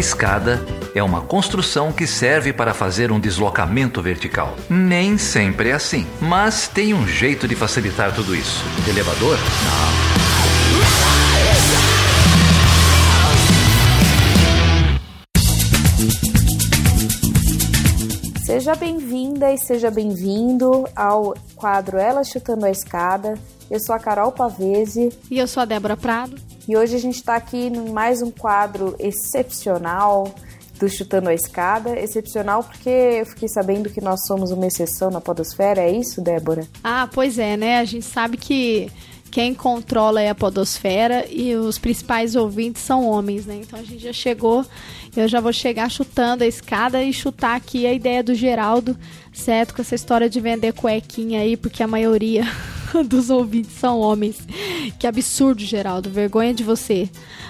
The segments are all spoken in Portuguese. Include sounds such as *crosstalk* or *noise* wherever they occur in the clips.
escada é uma construção que serve para fazer um deslocamento vertical. Nem sempre é assim, mas tem um jeito de facilitar tudo isso. elevador? Não. Seja bem-vinda e seja bem-vindo ao quadro Ela Chutando a Escada. Eu sou a Carol Pavese. E eu sou a Débora Prado. E hoje a gente está aqui em mais um quadro excepcional do Chutando a Escada. Excepcional porque eu fiquei sabendo que nós somos uma exceção na podosfera, é isso, Débora? Ah, pois é, né? A gente sabe que quem controla é a podosfera e os principais ouvintes são homens, né? Então a gente já chegou, eu já vou chegar chutando a escada e chutar aqui a ideia do Geraldo, certo? Com essa história de vender cuequinha aí, porque a maioria *laughs* dos ouvintes são homens. Que absurdo, Geraldo, vergonha de você.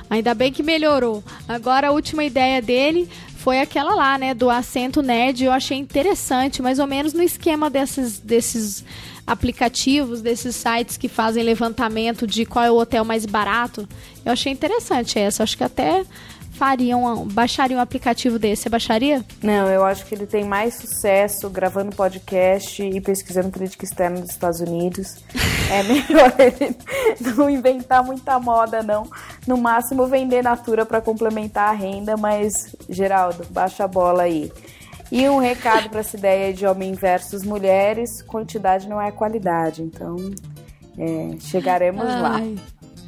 Ainda bem que melhorou. Agora a última ideia dele foi aquela lá, né, do assento nerd. Eu achei interessante, mais ou menos no esquema desses desses aplicativos, desses sites que fazem levantamento de qual é o hotel mais barato. Eu achei interessante essa. Acho que até fariam, baixariam um aplicativo desse. Você baixaria? Não, eu acho que ele tem mais sucesso gravando podcast e pesquisando política externa dos Estados Unidos. é *laughs* melhor ele não inventar muita moda, não. No máximo vender Natura para complementar a renda, mas, Geraldo, baixa a bola aí. E um recado para essa ideia de homem versus mulheres: quantidade não é qualidade. Então, é, chegaremos Ai. lá.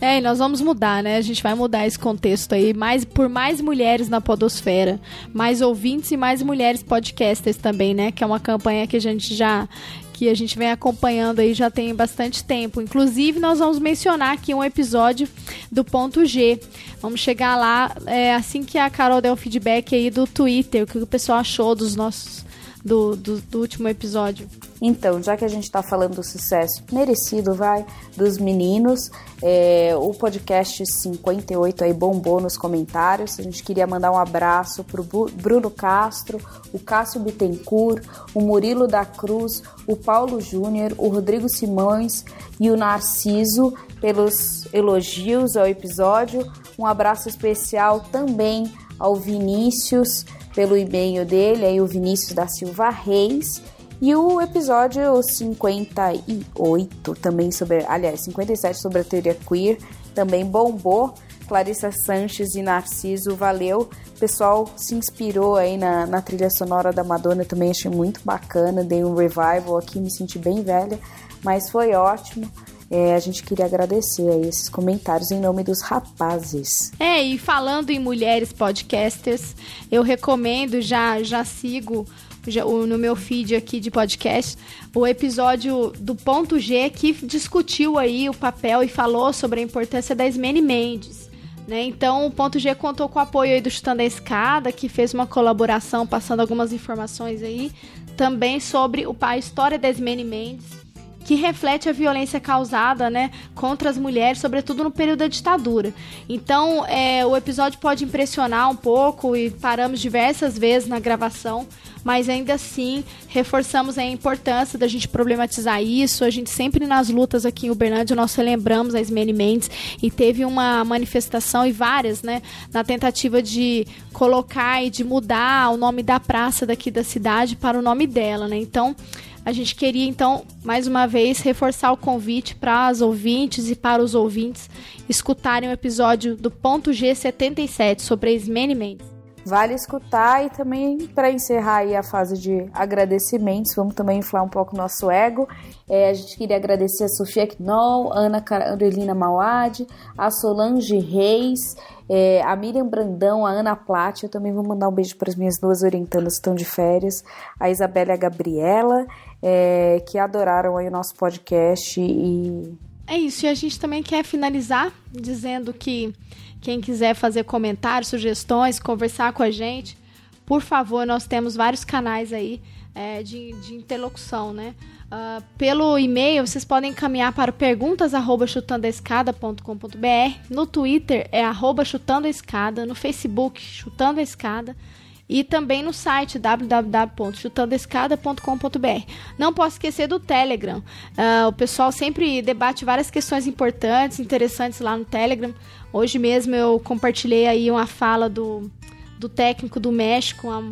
É, e nós vamos mudar, né? A gente vai mudar esse contexto aí, mais por mais mulheres na podosfera, mais ouvintes e mais mulheres podcasters também, né? Que é uma campanha que a gente já que a gente vem acompanhando aí já tem bastante tempo. Inclusive, nós vamos mencionar aqui um episódio do ponto G. Vamos chegar lá é, assim que a Carol der o feedback aí do Twitter, o que o pessoal achou dos nossos do, do, do último episódio. Então, já que a gente está falando do sucesso merecido, vai, dos meninos, é, o podcast 58 aí bombou nos comentários. A gente queria mandar um abraço pro Bruno Castro, o Cássio Bittencourt, o Murilo da Cruz, o Paulo Júnior, o Rodrigo Simões e o Narciso pelos elogios ao episódio. Um abraço especial também ao Vinícius pelo e-mail dele, aí o Vinícius da Silva Reis. E o episódio 58, também sobre, aliás, 57 sobre a teoria queer, também bombou. Clarissa Sanches e Narciso, valeu. O pessoal se inspirou aí na, na trilha sonora da Madonna, também achei muito bacana. Dei um revival aqui, me senti bem velha, mas foi ótimo. É, a gente queria agradecer aí esses comentários em nome dos rapazes. É, e falando em mulheres podcasters, eu recomendo, já, já sigo no meu feed aqui de podcast, o episódio do Ponto G que discutiu aí o papel e falou sobre a importância da Ismene Mendes. Né? Então, o Ponto G contou com o apoio aí do Chutando a Escada, que fez uma colaboração passando algumas informações aí, também sobre o, a história da Ismene Mendes, que reflete a violência causada né, contra as mulheres, sobretudo no período da ditadura. Então, é, o episódio pode impressionar um pouco e paramos diversas vezes na gravação, mas ainda assim reforçamos a importância da gente problematizar isso. A gente sempre nas lutas aqui em Uberlândia, nós lembramos as Ismene Mendes e teve uma manifestação e várias, né, na tentativa de colocar e de mudar o nome da praça daqui da cidade para o nome dela, né? Então, a gente queria então, mais uma vez, reforçar o convite para as ouvintes e para os ouvintes escutarem o episódio do ponto G77 sobre Ismene Mendes. Vale escutar e também para encerrar aí a fase de agradecimentos, vamos também inflar um pouco o nosso ego. É, a gente queria agradecer a Sofia Knoll, Ana Carolina Mauad, a Solange Reis, é, a Miriam Brandão, a Ana Platt. Eu também vou mandar um beijo para as minhas duas orientandas que estão de férias, a Isabela e a Gabriela é, que adoraram aí o nosso podcast e. É isso, e a gente também quer finalizar dizendo que quem quiser fazer comentários, sugestões, conversar com a gente, por favor, nós temos vários canais aí é, de, de interlocução, né? Uh, pelo e-mail, vocês podem encaminhar para perguntas@chutandoescada.com.br, no Twitter é arroba no Facebook chutando a escada e também no site www.chutandoescada.com.br. Não posso esquecer do Telegram. Uh, o pessoal sempre debate várias questões importantes, interessantes lá no Telegram. Hoje mesmo eu compartilhei aí uma fala do do técnico do México, uma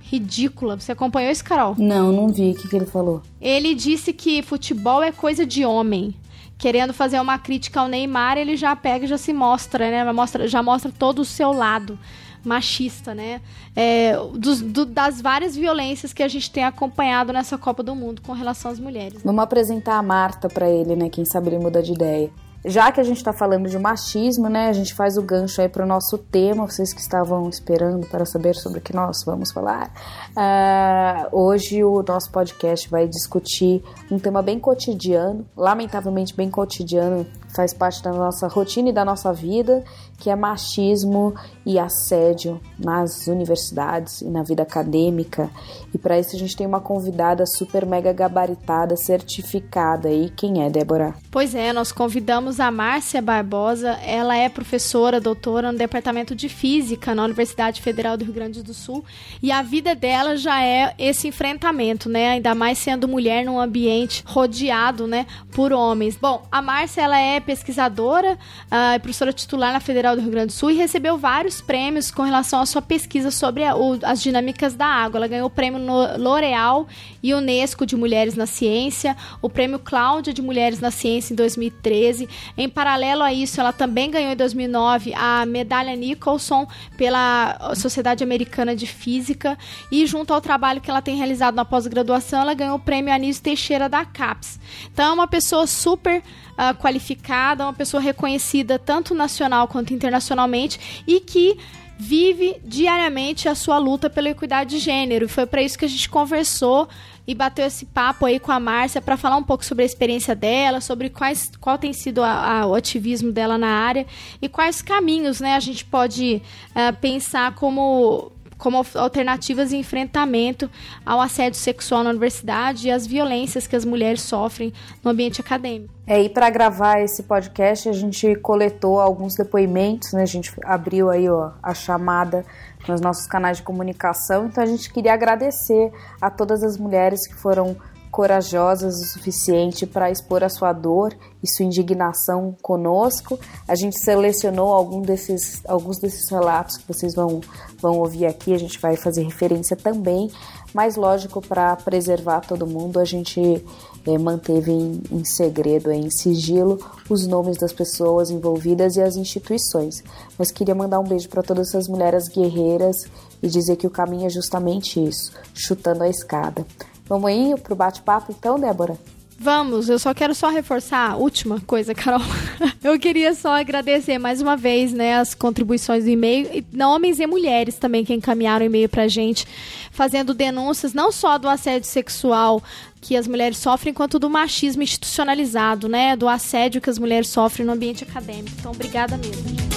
ridícula. Você acompanhou isso, Carol? Não, não vi. O que, que ele falou? Ele disse que futebol é coisa de homem. Querendo fazer uma crítica ao Neymar, ele já pega e já se mostra, né? Mostra, já mostra todo o seu lado machista, né? É, dos, do, das várias violências que a gente tem acompanhado nessa Copa do Mundo com relação às mulheres. Vamos apresentar a Marta para ele, né? Quem sabe ele muda de ideia. Já que a gente está falando de machismo, né, a gente faz o gancho aí para o nosso tema, vocês que estavam esperando para saber sobre o que nós vamos falar. Uh, hoje o nosso podcast vai discutir um tema bem cotidiano, lamentavelmente bem cotidiano, faz parte da nossa rotina e da nossa vida, que é machismo e assédio nas universidades e na vida acadêmica. E para isso a gente tem uma convidada super mega gabaritada, certificada aí. Quem é, Débora? Pois é, nós convidamos a Márcia Barbosa. Ela é professora, doutora no Departamento de Física na Universidade Federal do Rio Grande do Sul. E a vida dela já é esse enfrentamento, né? Ainda mais sendo mulher num ambiente rodeado, né, por homens. Bom, a Márcia ela é pesquisadora, uh, professora titular na Federal do Rio Grande do Sul e recebeu vários prêmios com relação à sua pesquisa sobre a, o, as dinâmicas da água. Ela ganhou o prêmio L'Oréal e Unesco de Mulheres na Ciência, o prêmio Cláudia de Mulheres na Ciência em 2013. Em paralelo a isso, ela também ganhou em 2009 a medalha Nicholson pela Sociedade Americana de Física e junto ao trabalho que ela tem realizado na pós-graduação, ela ganhou o prêmio Anísio Teixeira da CAPES. Então é uma pessoa super uh, qualificada, uma pessoa reconhecida tanto nacional quanto internacionalmente e que vive diariamente a sua luta pela equidade de gênero. Foi para isso que a gente conversou e bateu esse papo aí com a Márcia para falar um pouco sobre a experiência dela, sobre quais, qual tem sido a, a, o ativismo dela na área e quais caminhos né, a gente pode uh, pensar como como alternativas de enfrentamento ao assédio sexual na universidade e às violências que as mulheres sofrem no ambiente acadêmico. É, e para gravar esse podcast, a gente coletou alguns depoimentos, né? A gente abriu aí ó, a chamada nos nossos canais de comunicação. Então a gente queria agradecer a todas as mulheres que foram corajosas o suficiente para expor a sua dor e sua indignação conosco. A gente selecionou algum desses, alguns desses relatos que vocês vão, vão ouvir aqui, a gente vai fazer referência também, mas lógico, para preservar todo mundo, a gente é, manteve em, em segredo, em sigilo, os nomes das pessoas envolvidas e as instituições. Mas queria mandar um beijo para todas essas mulheres guerreiras e dizer que o caminho é justamente isso, chutando a escada. Vamos aí pro bate-papo então, Débora? Vamos, eu só quero só reforçar a última coisa, Carol. *laughs* Eu queria só agradecer mais uma vez, né, as contribuições do e-mail, e homens e mulheres também que encaminharam e-mail pra gente, fazendo denúncias não só do assédio sexual que as mulheres sofrem, quanto do machismo institucionalizado, né, do assédio que as mulheres sofrem no ambiente acadêmico. Então, obrigada mesmo.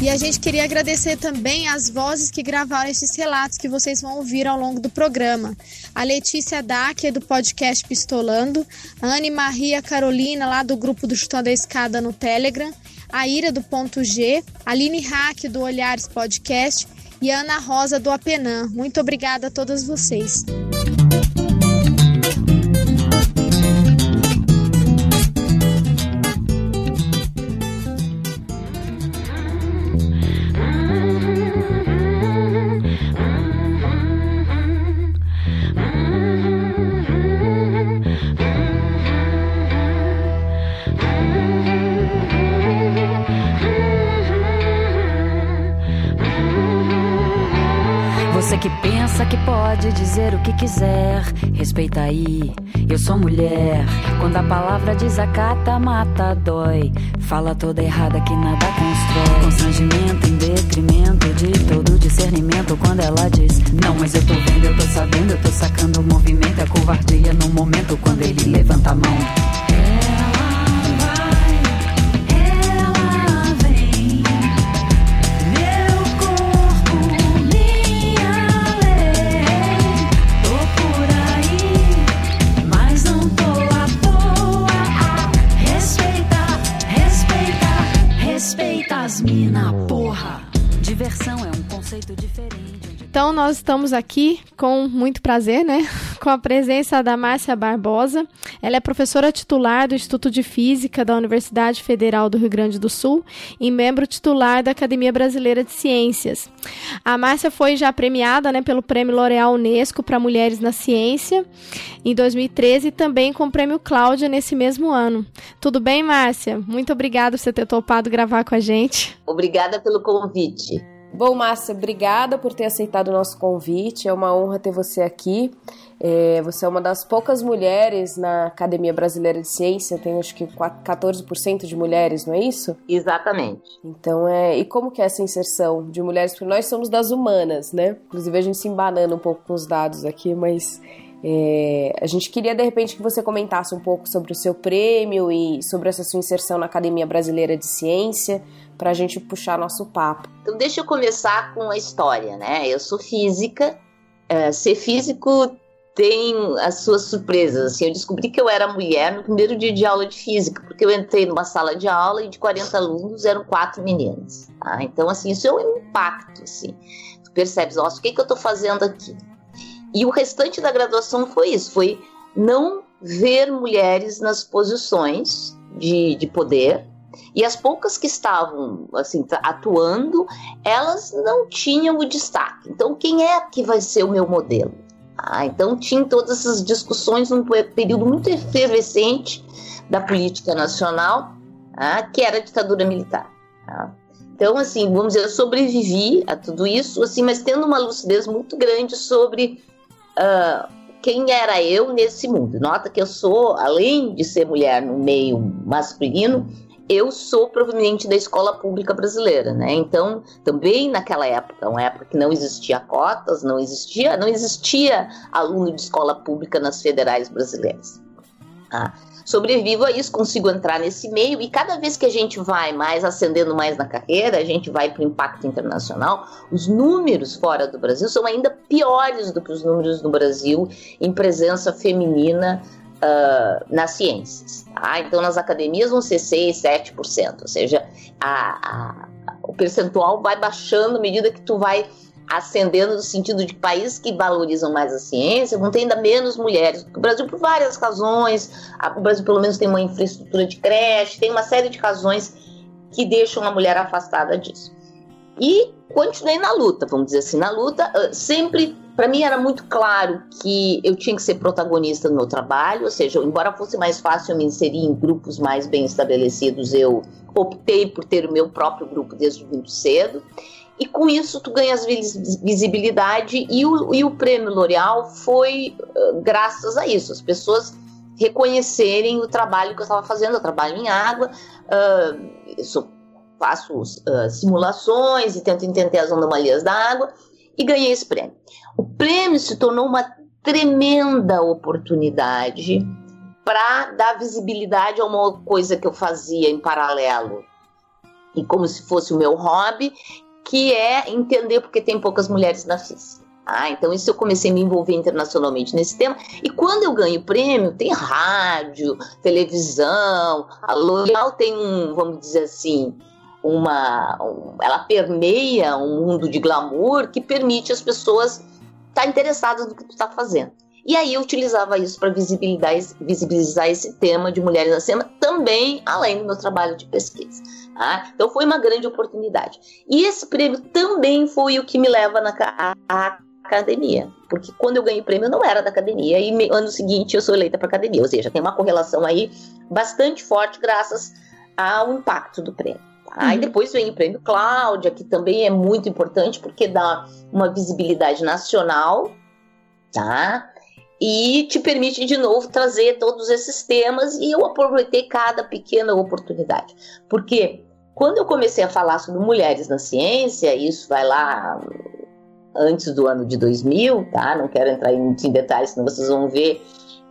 E a gente queria agradecer também as vozes que gravaram esses relatos que vocês vão ouvir ao longo do programa. A Letícia Dac, do podcast Pistolando, a Anne Maria Carolina, lá do grupo do Chutando a Escada no Telegram, a Ira do Ponto G, a Aline Hack, do Olhares Podcast e a Ana Rosa, do Apenan. Muito obrigada a todas vocês. Pode dizer o que quiser, respeita aí. Eu sou mulher. Quando a palavra desacata, mata, dói. Fala toda errada que nada constrói. Constrangimento em detrimento de todo discernimento. Quando ela diz, não, mas eu tô vendo, eu tô sabendo, eu tô sacando o movimento. É covardia no momento quando ele levanta a mão. Então nós estamos aqui com muito prazer, né? *laughs* Com a presença da Márcia Barbosa. Ela é professora titular do Instituto de Física da Universidade Federal do Rio Grande do Sul e membro titular da Academia Brasileira de Ciências. A Márcia foi já premiada, né, pelo Prêmio L'Oréal Unesco para Mulheres na Ciência em 2013 e também com o Prêmio Cláudia nesse mesmo ano. Tudo bem, Márcia? Muito obrigada por você ter topado gravar com a gente. Obrigada pelo convite. Bom, Márcia, obrigada por ter aceitado o nosso convite. É uma honra ter você aqui. É, você é uma das poucas mulheres na Academia Brasileira de Ciência, tem acho que 14% de mulheres, não é isso? Exatamente. Então, é, e como que é essa inserção de mulheres? Porque nós somos das humanas, né? Inclusive a gente se embanando um pouco com os dados aqui, mas é, a gente queria de repente que você comentasse um pouco sobre o seu prêmio e sobre essa sua inserção na Academia Brasileira de Ciência, para a gente puxar nosso papo. Então, deixa eu começar com a história, né? Eu sou física, é, ser físico tem as suas surpresas. Assim, eu descobri que eu era mulher no primeiro dia de aula de física, porque eu entrei numa sala de aula e de 40 alunos eram quatro meninas. Tá? Então, assim, isso é um impacto, assim. Tu percebes, nossa, o que, que eu estou fazendo aqui? E o restante da graduação foi isso, foi não ver mulheres nas posições de, de poder, e as poucas que estavam assim atuando, elas não tinham o destaque. Então, quem é que vai ser o meu modelo? Ah, então tinha todas essas discussões num período muito efervescente da política nacional, ah, que era a ditadura militar. Ah. Então, assim, vamos dizer, eu sobrevivi a tudo isso, assim, mas tendo uma lucidez muito grande sobre uh, quem era eu nesse mundo. Nota que eu sou, além de ser mulher no meio masculino, eu sou proveniente da escola pública brasileira, né? Então, também naquela época, uma época que não existia cotas, não existia, não existia aluno de escola pública nas federais brasileiras. Ah, sobrevivo a isso, consigo entrar nesse meio e cada vez que a gente vai mais ascendendo mais na carreira, a gente vai para o impacto internacional, os números fora do Brasil são ainda piores do que os números do Brasil em presença feminina uh, nas ciências. Tá? Então, nas academias vão ser 6, 7%, ou seja, a, a, o percentual vai baixando à medida que tu vai ascendendo no sentido de países que valorizam mais a ciência vão ter ainda menos mulheres. O Brasil, por várias razões, o Brasil pelo menos tem uma infraestrutura de creche, tem uma série de razões que deixam a mulher afastada disso. E continuei na luta, vamos dizer assim, na luta, ah, sempre para mim era muito claro que eu tinha que ser protagonista no meu trabalho, ou seja, embora fosse mais fácil me inserir em grupos mais bem estabelecidos, eu optei por ter o meu próprio grupo desde muito cedo. E com isso tu ganhas visibilidade e o, e o prêmio L'Oréal foi uh, graças a isso, as pessoas reconhecerem o trabalho que eu estava fazendo, eu trabalho em água, uh, sou, faço uh, simulações e tento entender as anomalias da água, e ganhei esse prêmio. O prêmio se tornou uma tremenda oportunidade para dar visibilidade a uma coisa que eu fazia em paralelo. E como se fosse o meu hobby, que é entender porque tem poucas mulheres na física. Ah, então isso eu comecei a me envolver internacionalmente nesse tema. E quando eu ganho prêmio, tem rádio, televisão, a L'Oréal tem um, vamos dizer assim, uma, um, ela permeia um mundo de glamour que permite as pessoas estar tá interessadas no que tu está fazendo. E aí eu utilizava isso para visibilizar, visibilizar esse tema de mulheres na cena, também além do meu trabalho de pesquisa. Tá? Então foi uma grande oportunidade. E esse prêmio também foi o que me leva na a, academia, porque quando eu ganhei o prêmio eu não era da academia e me, ano seguinte eu sou eleita para academia, ou seja, tem uma correlação aí bastante forte graças ao impacto do prêmio. Aí uhum. depois vem o prêmio Cláudia, que também é muito importante porque dá uma visibilidade nacional, tá? E te permite de novo trazer todos esses temas e eu aproveitei cada pequena oportunidade. Porque quando eu comecei a falar sobre mulheres na ciência, isso vai lá antes do ano de 2000, tá? Não quero entrar em, em detalhes, senão vocês vão ver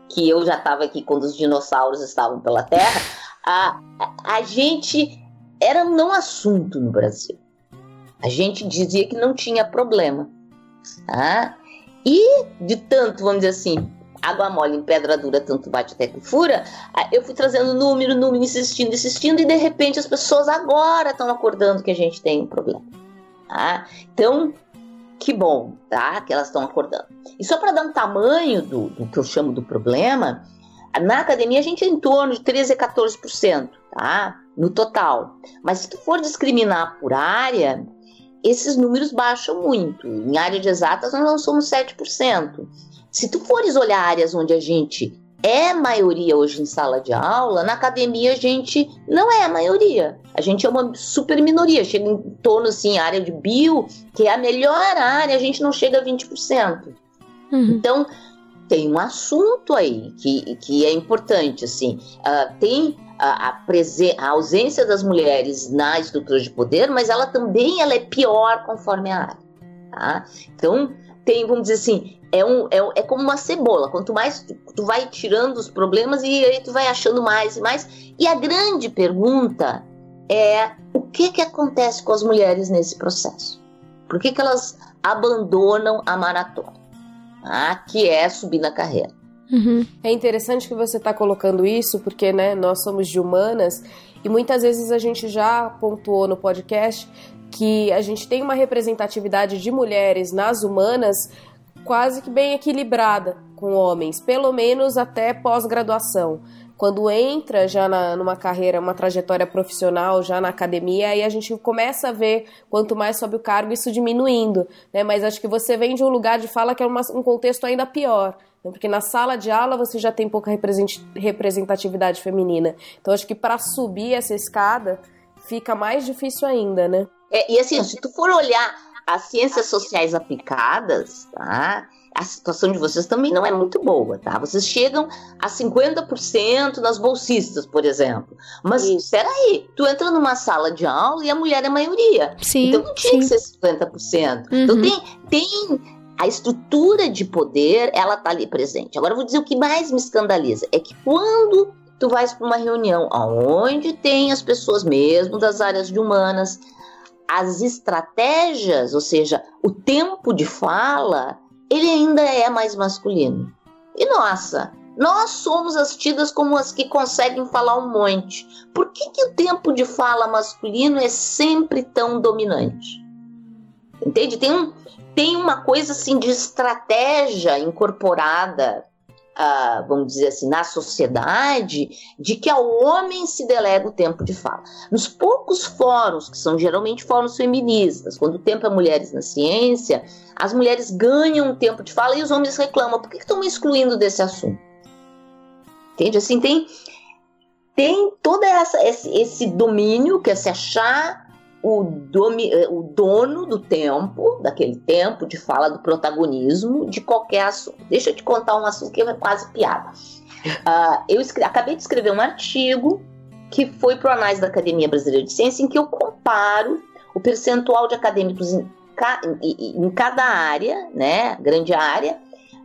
que eu já estava aqui quando os dinossauros estavam pela Terra. A, a, gente era não assunto no Brasil. A gente dizia que não tinha problema. Tá? E de tanto, vamos dizer assim, água mole em pedra dura, tanto bate até que fura, eu fui trazendo número, número, insistindo, insistindo, e de repente as pessoas agora estão acordando que a gente tem um problema. Tá? Então, que bom, tá? Que elas estão acordando. E só para dar um tamanho do, do, que eu chamo do problema, na academia a gente é em torno de 13 a 14%, tá? No total. Mas se tu for discriminar por área, esses números baixam muito. Em área de exatas nós não somos 7%. Se tu fores olhar áreas onde a gente é maioria hoje em sala de aula, na academia a gente não é a maioria. A gente é uma super minoria, chega em torno assim, área de bio, que é a melhor área, a gente não chega a 20%. Uhum. Então, tem um assunto aí que, que é importante, assim, uh, tem a, a, a, ausência das mulheres na estrutura de poder, mas ela também ela é pior conforme a área. Tá? Então, tem, vamos dizer assim, é, um, é, é como uma cebola. Quanto mais tu, tu vai tirando os problemas e aí tu vai achando mais e mais. E a grande pergunta é o que, que acontece com as mulheres nesse processo? Por que, que elas abandonam a maratona? Ah, que é subir na carreira. Uhum. É interessante que você está colocando isso, porque né, nós somos de humanas e muitas vezes a gente já pontuou no podcast que a gente tem uma representatividade de mulheres nas humanas quase que bem equilibrada com homens, pelo menos até pós-graduação. Quando entra já na, numa carreira, uma trajetória profissional, já na academia, aí a gente começa a ver, quanto mais sobe o cargo, isso diminuindo. Né? Mas acho que você vem de um lugar de fala que é uma, um contexto ainda pior. Né? Porque na sala de aula você já tem pouca representatividade feminina. Então acho que para subir essa escada fica mais difícil ainda, né? É, e assim, se tu for olhar as ciências sociais aplicadas, tá? A situação de vocês também não é muito boa, tá? Vocês chegam a 50% nas bolsistas, por exemplo. Mas, Isso. peraí, tu entra numa sala de aula e a mulher é a maioria. Sim, então não tinha sim. que ser 50%. Então, uhum. Então tem, tem a estrutura de poder, ela tá ali presente. Agora eu vou dizer o que mais me escandaliza. É que quando tu vais para uma reunião onde tem as pessoas mesmo das áreas de humanas, as estratégias, ou seja, o tempo de fala, ele ainda é mais masculino. E nossa, nós somos as tidas como as que conseguem falar um monte. Por que, que o tempo de fala masculino é sempre tão dominante? Entende? Tem, um, tem uma coisa assim de estratégia incorporada uh, vamos dizer assim, na sociedade, de que ao homem se delega o tempo de fala. Nos poucos fóruns, que são geralmente fóruns feministas, quando o tempo é mulheres na ciência, as mulheres ganham tempo de fala e os homens reclamam. Por que estão me excluindo desse assunto? Entende? Assim, tem, tem todo essa, esse, esse domínio, que é se achar o, domi, eh, o dono do tempo, daquele tempo de fala do protagonismo de qualquer assunto. Deixa eu te contar um assunto que é quase piada. Uh, eu acabei de escrever um artigo que foi para o Análise da Academia Brasileira de Ciência, em que eu comparo o percentual de acadêmicos em, ca, em, cada área, né, grande área,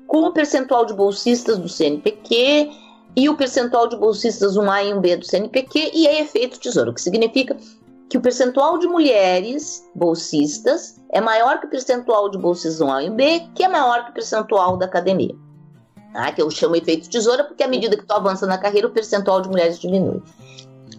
com o percentual de bolsistas do CNPq e o percentual de bolsistas 1A e 1B do CNPq, e é efeito tesouro, que significa que o percentual de mulheres bolsistas é maior que o percentual de bolsistas A e B, que é maior que o percentual da academia. Tá? Que eu chamo efeito tesoura, porque à medida que tu avança na carreira, o percentual de mulheres diminui.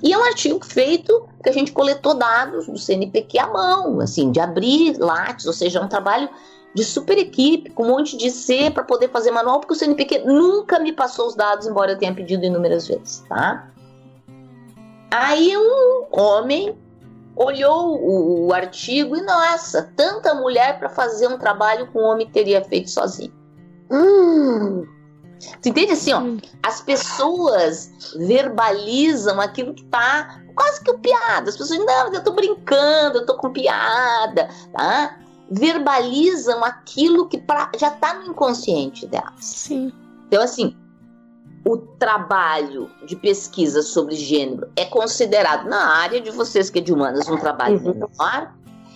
E é um artigo feito que a gente coletou dados do CNPq à mão, assim, de abrir lattes, ou seja, é um trabalho de super equipe, com um monte de C para poder fazer manual, porque o CNPq nunca me passou os dados, embora eu tenha pedido inúmeras vezes, tá? Aí um homem olhou o, o artigo e, nossa, tanta mulher para fazer um trabalho que um homem teria feito sozinho. Hum. Você entende assim, ó? Hum. As pessoas verbalizam aquilo que tá quase que o piada. As pessoas dizem, não, eu tô brincando, eu tô com piada, tá? Verbalizam aquilo que pra, já tá no inconsciente delas. Sim. Então, assim, o trabalho de pesquisa sobre gênero é considerado na área de vocês que é de humanas um trabalho uhum. menor,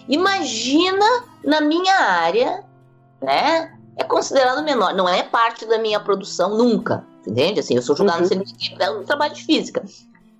imagina na minha área, né? É considerado menor, não é parte da minha produção nunca, entende? Assim, eu sou jogada uhum. no CNPq, é um trabalho de física.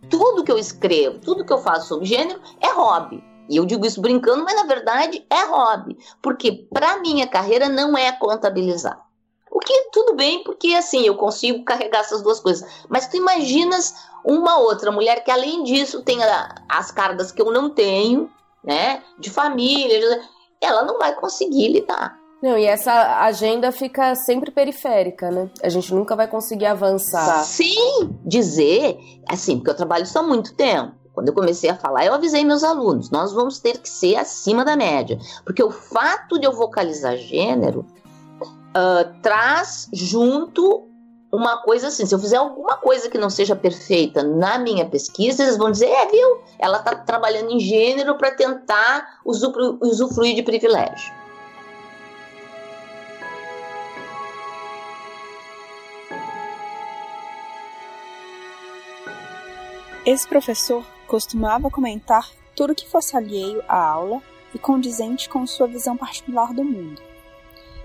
Tudo que eu escrevo, tudo que eu faço sobre gênero é hobby. E eu digo isso brincando, mas na verdade é hobby, porque para minha carreira não é contabilizar. O que tudo bem, porque assim, eu consigo carregar essas duas coisas. Mas tu imaginas uma outra mulher que além disso tem as cargas que eu não tenho, né? De família, ela não vai conseguir lidar. Não, e essa agenda fica sempre periférica, né? A gente nunca vai conseguir avançar. Sim, dizer, assim, porque eu trabalho isso há muito tempo. Quando eu comecei a falar, eu avisei meus alunos: nós vamos ter que ser acima da média. Porque o fato de eu vocalizar gênero uh, traz junto uma coisa assim, se eu fizer alguma coisa que não seja perfeita na minha pesquisa, eles vão dizer, é, viu? Ela está trabalhando em gênero para tentar usufru usufruir de privilégio. Esse professor costumava comentar tudo que fosse alheio à aula e condizente com sua visão particular do mundo.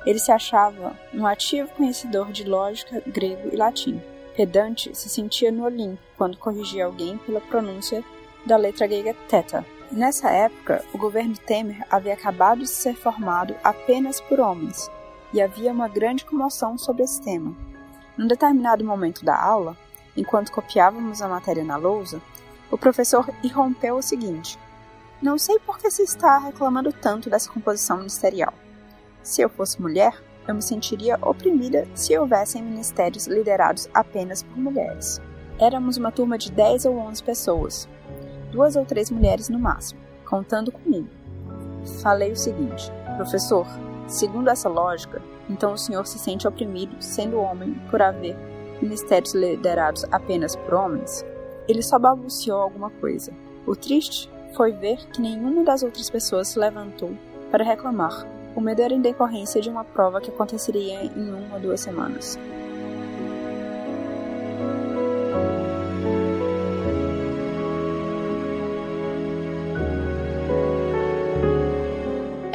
Ele se achava um ativo conhecedor de lógica grego e latim. Pedante se sentia no Olimpo quando corrigia alguém pela pronúncia da letra grega θ. Nessa época, o governo Temer havia acabado de ser formado apenas por homens, e havia uma grande comoção sobre esse tema. Num determinado momento da aula, enquanto copiávamos a matéria na lousa, o professor irrompeu o seguinte: Não sei por que se está reclamando tanto dessa composição ministerial. Se eu fosse mulher, eu me sentiria oprimida se houvessem ministérios liderados apenas por mulheres. Éramos uma turma de 10 ou 11 pessoas, duas ou três mulheres no máximo, contando comigo. Falei o seguinte: Professor, segundo essa lógica, então o senhor se sente oprimido sendo homem por haver ministérios liderados apenas por homens? Ele só balbuciou alguma coisa. O triste foi ver que nenhuma das outras pessoas se levantou para reclamar o medo era em decorrência de uma prova que aconteceria em uma ou duas semanas.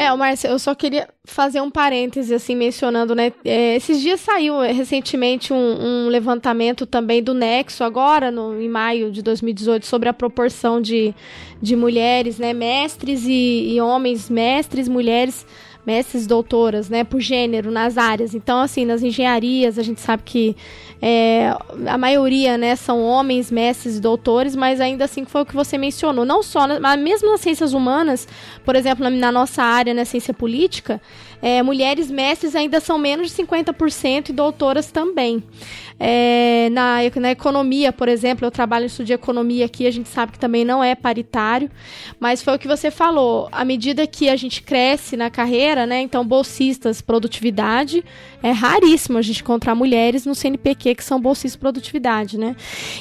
É, Márcia, eu só queria fazer um parêntese, assim, mencionando, né? É, esses dias saiu é, recentemente um, um, levantamento também do Nexo, agora, no, em maio de 2018, sobre a proporção de, de mulheres, né? Mestres e, e homens, mestres, mulheres mestres doutoras, né, por gênero nas áreas. Então, assim, nas engenharias, a gente sabe que é, a maioria, né, são homens, mestres e doutores, mas ainda assim foi o que você mencionou. Não só, mas mesmo nas ciências humanas, por exemplo, na, na nossa área, na ciência política, é, mulheres mestres ainda são menos de 50% e doutoras também. É, na, na economia, por exemplo, eu trabalho em estudo de economia aqui, a gente sabe que também não é paritário, mas foi o que você falou. À medida que a gente cresce na carreira, né? Então, bolsistas, produtividade, é raríssimo a gente encontrar mulheres no CNPq que são bolsistas de produtividade, né?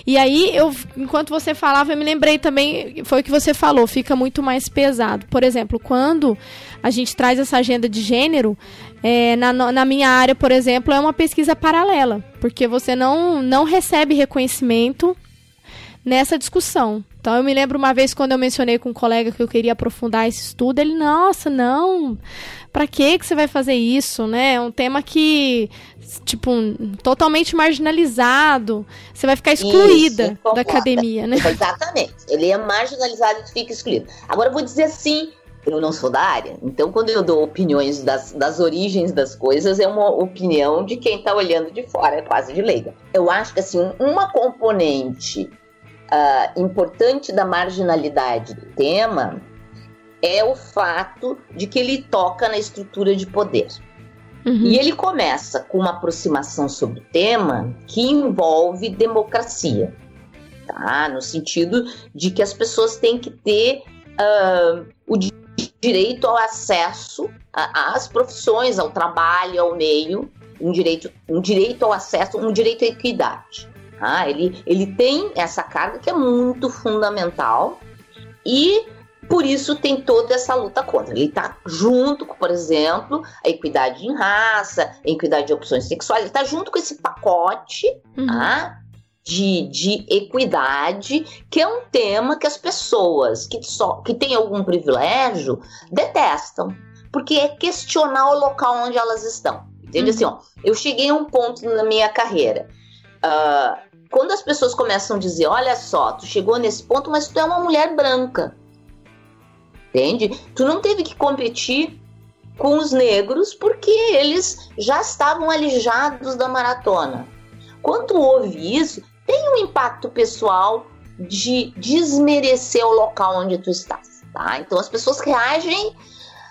E aí, eu, enquanto você falava, eu me lembrei também, foi o que você falou, fica muito mais pesado. Por exemplo, quando a gente traz essa agenda de gênero, é, na, na minha área, por exemplo, é uma pesquisa paralela, porque você não, não recebe reconhecimento nessa discussão. Então eu me lembro uma vez quando eu mencionei com um colega que eu queria aprofundar esse estudo, ele, nossa, não, para que que você vai fazer isso, né? É um tema que tipo totalmente marginalizado, você vai ficar excluída isso, da academia, né? Exatamente. Ele é marginalizado e fica excluído. Agora eu vou dizer assim, eu não sou da área. Então, quando eu dou opiniões das, das origens das coisas, é uma opinião de quem está olhando de fora, é quase de leiga. Eu acho que assim, uma componente uh, importante da marginalidade do tema é o fato de que ele toca na estrutura de poder. Uhum. E ele começa com uma aproximação sobre o tema que envolve democracia, tá? No sentido de que as pessoas têm que ter uh, o direito ao acesso às profissões, ao trabalho, ao meio, um direito, um direito ao acesso, um direito à equidade. Ah, ele, ele tem essa carga que é muito fundamental e por isso tem toda essa luta contra. Ele está junto com, por exemplo, a equidade em raça, a equidade de opções sexuais, ele está junto com esse pacote uhum. ah, de, de equidade, que é um tema que as pessoas que, só, que têm algum privilégio detestam, porque é questionar o local onde elas estão. Entende? Uhum. Assim, ó, eu cheguei a um ponto na minha carreira. Uh, quando as pessoas começam a dizer, olha só, tu chegou nesse ponto, mas tu é uma mulher branca. Entende? Tu não teve que competir com os negros porque eles já estavam alijados da maratona. Quando tu ouve isso, tem um impacto pessoal de desmerecer o local onde tu estás, tá? Então as pessoas reagem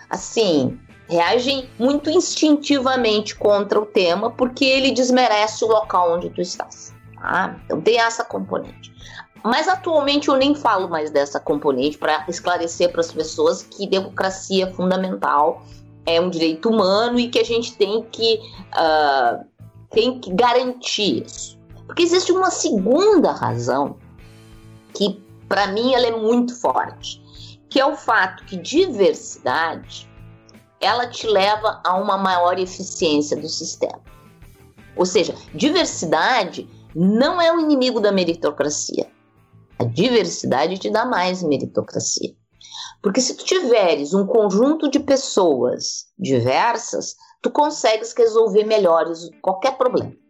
assim, reagem muito instintivamente contra o tema porque ele desmerece o local onde tu estás. Tá? Então tem essa componente. Mas atualmente eu nem falo mais dessa componente para esclarecer para as pessoas que democracia é fundamental, é um direito humano e que a gente tem que, uh, tem que garantir isso. Porque existe uma segunda razão que para mim ela é muito forte, que é o fato que diversidade ela te leva a uma maior eficiência do sistema. Ou seja, diversidade não é o inimigo da meritocracia. A diversidade te dá mais meritocracia. Porque se tu tiveres um conjunto de pessoas diversas, tu consegues resolver melhores qualquer problema.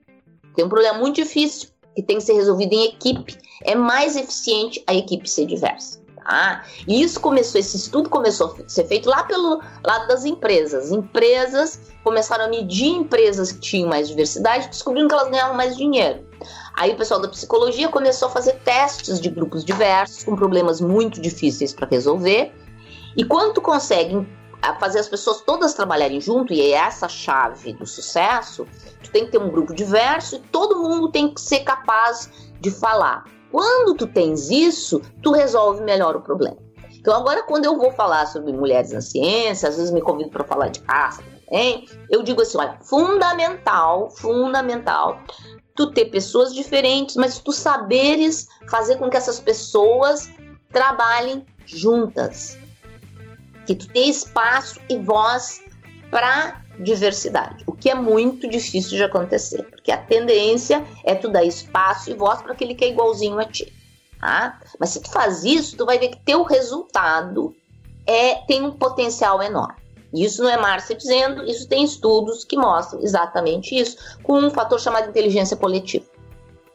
Tem um problema muito difícil que tem que ser resolvido em equipe. É mais eficiente a equipe ser diversa. Tá? E isso começou, esse estudo começou a ser feito lá pelo lado das empresas. Empresas começaram a medir empresas que tinham mais diversidade, descobrindo que elas ganhavam mais dinheiro. Aí o pessoal da psicologia começou a fazer testes de grupos diversos, com problemas muito difíceis para resolver. E quando tu consegue fazer as pessoas todas trabalharem junto, e é essa a chave do sucesso, tu tem que ter um grupo diverso e todo mundo tem que ser capaz de falar. Quando tu tens isso, tu resolve melhor o problema. Então agora quando eu vou falar sobre mulheres na ciência, às vezes me convido para falar de caça também, eu digo assim, olha, fundamental, fundamental tu ter pessoas diferentes, mas tu saberes fazer com que essas pessoas trabalhem juntas. Que tu tenha espaço e voz para diversidade, o que é muito difícil de acontecer, porque a tendência é tu dar espaço e voz para aquele que é igualzinho a ti. Tá? Mas se tu faz isso, tu vai ver que teu resultado é tem um potencial enorme. Isso não é Márcia dizendo, isso tem estudos que mostram exatamente isso, com um fator chamado inteligência coletiva.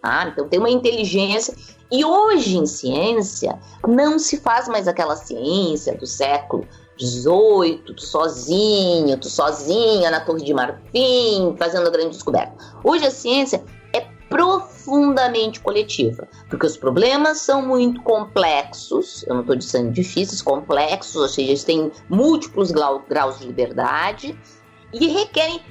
Ah, então tem uma inteligência. E hoje em ciência não se faz mais aquela ciência do século 18, tu sozinho, tu sozinha na Torre de Marfim, fazendo a grande descoberta. Hoje a ciência é profundamente coletiva, porque os problemas são muito complexos, eu não estou dizendo difíceis, complexos, ou seja, eles têm múltiplos graus de liberdade e requerem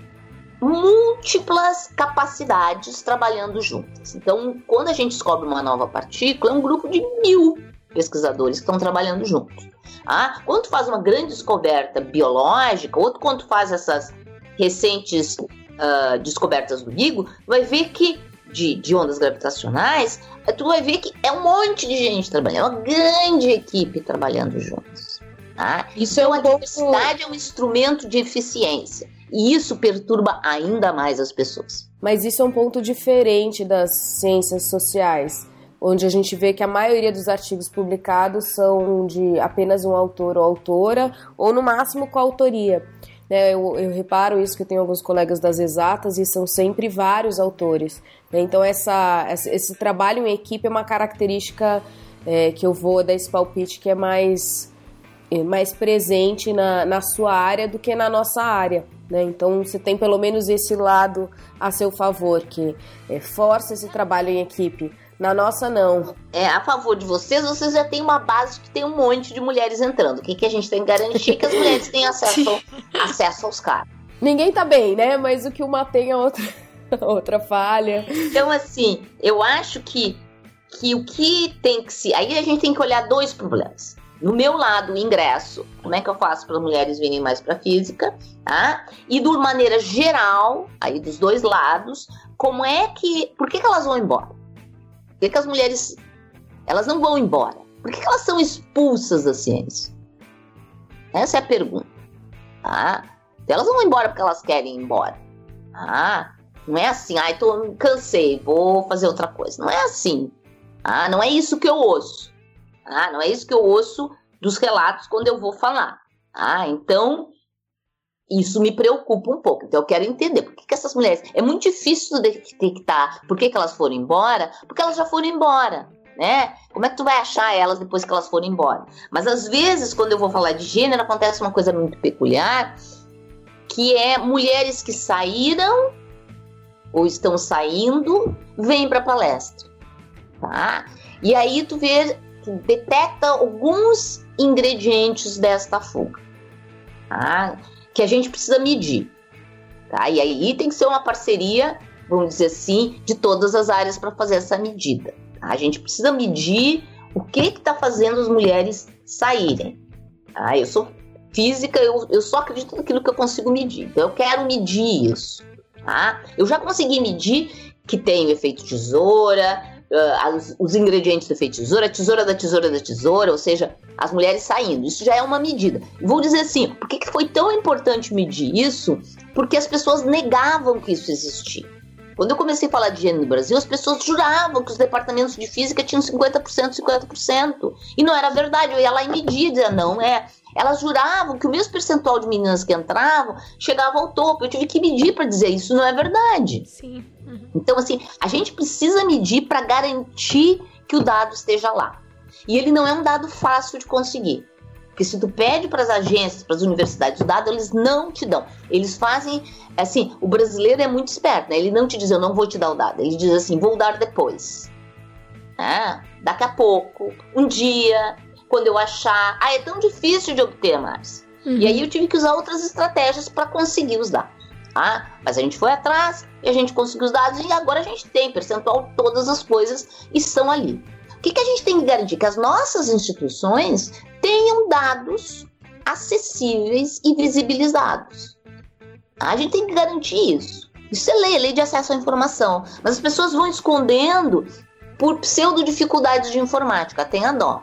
múltiplas capacidades trabalhando juntas. Então, quando a gente descobre uma nova partícula, é um grupo de mil pesquisadores que estão trabalhando juntos. Ah, quando tu faz uma grande descoberta biológica, ou quando tu faz essas recentes uh, descobertas do LIGO, vai ver que de, de, ondas gravitacionais, tu vai ver que é um monte de gente trabalhando, é uma grande equipe trabalhando juntos. Tá? Isso então, é um a diversidade é um instrumento de eficiência. E isso perturba ainda mais as pessoas. Mas isso é um ponto diferente das ciências sociais onde a gente vê que a maioria dos artigos publicados são de apenas um autor ou autora, ou no máximo com autoria. Né, eu, eu, reparo isso que eu tenho alguns colegas das exatas e são sempre vários autores. Né? Então essa, esse trabalho em equipe é uma característica é, que eu vou dar esse palpite que é mais, é, mais presente na, na sua área do que na nossa área. Né? Então você tem pelo menos esse lado a seu favor, que é, força esse trabalho em equipe. Na nossa, não. É, a favor de vocês, vocês já têm uma base que tem um monte de mulheres entrando. O que, que a gente tem que garantir? que as mulheres têm acesso, *laughs* acesso aos caras. Ninguém tá bem, né? Mas o que uma tem é outra, *laughs* outra falha. Então, assim, eu acho que, que o que tem que se. Aí a gente tem que olhar dois problemas. No meu lado, o ingresso, como é que eu faço para as mulheres virem mais para física, tá? E de maneira geral, aí dos dois lados, como é que, por que, que elas vão embora? Que, que as mulheres elas não vão embora? Por que, que elas são expulsas da ciência? Essa é a pergunta. Tá? Elas não vão embora porque elas querem ir embora. Ah, não é assim, ai, tô, cansei, vou fazer outra coisa. Não é assim. Ah, não é isso que eu ouço. Ah, não é isso que eu ouço dos relatos quando eu vou falar. Ah, então isso me preocupa um pouco. Então eu quero entender por que, que essas mulheres. É muito difícil detectar por que, que elas foram embora, porque elas já foram embora. Né? Como é que tu vai achar elas depois que elas foram embora? Mas às vezes, quando eu vou falar de gênero, acontece uma coisa muito peculiar, que é mulheres que saíram ou estão saindo, vêm para palestra, tá? E aí tu vê, tu detecta alguns ingredientes desta fuga, tá? Que a gente precisa medir. Tá? E aí tem que ser uma parceria, vamos dizer assim, de todas as áreas para fazer essa medida. Tá? A gente precisa medir o que está fazendo as mulheres saírem. Tá? Eu sou física, eu, eu só acredito naquilo que eu consigo medir. Então eu quero medir isso. Tá? Eu já consegui medir que tem o efeito tesoura, uh, os, os, ingredientes do efeito tesoura, tesoura da tesoura da tesoura, ou seja, as mulheres saindo. Isso já é uma medida. Vou dizer assim, por que, que foi tão importante medir isso? Porque as pessoas negavam que isso existia. Quando eu comecei a falar de gênero no Brasil, as pessoas juravam que os departamentos de física tinham 50%, 50%. E não era verdade. Eu ia lá e media, não é. Elas juravam que o mesmo percentual de meninas que entravam chegava ao topo. Eu tive que medir para dizer isso não é verdade. Sim. Uhum. Então, assim, a gente precisa medir para garantir que o dado esteja lá. E ele não é um dado fácil de conseguir. Porque se tu pede para as agências, para as universidades o dado, eles não te dão. Eles fazem, assim, o brasileiro é muito esperto, né? Ele não te diz, eu não vou te dar o dado. Ele diz assim, vou dar depois. É, daqui a pouco, um dia, quando eu achar. Ah, é tão difícil de obter mais. Uhum. E aí eu tive que usar outras estratégias para conseguir os dados. Tá? Mas a gente foi atrás e a gente conseguiu os dados e agora a gente tem percentual todas as coisas estão ali. O que, que a gente tem que garantir? Que as nossas instituições tenham dados acessíveis e visibilizados. A gente tem que garantir isso. Isso é lei, lei de acesso à informação. Mas as pessoas vão escondendo por pseudo dificuldades de informática. Tenha dó.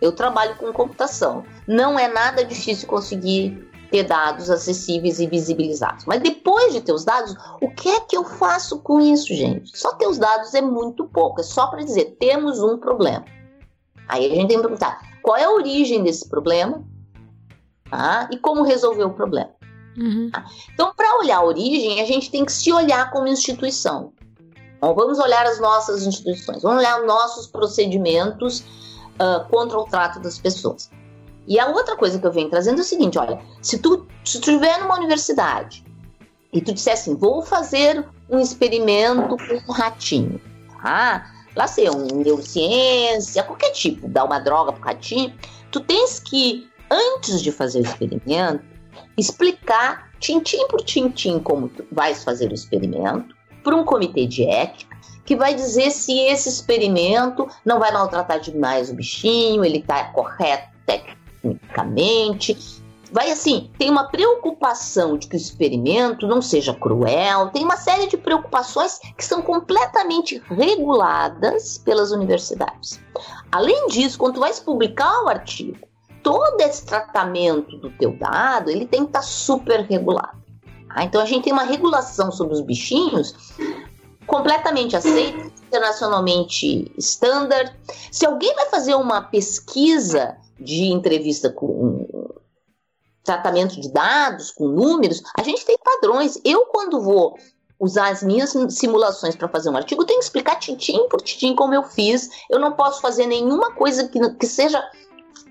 Eu trabalho com computação. Não é nada difícil conseguir ter dados acessíveis e visibilizados. Mas depois de ter os dados, o que é que eu faço com isso, gente? Só ter os dados é muito pouco, é só para dizer temos um problema. Aí a gente tem que perguntar qual é a origem desse problema tá? e como resolver o problema. Uhum. Tá? Então, para olhar a origem, a gente tem que se olhar como instituição. Então, vamos olhar as nossas instituições, vamos olhar nossos procedimentos uh, contra o trato das pessoas. E a outra coisa que eu venho trazendo é o seguinte: olha, se tu, estiver numa universidade e tu disser assim, vou fazer um experimento com um ratinho, tá? Lá sei, um neurociência, qualquer tipo, dar uma droga pro ratinho, tu tens que, antes de fazer o experimento, explicar tintim por tintim como tu vais fazer o experimento para um comitê de ética que vai dizer se esse experimento não vai maltratar demais o bichinho, ele está correto tecnicamente. Vai assim, tem uma preocupação de que o experimento não seja cruel, tem uma série de preocupações que são completamente reguladas pelas universidades. Além disso, quando tu vais publicar o artigo, todo esse tratamento do teu dado, ele tem que estar tá super regulado. Ah, então a gente tem uma regulação sobre os bichinhos completamente aceita, internacionalmente standard. Se alguém vai fazer uma pesquisa de entrevista com tratamento de dados, com números, a gente tem padrões. Eu, quando vou usar as minhas simulações para fazer um artigo, tenho que explicar tintim por tintim como eu fiz. Eu não posso fazer nenhuma coisa que, que seja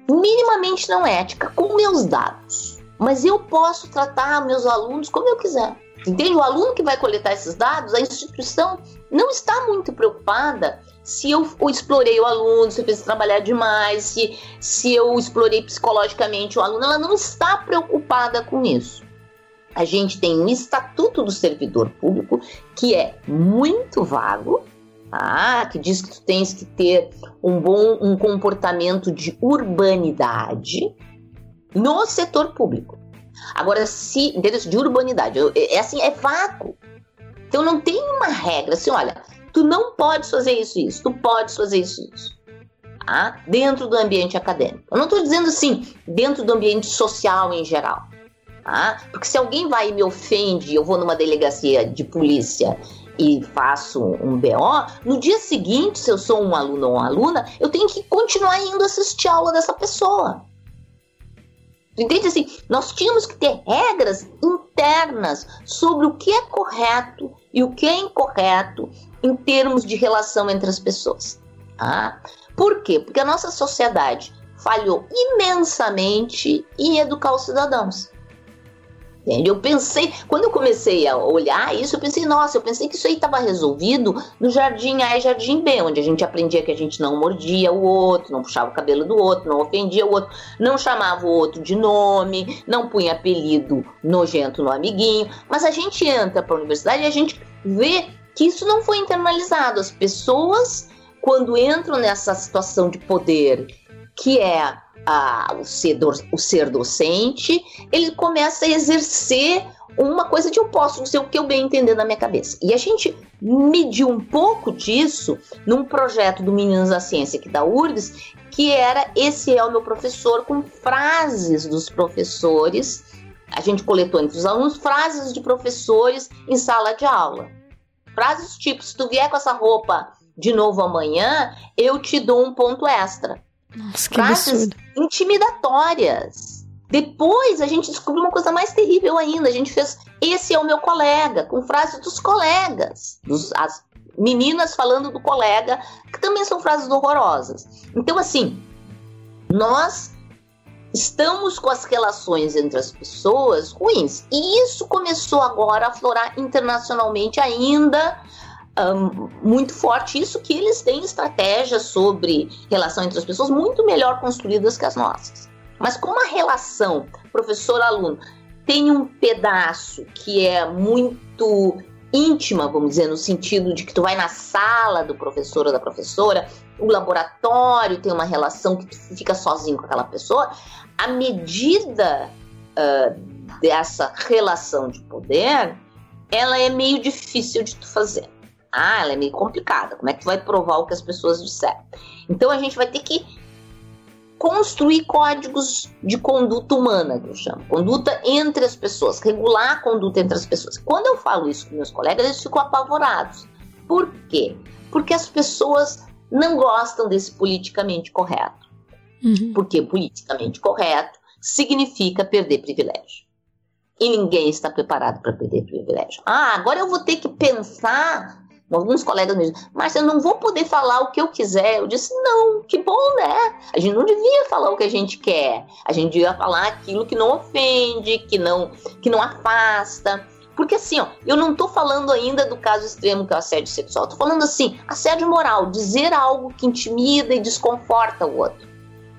minimamente não ética com meus dados. Mas eu posso tratar meus alunos como eu quiser. Entende? O aluno que vai coletar esses dados, a instituição não está muito preocupada se eu explorei o aluno, se eu fiz trabalhar demais, se, se eu explorei psicologicamente o aluno, ela não está preocupada com isso. A gente tem um estatuto do servidor público que é muito vago, tá? que diz que tu tens que ter um bom um comportamento de urbanidade no setor público. Agora, se entendeu? de urbanidade, é assim, é vago. Então não tem uma regra assim, olha, tu não podes fazer isso isso, tu podes fazer isso isso. Tá? Dentro do ambiente acadêmico. Eu não estou dizendo assim, dentro do ambiente social em geral. Tá? Porque se alguém vai e me ofende, eu vou numa delegacia de polícia e faço um BO, no dia seguinte, se eu sou um aluno ou uma aluna, eu tenho que continuar indo assistir a aula dessa pessoa. Entende assim? Nós tínhamos que ter regras internas sobre o que é correto e o que é incorreto em termos de relação entre as pessoas. Ah, por quê? Porque a nossa sociedade falhou imensamente em educar os cidadãos. Entende? Eu pensei, quando eu comecei a olhar isso, eu pensei, nossa, eu pensei que isso aí estava resolvido no jardim A e jardim B, onde a gente aprendia que a gente não mordia o outro, não puxava o cabelo do outro, não ofendia o outro, não chamava o outro de nome, não punha apelido nojento no amiguinho. Mas a gente entra para a universidade e a gente vê que isso não foi internalizado. As pessoas, quando entram nessa situação de poder, que é a, o, ser do, o ser docente, ele começa a exercer uma coisa de eu posso dizer o que eu bem entender na minha cabeça. E a gente mediu um pouco disso num projeto do Meninos da Ciência aqui da URGS, que era Esse é o meu professor, com frases dos professores. A gente coletou entre os alunos frases de professores em sala de aula. Frases tipo: se tu vier com essa roupa de novo amanhã, eu te dou um ponto extra. Nossa, que frases absurdo. intimidatórias. Depois a gente descobriu uma coisa mais terrível ainda. A gente fez Esse é o meu colega, com frases dos colegas, dos, as meninas falando do colega, que também são frases horrorosas. Então, assim, nós estamos com as relações entre as pessoas ruins. E isso começou agora a aflorar internacionalmente ainda muito forte. Isso que eles têm estratégias sobre relação entre as pessoas muito melhor construídas que as nossas. Mas como a relação professor-aluno tem um pedaço que é muito íntima, vamos dizer, no sentido de que tu vai na sala do professor ou da professora, o laboratório tem uma relação que tu fica sozinho com aquela pessoa, a medida uh, dessa relação de poder, ela é meio difícil de tu fazer. Ah, ela é meio complicada. Como é que vai provar o que as pessoas disseram? Então a gente vai ter que construir códigos de conduta humana, que eu chamo. Conduta entre as pessoas, regular a conduta entre as pessoas. Quando eu falo isso com meus colegas, eles ficam apavorados. Por quê? Porque as pessoas não gostam desse politicamente correto. Uhum. Porque politicamente correto significa perder privilégio. E ninguém está preparado para perder privilégio. Ah, agora eu vou ter que pensar Alguns colegas me dizem, mas eu não vou poder falar o que eu quiser. Eu disse, não, que bom, né? A gente não devia falar o que a gente quer. A gente devia falar aquilo que não ofende, que não, que não afasta. Porque assim, ó, eu não tô falando ainda do caso extremo que é o assédio sexual. Tô falando assim, assédio moral, dizer algo que intimida e desconforta o outro.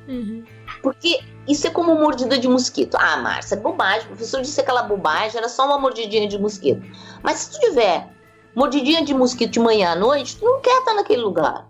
Uhum. Porque isso é como mordida de mosquito. Ah, Márcia, é bobagem. O professor disse aquela bobagem, era só uma mordidinha de mosquito. Mas se tu tiver mordidinha de mosquito de manhã à noite, tu não quer estar naquele lugar.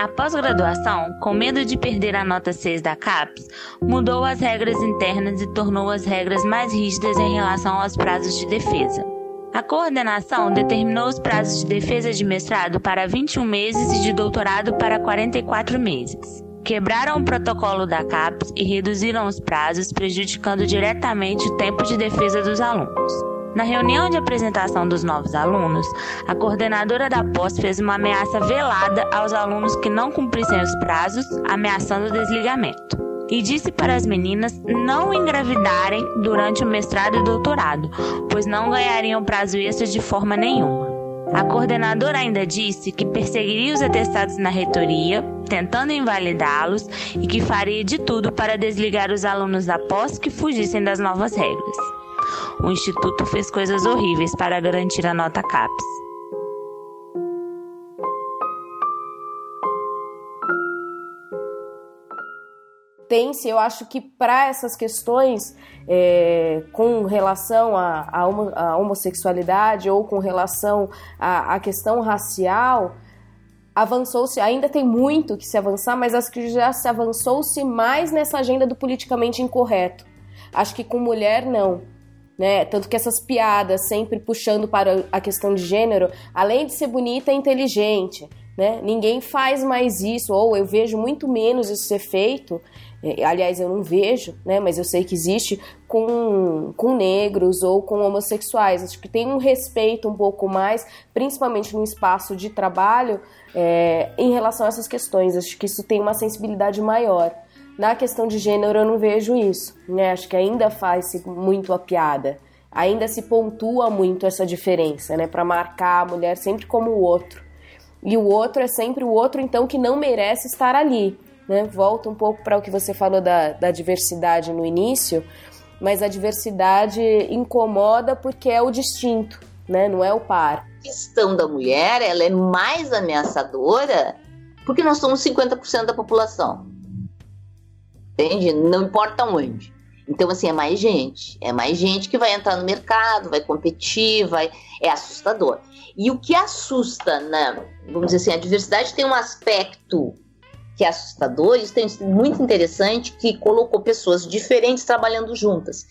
A pós-graduação, com medo de perder a nota 6 da CAPES, mudou as regras internas e tornou as regras mais rígidas em relação aos prazos de defesa. A coordenação determinou os prazos de defesa de mestrado para 21 meses e de doutorado para 44 meses. Quebraram o protocolo da CAPES e reduziram os prazos, prejudicando diretamente o tempo de defesa dos alunos. Na reunião de apresentação dos novos alunos, a coordenadora da pós fez uma ameaça velada aos alunos que não cumprissem os prazos, ameaçando o desligamento e disse para as meninas não engravidarem durante o mestrado e doutorado, pois não ganhariam prazo extra de forma nenhuma. A coordenadora ainda disse que perseguiria os atestados na reitoria, tentando invalidá-los, e que faria de tudo para desligar os alunos da pós que fugissem das novas regras. O instituto fez coisas horríveis para garantir a nota CAPES. Pense, eu acho que para essas questões é, com relação à homossexualidade ou com relação à, questão racial, avançou-se, ainda tem muito que se avançar, mas acho que já se avançou-se mais nessa agenda do politicamente incorreto. Acho que com mulher não. Né? Tanto que essas piadas sempre puxando para a questão de gênero, além de ser bonita, é inteligente. Né? Ninguém faz mais isso, ou eu vejo muito menos isso ser feito aliás, eu não vejo, né, mas eu sei que existe com, com negros ou com homossexuais. Acho que tem um respeito um pouco mais, principalmente no espaço de trabalho, é, em relação a essas questões. Acho que isso tem uma sensibilidade maior. Na questão de gênero, eu não vejo isso. Né? Acho que ainda faz-se muito a piada. Ainda se pontua muito essa diferença, né? Para marcar a mulher sempre como o outro. e o outro é sempre o outro, então, que não merece estar ali. Né? Volta um pouco para o que você falou da, da diversidade no início, mas a diversidade incomoda porque é o distinto, né? não é o par. A questão da mulher ela é mais ameaçadora porque nós somos 50% da população. Entende? Não importa onde. Então, assim, é mais gente. É mais gente que vai entrar no mercado, vai competir, vai. É assustador. E o que assusta, né? Vamos dizer assim, a diversidade tem um aspecto que é assustador, isso tem muito interessante, que colocou pessoas diferentes trabalhando juntas.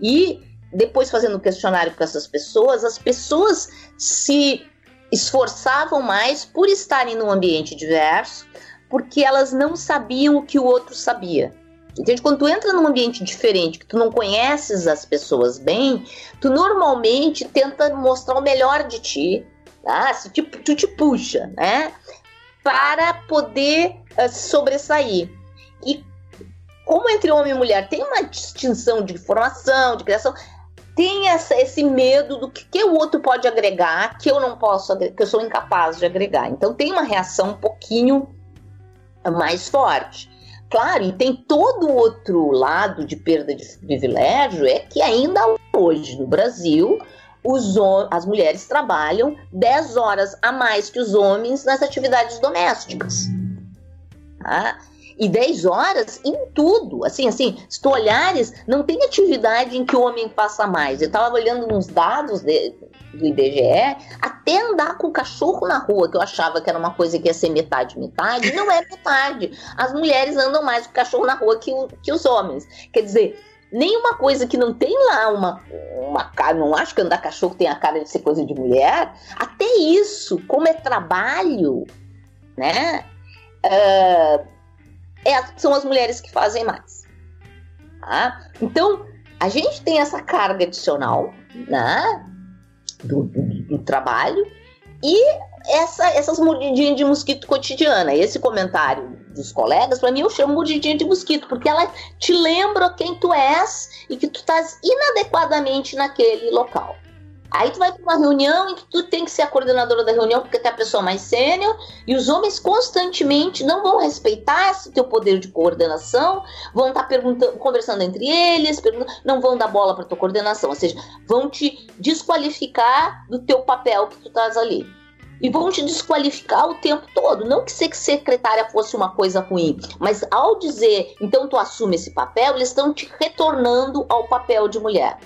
E depois fazendo questionário com essas pessoas, as pessoas se esforçavam mais por estarem num ambiente diverso, porque elas não sabiam o que o outro sabia. Entende? Quando tu entra num ambiente diferente, que tu não conheces as pessoas bem, tu normalmente tenta mostrar o melhor de ti, tá? Se tu, tu te puxa, né? Para poder uh, sobressair. E como entre homem e mulher tem uma distinção de formação, de criação, tem essa, esse medo do que, que, o outro pode agregar, que eu não posso, que eu sou incapaz de agregar. Então tem uma reação um pouquinho mais forte. Claro, e tem todo o outro lado de perda de privilégio, é que ainda hoje no Brasil os, as mulheres trabalham 10 horas a mais que os homens nas atividades domésticas. Tá? E 10 horas em tudo. Assim, assim, se tu olhares, não tem atividade em que o homem passa mais. Eu estava olhando nos dados de, do IBGE, até andar com o cachorro na rua, que eu achava que era uma coisa que ia ser metade, metade, não é metade. As mulheres andam mais com o cachorro na rua que, o, que os homens. Quer dizer, nenhuma coisa que não tem lá uma, uma cara, não acho que andar cachorro tem a cara de ser coisa de mulher. Até isso, como é trabalho, né? Uh, é, são as mulheres que fazem mais. Tá? Então, a gente tem essa carga adicional, né? do, do, do trabalho e essa, essas mordidinhas de mosquito cotidiana. Esse comentário dos colegas, para mim eu chamo mordidinha de mosquito, porque ela te lembra quem tu és e que tu estás inadequadamente naquele local. Aí tu vai para uma reunião em que tu tem que ser a coordenadora da reunião porque tu é a pessoa mais sênior e os homens constantemente não vão respeitar esse teu poder de coordenação, vão estar tá perguntando, conversando entre eles, não vão dar bola para tua coordenação, ou seja, vão te desqualificar do teu papel que tu estás ali. E vão te desqualificar o tempo todo. Não que ser secretária fosse uma coisa ruim, mas ao dizer, então tu assume esse papel, eles estão te retornando ao papel de mulher.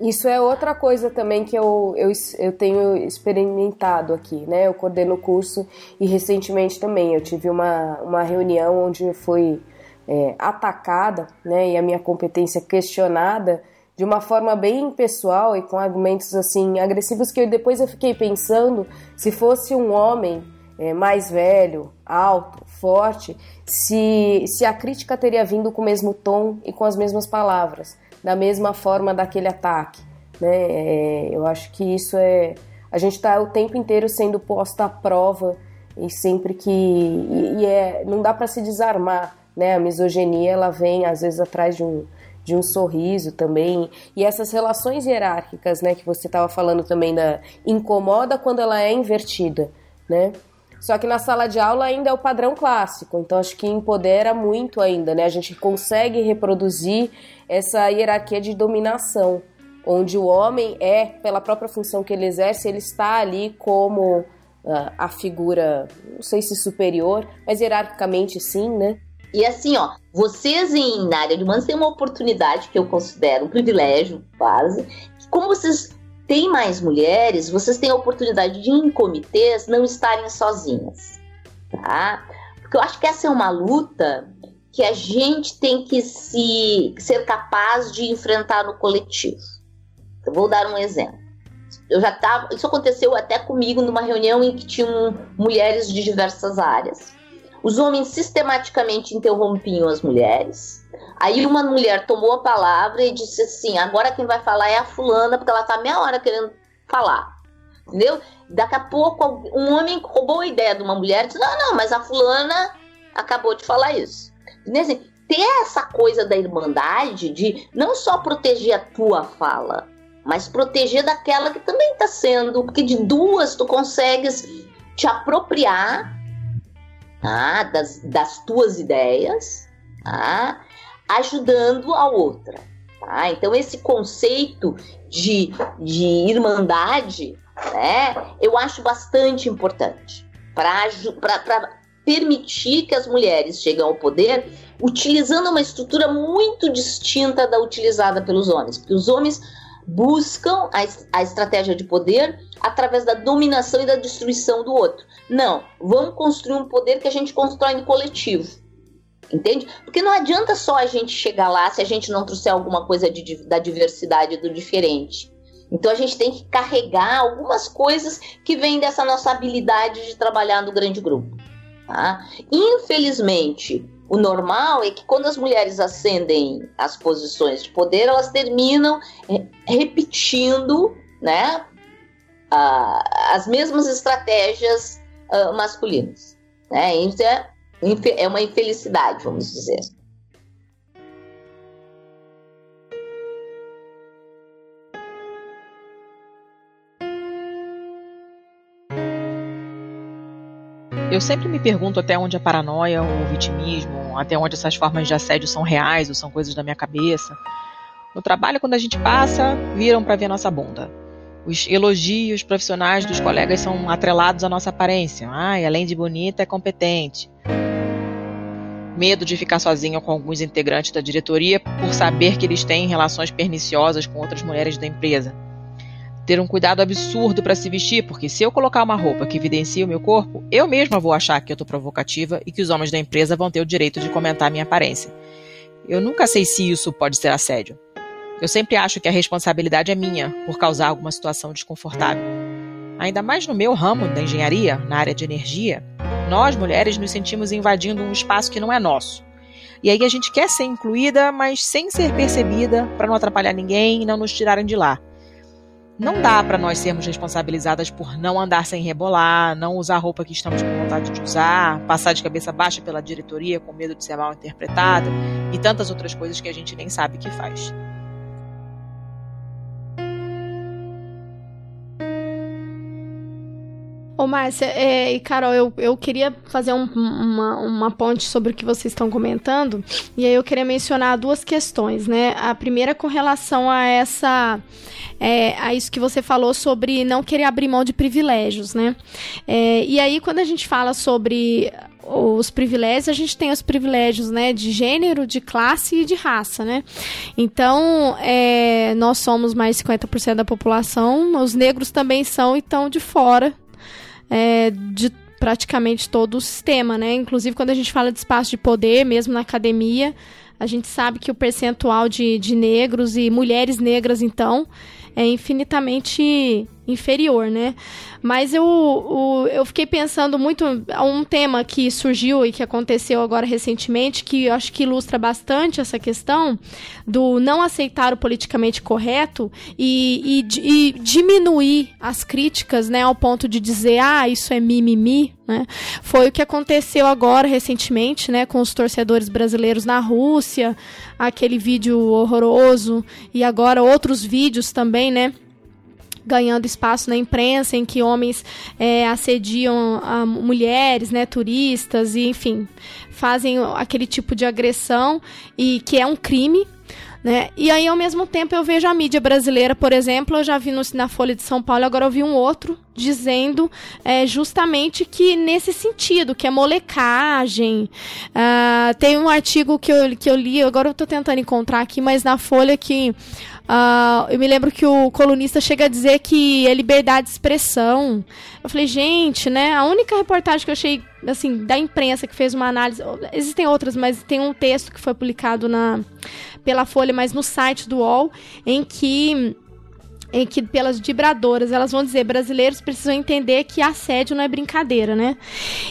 Isso é outra coisa também que eu, eu, eu tenho experimentado aqui, né? Eu coordeno o curso e recentemente também eu tive uma, uma reunião onde eu fui é, atacada, né? E a minha competência questionada de uma forma bem pessoal e com argumentos assim agressivos que eu, depois eu fiquei pensando se fosse um homem é, mais velho, alto, forte, se, se a crítica teria vindo com o mesmo tom e com as mesmas palavras da mesma forma daquele ataque. Né? É, eu acho que isso é. A gente está o tempo inteiro sendo posta à prova e sempre que. E, e é, não dá para se desarmar. Né? A misoginia ela vem às vezes atrás de um, de um sorriso também. E essas relações hierárquicas, né, que você estava falando também da incomoda quando ela é invertida, né? Só que na sala de aula ainda é o padrão clássico, então acho que empodera muito ainda, né? A gente consegue reproduzir essa hierarquia de dominação, onde o homem é, pela própria função que ele exerce, ele está ali como uh, a figura, não sei se superior, mas hierarquicamente sim, né? E assim, ó, vocês em, na área de humanos têm uma oportunidade que eu considero um privilégio, quase, como vocês tem mais mulheres, vocês têm a oportunidade de, em comitês, não estarem sozinhas, tá? Porque eu acho que essa é uma luta que a gente tem que se ser capaz de enfrentar no coletivo. Eu vou dar um exemplo. Eu já tava, isso aconteceu até comigo numa reunião em que tinham mulheres de diversas áreas. Os homens sistematicamente interrompiam as mulheres Aí uma mulher tomou a palavra e disse assim: agora quem vai falar é a fulana, porque ela tá meia hora querendo falar. Entendeu? Daqui a pouco um homem roubou a ideia de uma mulher e disse: não, não, mas a fulana acabou de falar isso. Entendeu? Assim, ter essa coisa da irmandade de não só proteger a tua fala, mas proteger daquela que também está sendo, porque de duas tu consegues te apropriar tá, das, das tuas ideias, tá, ajudando a outra. Tá? Então, esse conceito de, de irmandade, né, eu acho bastante importante para permitir que as mulheres cheguem ao poder utilizando uma estrutura muito distinta da utilizada pelos homens, porque os homens buscam a, a estratégia de poder através da dominação e da destruição do outro. Não, vamos construir um poder que a gente constrói no coletivo. Entende? Porque não adianta só a gente chegar lá se a gente não trouxer alguma coisa de, da diversidade do diferente. Então a gente tem que carregar algumas coisas que vêm dessa nossa habilidade de trabalhar no grande grupo. Tá? Infelizmente, o normal é que quando as mulheres ascendem as posições de poder, elas terminam repetindo né, as mesmas estratégias uh, masculinas. Né? Isso é, é uma infelicidade, vamos dizer. Eu sempre me pergunto até onde a paranoia ou o vitimismo, até onde essas formas de assédio são reais ou são coisas da minha cabeça. No trabalho, quando a gente passa, viram para ver nossa bunda. Os elogios profissionais dos colegas são atrelados à nossa aparência. Ai, além de bonita, é competente. Medo de ficar sozinha com alguns integrantes da diretoria por saber que eles têm relações perniciosas com outras mulheres da empresa ter um cuidado absurdo para se vestir, porque se eu colocar uma roupa que evidencia o meu corpo, eu mesma vou achar que eu tô provocativa e que os homens da empresa vão ter o direito de comentar a minha aparência. Eu nunca sei se isso pode ser assédio. Eu sempre acho que a responsabilidade é minha por causar alguma situação desconfortável. Ainda mais no meu ramo da engenharia, na área de energia, nós mulheres nos sentimos invadindo um espaço que não é nosso. E aí a gente quer ser incluída, mas sem ser percebida, para não atrapalhar ninguém e não nos tirarem de lá. Não dá para nós sermos responsabilizadas por não andar sem rebolar, não usar roupa que estamos com vontade de usar, passar de cabeça baixa pela diretoria com medo de ser mal interpretada e tantas outras coisas que a gente nem sabe que faz. Ô, Márcia é, e Carol, eu, eu queria fazer um, uma, uma ponte sobre o que vocês estão comentando, e aí eu queria mencionar duas questões, né? A primeira com relação a essa. É, a isso que você falou sobre não querer abrir mão de privilégios, né? É, e aí, quando a gente fala sobre os privilégios, a gente tem os privilégios, né, de gênero, de classe e de raça, né? Então, é, nós somos mais 50% da população, os negros também são e estão de fora é, de praticamente todo o sistema, né? Inclusive, quando a gente fala de espaço de poder, mesmo na academia, a gente sabe que o percentual de, de negros e mulheres negras, então, é infinitamente inferior, né? Mas eu, o, eu fiquei pensando muito um tema que surgiu e que aconteceu agora recentemente, que eu acho que ilustra bastante essa questão do não aceitar o politicamente correto e, e, e diminuir as críticas, né, ao ponto de dizer, ah, isso é mimimi, né? Foi o que aconteceu agora recentemente, né, com os torcedores brasileiros na Rússia, aquele vídeo horroroso e agora outros vídeos também, né? Ganhando espaço na imprensa, em que homens é, assediam a mulheres, né, turistas, e enfim, fazem aquele tipo de agressão e que é um crime. Né? E aí, ao mesmo tempo, eu vejo a mídia brasileira, por exemplo, eu já vi no, na Folha de São Paulo, agora eu vi um outro dizendo é, justamente que nesse sentido, que é molecagem. Uh, tem um artigo que eu, que eu li, agora eu estou tentando encontrar aqui, mas na Folha que Uh, eu me lembro que o colunista chega a dizer que é liberdade de expressão. Eu falei, gente, né? A única reportagem que eu achei, assim, da imprensa que fez uma análise. Existem outras, mas tem um texto que foi publicado na, pela Folha, mas no site do UOL, em que em que pelas vibradoras elas vão dizer brasileiros precisam entender que assédio não é brincadeira, né?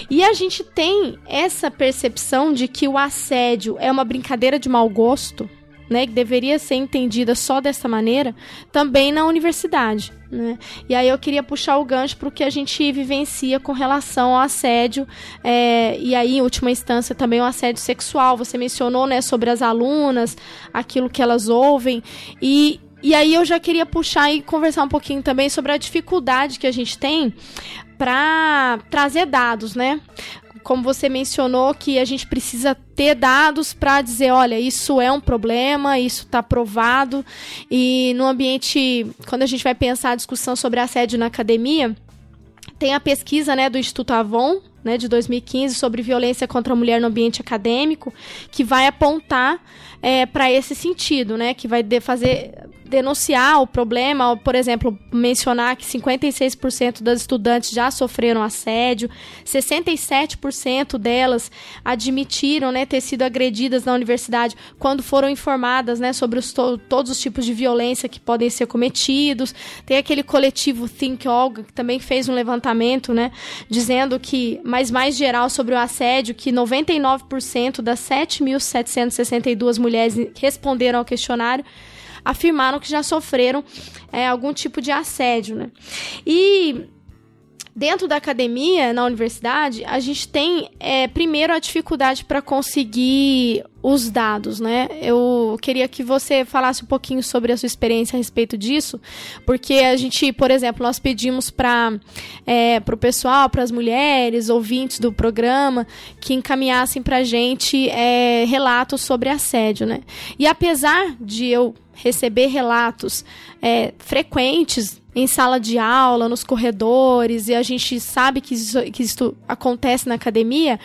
E a gente tem essa percepção de que o assédio é uma brincadeira de mau gosto, né, que deveria ser entendida só dessa maneira, também na universidade. Né? E aí eu queria puxar o gancho para o que a gente vivencia com relação ao assédio, é, e aí, em última instância, também o assédio sexual. Você mencionou né, sobre as alunas, aquilo que elas ouvem, e e aí eu já queria puxar e conversar um pouquinho também sobre a dificuldade que a gente tem para trazer dados, né? Como você mencionou que a gente precisa ter dados para dizer, olha, isso é um problema, isso está provado. E no ambiente, quando a gente vai pensar a discussão sobre assédio na academia, tem a pesquisa né, do Instituto Avon, né, de 2015, sobre violência contra a mulher no ambiente acadêmico, que vai apontar é, para esse sentido, né, que vai fazer denunciar o problema, por exemplo, mencionar que 56% das estudantes já sofreram assédio, 67% delas admitiram né, ter sido agredidas na universidade quando foram informadas né, sobre os to todos os tipos de violência que podem ser cometidos. Tem aquele coletivo Think Olga, que também fez um levantamento, né, dizendo que, mas mais geral sobre o assédio, que 99% das 7.762 mulheres responderam ao questionário afirmaram que já sofreram é, algum tipo de assédio, né? E dentro da academia, na universidade, a gente tem é, primeiro a dificuldade para conseguir os dados, né? Eu queria que você falasse um pouquinho sobre a sua experiência a respeito disso, porque a gente, por exemplo, nós pedimos para é, o pessoal, para as mulheres, ouvintes do programa, que encaminhassem para a gente é, relatos sobre assédio, né? E apesar de eu receber relatos é, frequentes em sala de aula, nos corredores, e a gente sabe que isso, que isso acontece na academia,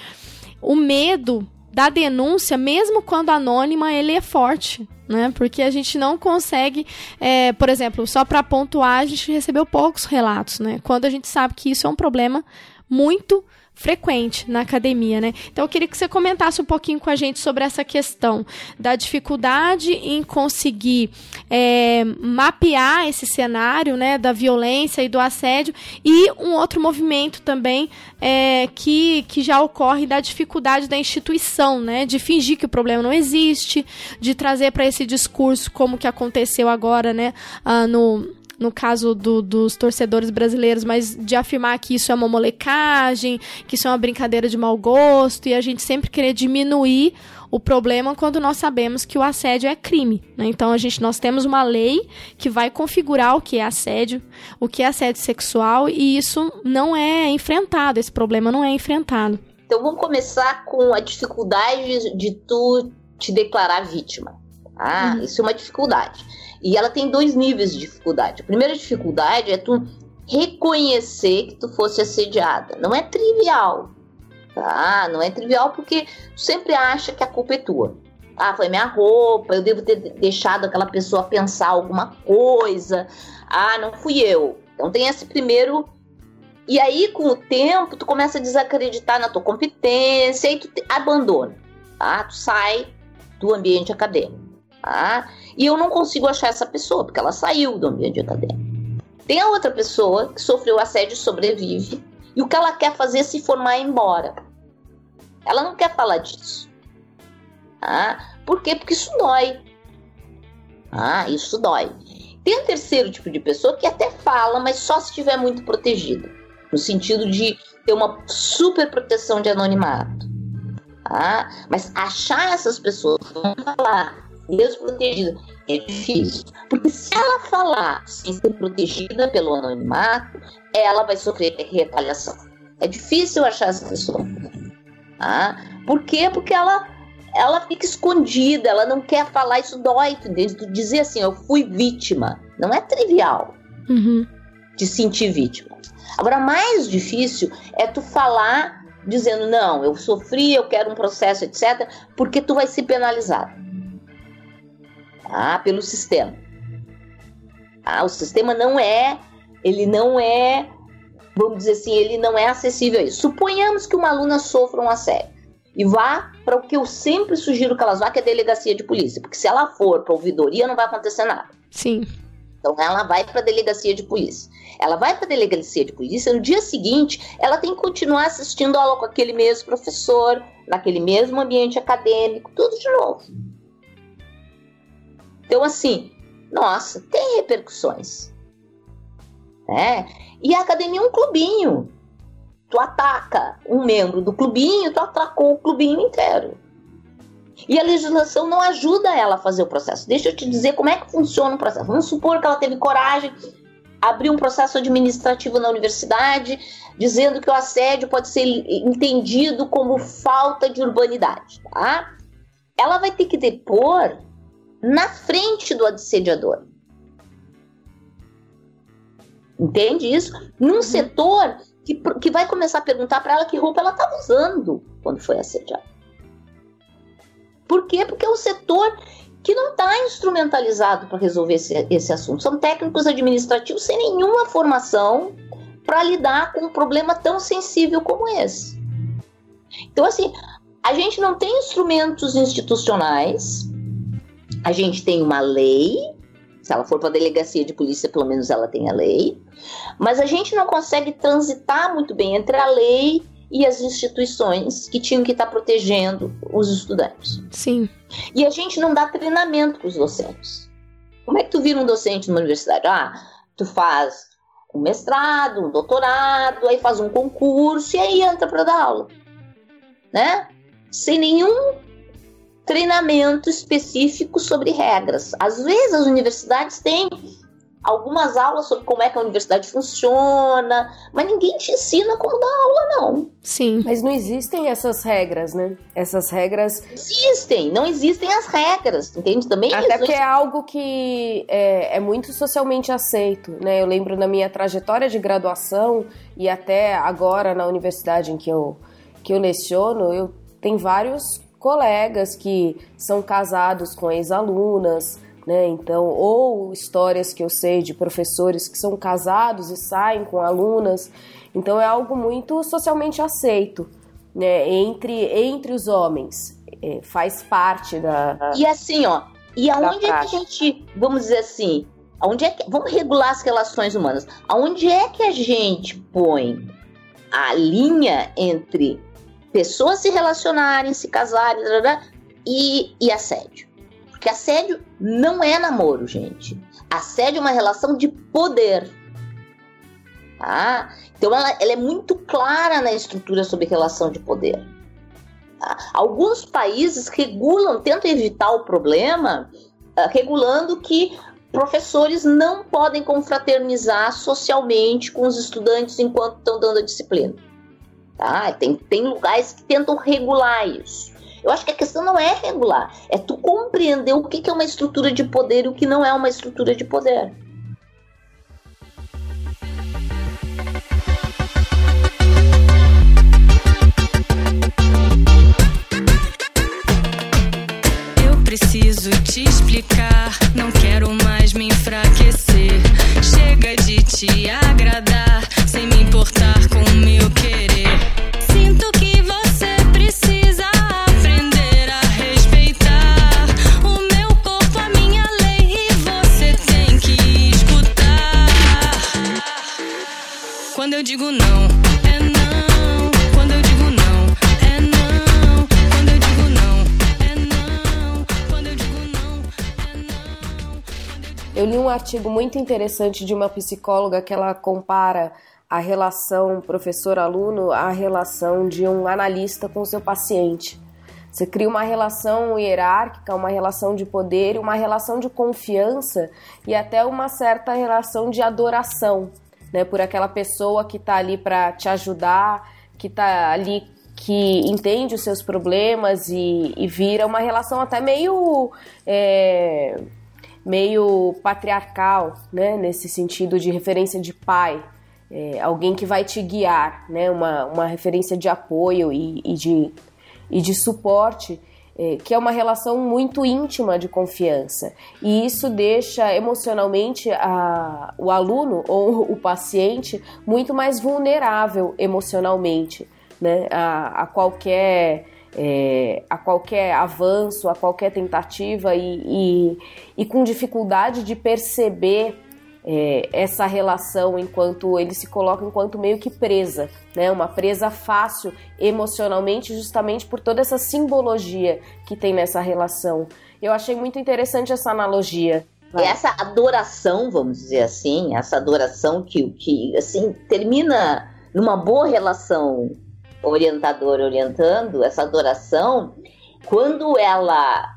o medo da denúncia, mesmo quando anônima, ele é forte. Né? Porque a gente não consegue, é, por exemplo, só para pontuar, a gente recebeu poucos relatos, né? Quando a gente sabe que isso é um problema muito frequente na academia, né? Então eu queria que você comentasse um pouquinho com a gente sobre essa questão da dificuldade em conseguir é, mapear esse cenário, né, da violência e do assédio e um outro movimento também é, que, que já ocorre da dificuldade da instituição, né, de fingir que o problema não existe, de trazer para esse discurso como que aconteceu agora, né, uh, no no caso do, dos torcedores brasileiros, mas de afirmar que isso é uma molecagem, que isso é uma brincadeira de mau gosto, e a gente sempre querer diminuir o problema quando nós sabemos que o assédio é crime. Né? Então a gente nós temos uma lei que vai configurar o que é assédio, o que é assédio sexual, e isso não é enfrentado, esse problema não é enfrentado. Então vamos começar com a dificuldade de tu te declarar vítima. Ah, uhum. isso é uma dificuldade. E ela tem dois níveis de dificuldade. A primeira dificuldade é tu reconhecer que tu fosse assediada. Não é trivial, tá? Não é trivial porque tu sempre acha que a culpa é tua. Ah, foi minha roupa, eu devo ter deixado aquela pessoa pensar alguma coisa. Ah, não fui eu. Então tem esse primeiro. E aí, com o tempo, tu começa a desacreditar na tua competência e tu te abandona, tá? Tu sai do ambiente acadêmico. Tá? E eu não consigo achar essa pessoa, porque ela saiu do ambiente acadêmico. Tem a outra pessoa que sofreu assédio e sobrevive, e o que ela quer fazer é se formar e ir embora. Ela não quer falar disso. Tá? Por quê? Porque isso dói. Ah, isso dói. Tem um terceiro tipo de pessoa que até fala, mas só se estiver muito protegida. No sentido de ter uma super proteção de anonimato. Tá? Mas achar essas pessoas que vão falar desprotegida. É difícil. Porque se ela falar sem ser protegida pelo anonimato, ela vai sofrer retaliação. É difícil achar essa pessoa. Tá? Por quê? Porque ela, ela fica escondida, ela não quer falar, isso dói. Tu dizer assim, eu fui vítima. Não é trivial uhum. de sentir vítima. Agora, mais difícil é tu falar dizendo, não, eu sofri, eu quero um processo, etc., porque tu vai ser penalizado tá? pelo sistema. Tá? O sistema não é, ele não é, vamos dizer assim, ele não é acessível a isso. Suponhamos que uma aluna sofra um assédio e vá para o que eu sempre sugiro que elas vá, que é a delegacia de polícia, porque se ela for para ouvidoria não vai acontecer nada. Sim. Então ela vai para a delegacia de polícia. Ela vai para a delegacia de polícia, no dia seguinte ela tem que continuar assistindo aula com aquele mesmo professor, naquele mesmo ambiente acadêmico, tudo de novo. Então, assim, nossa, tem repercussões. Né? E a academia é um clubinho. Tu ataca um membro do clubinho, tu atacou o clubinho inteiro. E a legislação não ajuda ela a fazer o processo. Deixa eu te dizer como é que funciona o processo. Vamos supor que ela teve coragem, abriu um processo administrativo na universidade, dizendo que o assédio pode ser entendido como falta de urbanidade. Tá? Ela vai ter que depor na frente do assediador. Entende isso? Num uhum. setor que, que vai começar a perguntar para ela que roupa ela estava usando quando foi assediada. Por quê? Porque é um setor que não está instrumentalizado para resolver esse, esse assunto. São técnicos administrativos sem nenhuma formação para lidar com um problema tão sensível como esse. Então, assim, a gente não tem instrumentos institucionais, a gente tem uma lei, se ela for para a delegacia de polícia, pelo menos ela tem a lei, mas a gente não consegue transitar muito bem entre a lei e as instituições que tinham que estar protegendo os estudantes. Sim. E a gente não dá treinamento para os docentes. Como é que tu vira um docente numa universidade? Ah, tu faz um mestrado, um doutorado, aí faz um concurso e aí entra para dar aula, né? Sem nenhum treinamento específico sobre regras. Às vezes as universidades têm algumas aulas sobre como é que a universidade funciona, mas ninguém te ensina como dar aula, não. Sim. Mas não existem essas regras, né? Essas regras. Existem, não existem as regras, entende? Também Até porque é algo que é, é, muito socialmente aceito, né? Eu lembro na minha trajetória de graduação e até agora na universidade em que eu, que eu leciono, eu tenho vários colegas que são casados com ex-alunas, né? Então, ou histórias que eu sei de professores que são casados e saem com alunas. Então, é algo muito socialmente aceito, né? Entre, entre os homens. É, faz parte da. E assim, ó. E aonde é que a gente, vamos dizer assim, aonde é que, vamos regular as relações humanas. Aonde é que a gente põe a linha entre pessoas se relacionarem, se casarem e, e assédio? Porque assédio não é namoro, gente. Assédio é uma relação de poder. Tá? Então ela, ela é muito clara na estrutura sobre relação de poder. Tá? Alguns países regulam, tentam evitar o problema, uh, regulando que professores não podem confraternizar socialmente com os estudantes enquanto estão dando a disciplina. Tá? Tem, tem lugares que tentam regular isso. Eu acho que a questão não é regular, é tu compreender o que é uma estrutura de poder e o que não é uma estrutura de poder. Eu preciso te explicar, não quero mais me enfraquecer. Chega de te agradar, sem me importar com o meu querer. Eu digo não, é não. Quando eu digo não, é não. Quando eu digo não, é não. Quando eu digo não, é não. Eu li um artigo muito interessante de uma psicóloga que ela compara a relação professor-aluno à relação de um analista com seu paciente. Você cria uma relação hierárquica, uma relação de poder, uma relação de confiança e até uma certa relação de adoração né, por aquela pessoa que está ali para te ajudar, que está ali que entende os seus problemas e, e vira uma relação até meio é, meio patriarcal, né, nesse sentido de referência de pai, é, alguém que vai te guiar, né, uma, uma referência de apoio e, e de, e de suporte é, que é uma relação muito íntima de confiança. E isso deixa emocionalmente a, o aluno ou o paciente muito mais vulnerável emocionalmente né, a, a qualquer. É, a qualquer avanço, a qualquer tentativa e, e, e com dificuldade de perceber é, essa relação enquanto ele se coloca enquanto meio que presa, né? Uma presa fácil emocionalmente, justamente por toda essa simbologia que tem nessa relação. Eu achei muito interessante essa analogia. Vai. Essa adoração, vamos dizer assim, essa adoração que, que assim termina numa boa relação orientador orientando, essa adoração quando ela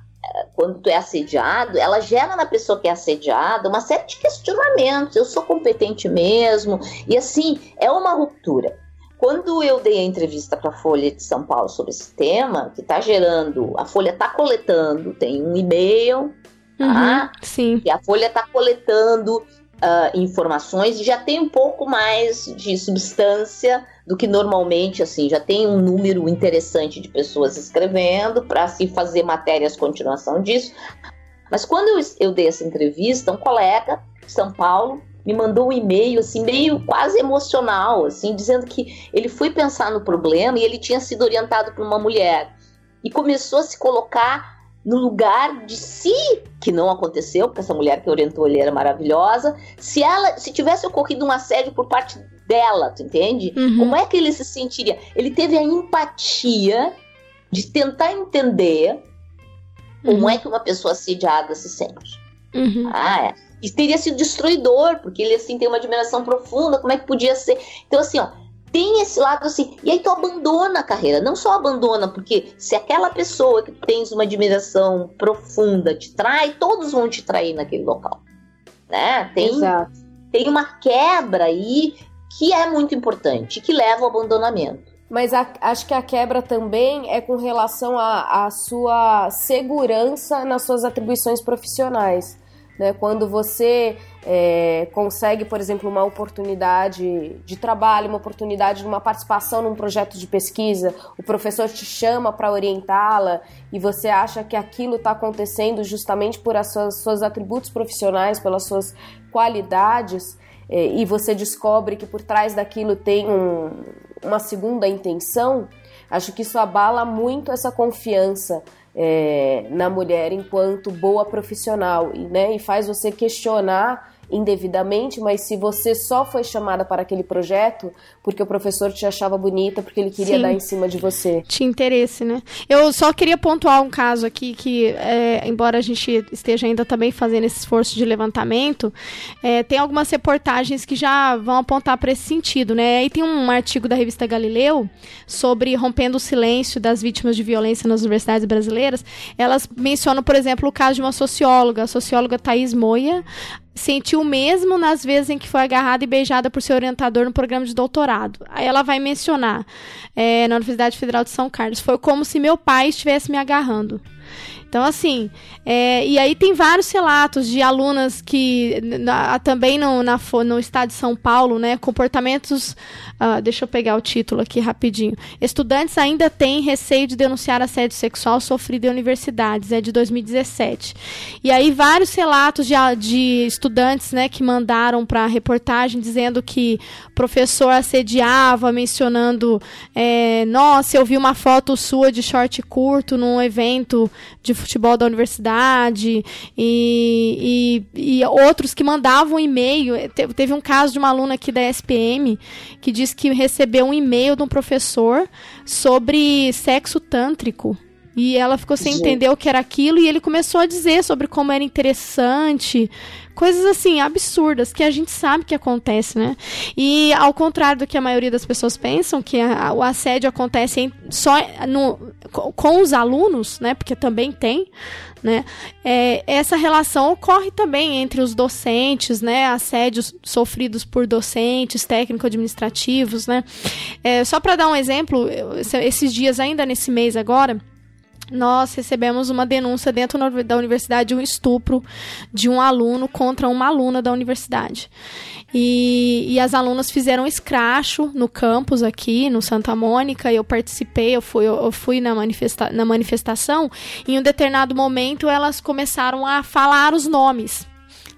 quando tu é assediado, ela gera na pessoa que é assediada uma série de questionamentos. Eu sou competente mesmo? E assim, é uma ruptura. Quando eu dei a entrevista para a Folha de São Paulo sobre esse tema, que está gerando, a Folha está coletando, tem um e-mail, tá? Uhum, sim. E a Folha está coletando uh, informações e já tem um pouco mais de substância do que normalmente, assim, já tem um número interessante de pessoas escrevendo para se fazer matérias continuação disso. Mas quando eu, eu dei essa entrevista, um colega de São Paulo me mandou um e-mail, assim, meio quase emocional, assim, dizendo que ele foi pensar no problema e ele tinha sido orientado por uma mulher. E começou a se colocar no lugar de si, que não aconteceu, porque essa mulher que orientou ele era maravilhosa, se ela, se tivesse ocorrido um assédio por parte dela, tu entende? Uhum. Como é que ele se sentiria? Ele teve a empatia de tentar entender uhum. como é que uma pessoa assediada se sente. Uhum. Ah, é. E teria sido destruidor, porque ele assim tem uma admiração profunda, como é que podia ser? Então assim, ó, tem esse lado assim, e aí tu abandona a carreira, não só abandona, porque se aquela pessoa que tens uma admiração profunda te trai, todos vão te trair naquele local. Né? Tem, Exato. tem uma quebra aí que é muito importante, que leva ao abandonamento. Mas a, acho que a quebra também é com relação à sua segurança nas suas atribuições profissionais. Né? Quando você é, consegue, por exemplo, uma oportunidade de trabalho, uma oportunidade de uma participação num projeto de pesquisa, o professor te chama para orientá-la e você acha que aquilo está acontecendo justamente por as suas, seus atributos profissionais, pelas suas qualidades, e você descobre que por trás daquilo tem um, uma segunda intenção, acho que isso abala muito essa confiança é, na mulher enquanto boa profissional né, e faz você questionar indevidamente, mas se você só foi chamada para aquele projeto porque o professor te achava bonita, porque ele queria Sim. dar em cima de você. Tinha interesse, né? Eu só queria pontuar um caso aqui que, é, embora a gente esteja ainda também fazendo esse esforço de levantamento, é, tem algumas reportagens que já vão apontar para esse sentido, né? Aí tem um artigo da revista Galileu sobre rompendo o silêncio das vítimas de violência nas universidades brasileiras. Elas mencionam, por exemplo, o caso de uma socióloga, a socióloga Thais Moia, sentiu mesmo nas vezes em que foi agarrada e beijada por seu orientador no programa de doutorado. Aí ela vai mencionar é, na Universidade Federal de São Carlos. Foi como se meu pai estivesse me agarrando. Então, assim, é, e aí tem vários relatos de alunas que na, também no, na, no estado de São Paulo, né, comportamentos, uh, deixa eu pegar o título aqui rapidinho. Estudantes ainda têm receio de denunciar assédio sexual sofrido em universidades, é de 2017. E aí vários relatos de, de estudantes, né, que mandaram para a reportagem dizendo que professor assediava, mencionando, é, nossa, eu vi uma foto sua de short curto num evento de futebol da universidade e, e, e outros que mandavam e-mail. Teve um caso de uma aluna aqui da SPM que disse que recebeu um e-mail de um professor sobre sexo tântrico. E ela ficou sem entender o que era aquilo e ele começou a dizer sobre como era interessante, coisas assim absurdas que a gente sabe que acontece, né? E ao contrário do que a maioria das pessoas pensam, que a, o assédio acontece em, só no, com os alunos, né? Porque também tem, né? É, essa relação ocorre também entre os docentes, né? Assédios sofridos por docentes, técnico-administrativos, né? É, só para dar um exemplo, esses dias ainda nesse mês agora nós recebemos uma denúncia dentro da universidade de um estupro de um aluno contra uma aluna da universidade. E, e as alunas fizeram um escracho no campus aqui, no Santa Mônica, eu participei, eu fui, eu fui na, manifesta na manifestação, e em um determinado momento elas começaram a falar os nomes.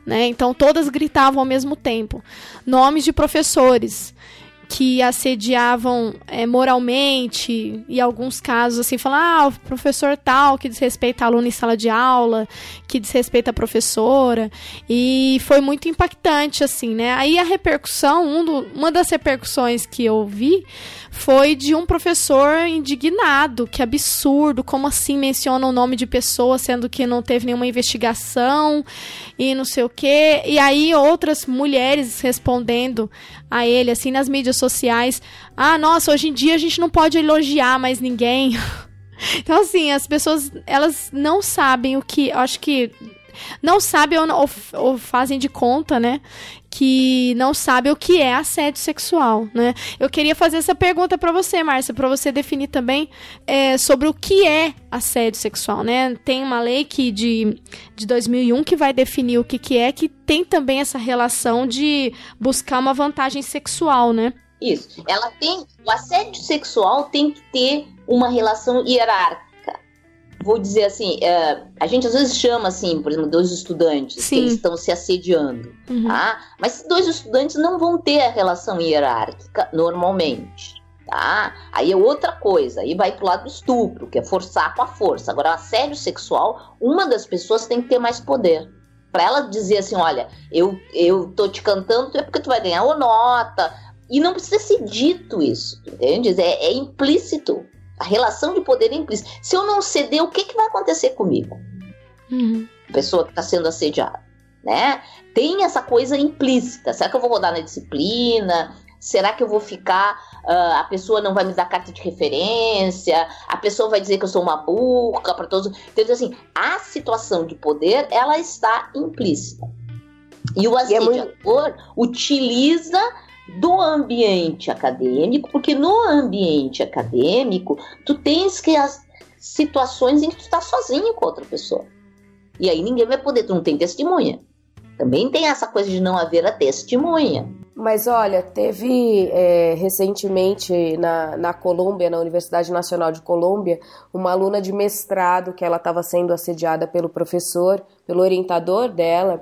Né? Então todas gritavam ao mesmo tempo. Nomes de professores que assediavam é, moralmente, e alguns casos assim, falam, ah, o professor tal que desrespeita a aluna em sala de aula, que desrespeita a professora, e foi muito impactante, assim, né? Aí a repercussão, um do, uma das repercussões que eu vi foi de um professor indignado, que absurdo, como assim menciona o nome de pessoa, sendo que não teve nenhuma investigação e não sei o quê. E aí outras mulheres respondendo a ele, assim, nas mídias sociais, ah, nossa, hoje em dia a gente não pode elogiar mais ninguém. *laughs* Então, assim, as pessoas, elas não sabem o que. Acho que. Não sabem ou, ou, ou, fazem de conta, né? Que não sabem o que é assédio sexual, né? Eu queria fazer essa pergunta para você, Márcia, para você definir também é, sobre o que é assédio sexual, né? Tem uma lei que de, de 2001 que vai definir o que, que é, que tem também essa relação de buscar uma vantagem sexual, né? Isso. Ela tem. O assédio sexual tem que ter uma relação hierárquica. Vou dizer assim, é, a gente às vezes chama assim, por exemplo, dois estudantes Sim. que eles estão se assediando, uhum. tá? Mas dois estudantes não vão ter a relação hierárquica normalmente, tá? Aí é outra coisa, aí vai pro lado do estupro, que é forçar com a força. Agora, assédio sexual, uma das pessoas tem que ter mais poder para ela dizer assim, olha, eu, eu tô te cantando, é porque tu vai ganhar uma nota, e não precisa ser dito isso, entende? É, é implícito. A relação de poder é implícita. Se eu não ceder, o que, que vai acontecer comigo? Uhum. A pessoa que está sendo assediada. Né? Tem essa coisa implícita. Será que eu vou rodar na disciplina? Será que eu vou ficar? Uh, a pessoa não vai me dar carta de referência? A pessoa vai dizer que eu sou uma burra para todos. Então, assim, a situação de poder ela está implícita. E o assediador e é muito... utiliza do ambiente acadêmico, porque no ambiente acadêmico tu tens que as situações em que tu está sozinho com outra pessoa. E aí ninguém vai poder, tu não tem testemunha. Também tem essa coisa de não haver a testemunha. Mas olha, teve é, recentemente na, na Colômbia, na Universidade Nacional de Colômbia, uma aluna de mestrado que ela estava sendo assediada pelo professor, pelo orientador dela,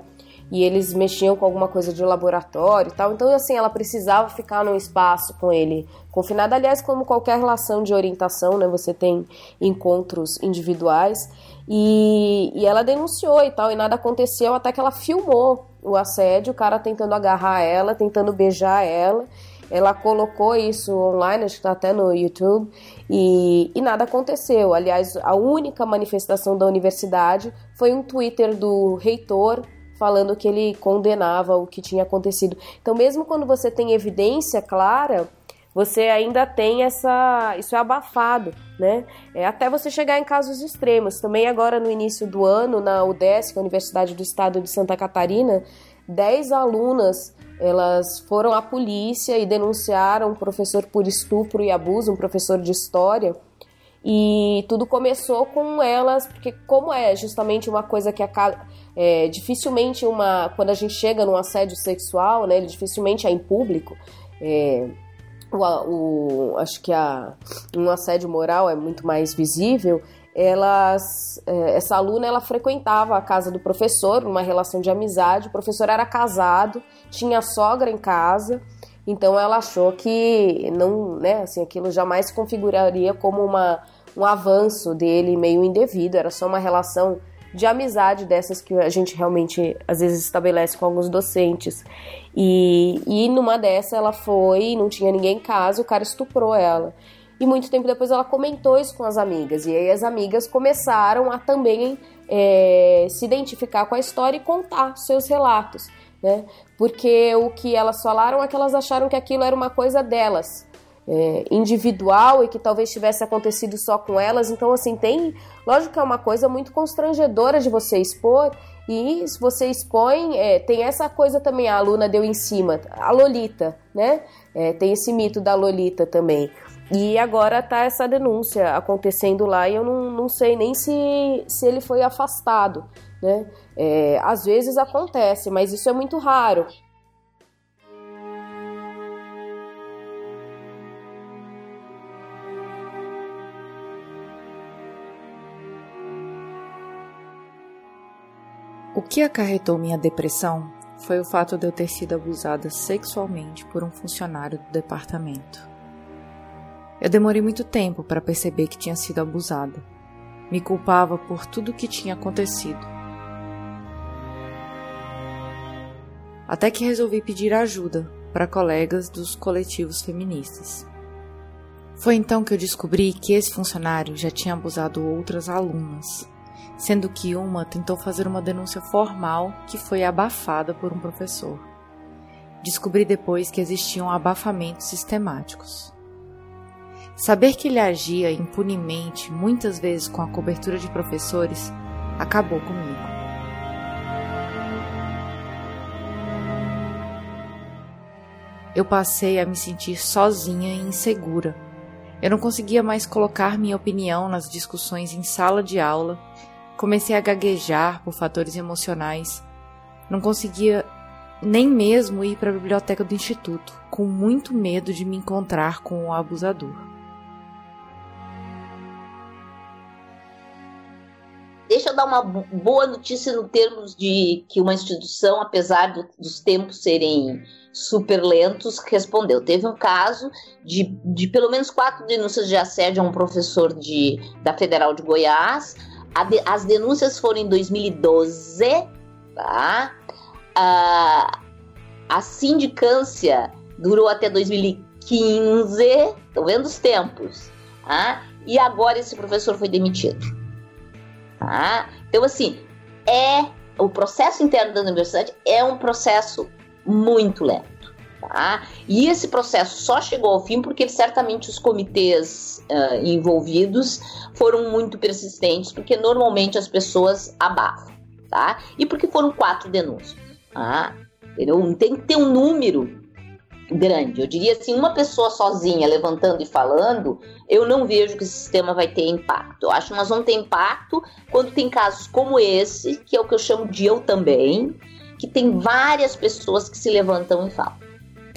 e eles mexiam com alguma coisa de laboratório e tal. Então, assim, ela precisava ficar num espaço com ele confinado. Aliás, como qualquer relação de orientação, né? Você tem encontros individuais. E, e ela denunciou e tal, e nada aconteceu até que ela filmou o assédio, o cara tentando agarrar ela, tentando beijar ela. Ela colocou isso online, acho que está até no YouTube, e, e, nada aconteceu. Aliás, a única manifestação da universidade foi um Twitter do reitor falando que ele condenava o que tinha acontecido. Então, mesmo quando você tem evidência clara, você ainda tem essa. Isso é abafado, né? É, até você chegar em casos extremos. Também agora no início do ano, na UDESC, Universidade do Estado de Santa Catarina, 10 alunas elas foram à polícia e denunciaram um professor por estupro e abuso, um professor de história. E tudo começou com elas, porque como é justamente uma coisa que acaba é, dificilmente uma quando a gente chega num assédio sexual, né, dificilmente é em público. É, o, o, acho que a, um assédio moral é muito mais visível. Elas, é, essa aluna ela frequentava a casa do professor, uma relação de amizade. O professor era casado, tinha sogra em casa. Então ela achou que não, né, assim, aquilo jamais se configuraria como uma, um avanço dele meio indevido, era só uma relação de amizade dessas que a gente realmente às vezes estabelece com alguns docentes. E, e numa dessa ela foi, não tinha ninguém em casa, o cara estuprou ela. E muito tempo depois ela comentou isso com as amigas. E aí as amigas começaram a também é, se identificar com a história e contar seus relatos né? Porque o que elas falaram é que elas acharam que aquilo era uma coisa delas, é, individual e que talvez tivesse acontecido só com elas. Então, assim, tem. Lógico que é uma coisa muito constrangedora de você expor. E se você expõe, é, tem essa coisa também, a aluna deu em cima, a Lolita, né? É, tem esse mito da Lolita também. E agora tá essa denúncia acontecendo lá e eu não, não sei nem se, se ele foi afastado, né? É, às vezes acontece, mas isso é muito raro. Que acarretou minha depressão foi o fato de eu ter sido abusada sexualmente por um funcionário do departamento. Eu demorei muito tempo para perceber que tinha sido abusada. Me culpava por tudo o que tinha acontecido até que resolvi pedir ajuda para colegas dos coletivos feministas. Foi então que eu descobri que esse funcionário já tinha abusado outras alunas, sendo que uma tentou fazer uma denúncia formal que foi abafada por um professor. Descobri depois que existiam abafamentos sistemáticos. Saber que ele agia impunemente, muitas vezes com a cobertura de professores, acabou comigo. Eu passei a me sentir sozinha e insegura. Eu não conseguia mais colocar minha opinião nas discussões em sala de aula. Comecei a gaguejar por fatores emocionais. Não conseguia nem mesmo ir para a biblioteca do instituto, com muito medo de me encontrar com o abusador. Deixa eu dar uma boa notícia no termos de que uma instituição, apesar do, dos tempos serem super lentos, respondeu. Teve um caso de, de pelo menos quatro denúncias de assédio a um professor de, da Federal de Goiás. De, as denúncias foram em 2012, tá? a, a sindicância durou até 2015, estão vendo os tempos, tá? e agora esse professor foi demitido. Tá? Então, assim, é o processo interno da universidade é um processo muito lento. Tá? E esse processo só chegou ao fim porque certamente os comitês uh, envolvidos foram muito persistentes, porque normalmente as pessoas abafam. Tá? E porque foram quatro denúncias. Ah, entendeu? Tem que ter um número grande. Eu diria assim, uma pessoa sozinha levantando e falando, eu não vejo que esse sistema vai ter impacto. Eu acho que nós vamos ter impacto quando tem casos como esse, que é o que eu chamo de eu também, que tem várias pessoas que se levantam e falam.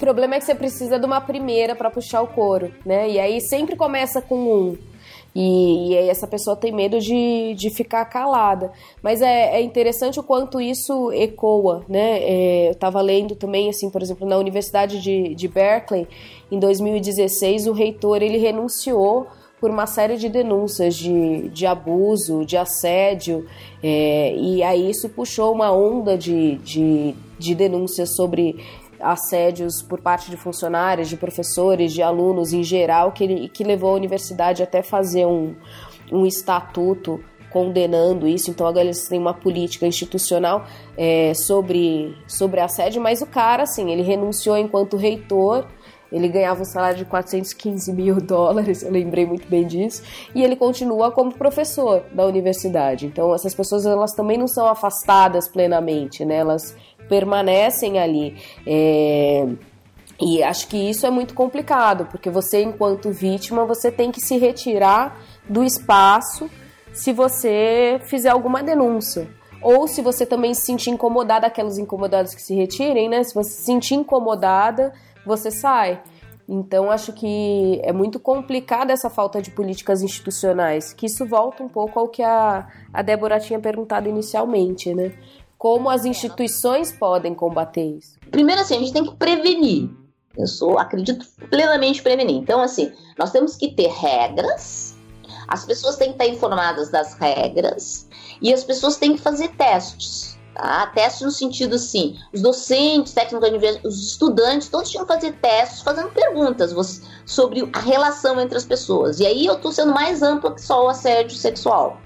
Problema é que você precisa de uma primeira para puxar o couro, né? E aí sempre começa com um e, e aí essa pessoa tem medo de, de ficar calada. Mas é, é interessante o quanto isso ecoa, né? É, eu estava lendo também, assim, por exemplo, na Universidade de, de Berkeley, em 2016, o reitor ele renunciou por uma série de denúncias de, de abuso, de assédio, é, e aí isso puxou uma onda de, de, de denúncias sobre assédios por parte de funcionários, de professores, de alunos em geral, que, que levou a universidade até fazer um, um estatuto condenando isso. Então agora eles têm uma política institucional é, sobre, sobre assédio, mas o cara, assim, ele renunciou enquanto reitor. Ele ganhava um salário de 415 mil *laughs* dólares, eu lembrei muito bem disso, e ele continua como professor da universidade. Então, essas pessoas elas também não são afastadas plenamente, né? Elas permanecem ali. É... E acho que isso é muito complicado, porque você, enquanto vítima, você tem que se retirar do espaço se você fizer alguma denúncia. Ou se você também se sentir incomodada, aquelas incomodadas que se retirem, né? Se você se sentir incomodada, você sai. Então, acho que é muito complicada essa falta de políticas institucionais, que isso volta um pouco ao que a, a Débora tinha perguntado inicialmente, né? Como as instituições podem combater isso? Primeiro, assim, a gente tem que prevenir. Eu sou, acredito plenamente prevenir. Então, assim, nós temos que ter regras, as pessoas têm que estar informadas das regras e as pessoas têm que fazer testes. Tá? Testes no sentido assim, os docentes, técnicos os estudantes, todos tinham que fazer testes, fazendo perguntas sobre a relação entre as pessoas. E aí eu estou sendo mais ampla que só o assédio sexual.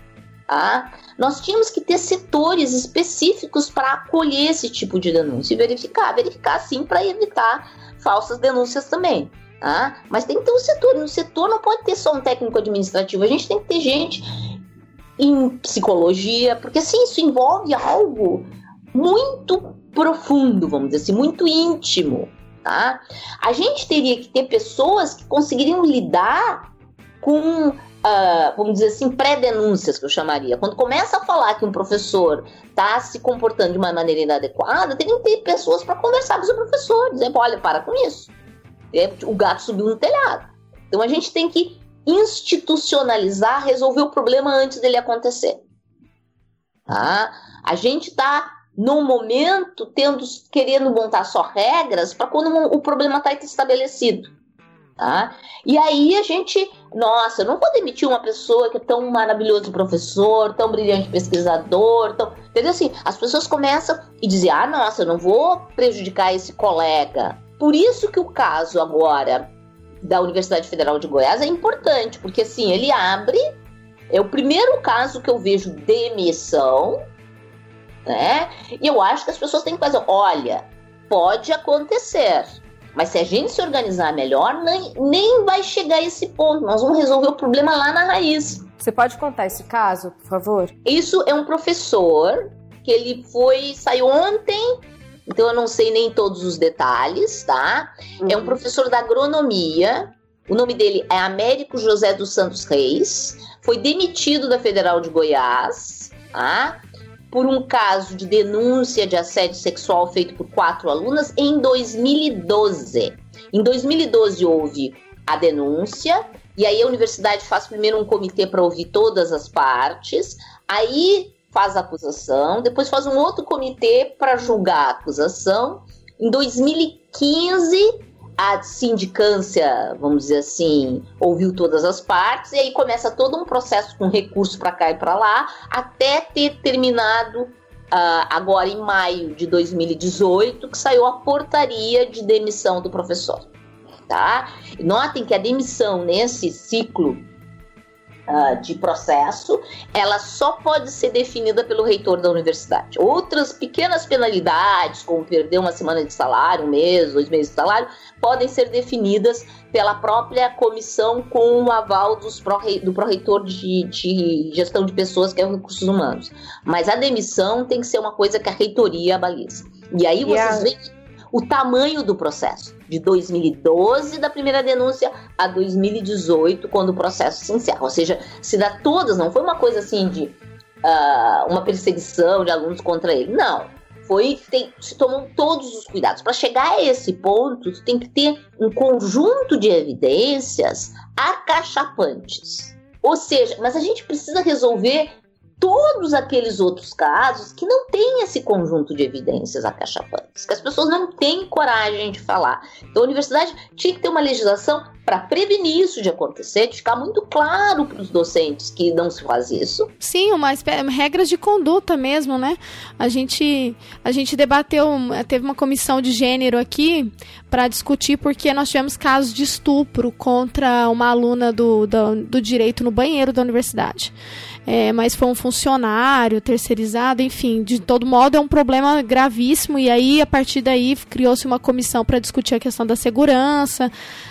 Tá? Nós tínhamos que ter setores específicos para acolher esse tipo de denúncia e verificar, verificar sim para evitar falsas denúncias também. Tá? Mas tem que ter um setor, e no setor não pode ter só um técnico administrativo, a gente tem que ter gente em psicologia, porque assim, isso envolve algo muito profundo, vamos dizer assim, muito íntimo. Tá? A gente teria que ter pessoas que conseguiriam lidar com uh, vamos dizer assim, pré-denúncias, que eu chamaria. Quando começa a falar que um professor está se comportando de uma maneira inadequada, tem que ter pessoas para conversar com o professor, dizer, olha, para com isso. O gato subiu no telhado. Então a gente tem que institucionalizar, resolver o problema antes dele acontecer. Tá? A gente está num momento tendo querendo montar só regras para quando o problema está estabelecido. Tá? E aí a gente, nossa, eu não vou demitir uma pessoa que é tão maravilhoso professor, tão brilhante pesquisador, tão, entendeu assim? As pessoas começam e dizem, ah, nossa, eu não vou prejudicar esse colega. Por isso que o caso agora da Universidade Federal de Goiás é importante, porque assim, ele abre, é o primeiro caso que eu vejo demissão, né? E eu acho que as pessoas têm que fazer, olha, pode acontecer, Mas se a gente se organizar melhor, nem, nem vai chegar a esse ponto. Nós vamos resolver o problema lá na raiz. Você pode contar esse caso, por favor? Isso é um professor que ele foi saiu ontem, então eu não sei nem todos os detalhes, tá? Uhum. É um professor da agronomia. O nome dele é Américo José dos Santos Reis. Foi demitido da Federal de Goiás, tá? Por um caso de denúncia de assédio sexual feito por quatro alunas em 2012. Em 2012 houve a denúncia, e aí a universidade faz primeiro um comitê para ouvir todas as partes, aí faz a acusação, depois faz um outro comitê para julgar a acusação. Em 2015, a sindicância, vamos dizer assim, ouviu todas as partes e aí começa todo um processo com recurso para cá e para lá, até ter terminado uh, agora em maio de 2018, que saiu a portaria de demissão do professor tá? Notem que a demissão nesse ciclo uh, de processo, ela só pode ser definida pelo reitor da universidade. Outras pequenas penalidades, como perder uma semana de salário, um mês, dois meses de salário, podem ser definidas pela própria comissão com o aval dos pró do pró-reitor de, de, gestão de pessoas, que é o recursos humanos. Mas a demissão tem que ser uma coisa que a reitoria baliza. E aí vocês yeah. veem o tamanho do processo, de 2012 da primeira denúncia a 2018, quando o processo se encerra. Ou seja, se dá todas, não foi uma coisa assim de uh, uma perseguição de alunos contra ele. Não. Foi, tem, se tomam todos os cuidados. Para chegar a esse ponto, tu tem que ter um conjunto de evidências acachapantes. Ou seja, mas a gente precisa resolver todos aqueles outros casos que não têm esse conjunto de evidências acachapantes, que as pessoas não têm coragem de falar. Então a universidade tinha que ter uma legislação para prevenir isso de acontecer, de ficar muito claro para os docentes que não se faz isso. Sim, uma regras de conduta mesmo, né? A gente a gente debateu, teve uma comissão de gênero aqui para discutir porque nós tivemos casos de estupro contra uma aluna do, do, do direito no banheiro da universidade é, mas foi um funcionário terceirizado, enfim, de todo modo é um problema gravíssimo e aí a partir daí criou-se uma comissão para discutir a questão da segurança,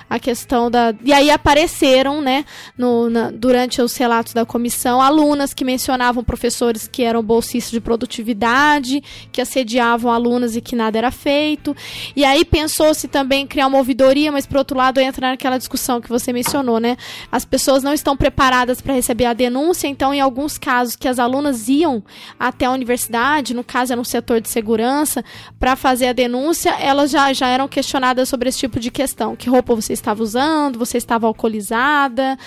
a questão da. E aí apareceram, né, no, na, durante os relatos da comissão, alunas que mencionavam professores que eram bolsistas de produtividade, que assediavam alunas e que nada era feito. E aí pensou-se também criar uma ouvidoria, mas por outro lado entra naquela discussão que você mencionou, né? As pessoas não estão preparadas para receber a denúncia, então em alguns casos que as alunas iam até a universidade, no caso era um setor de segurança, para fazer a denúncia, elas já, já eram questionadas sobre esse tipo de questão. Que roupa você estava usando, você estava alcoolizada.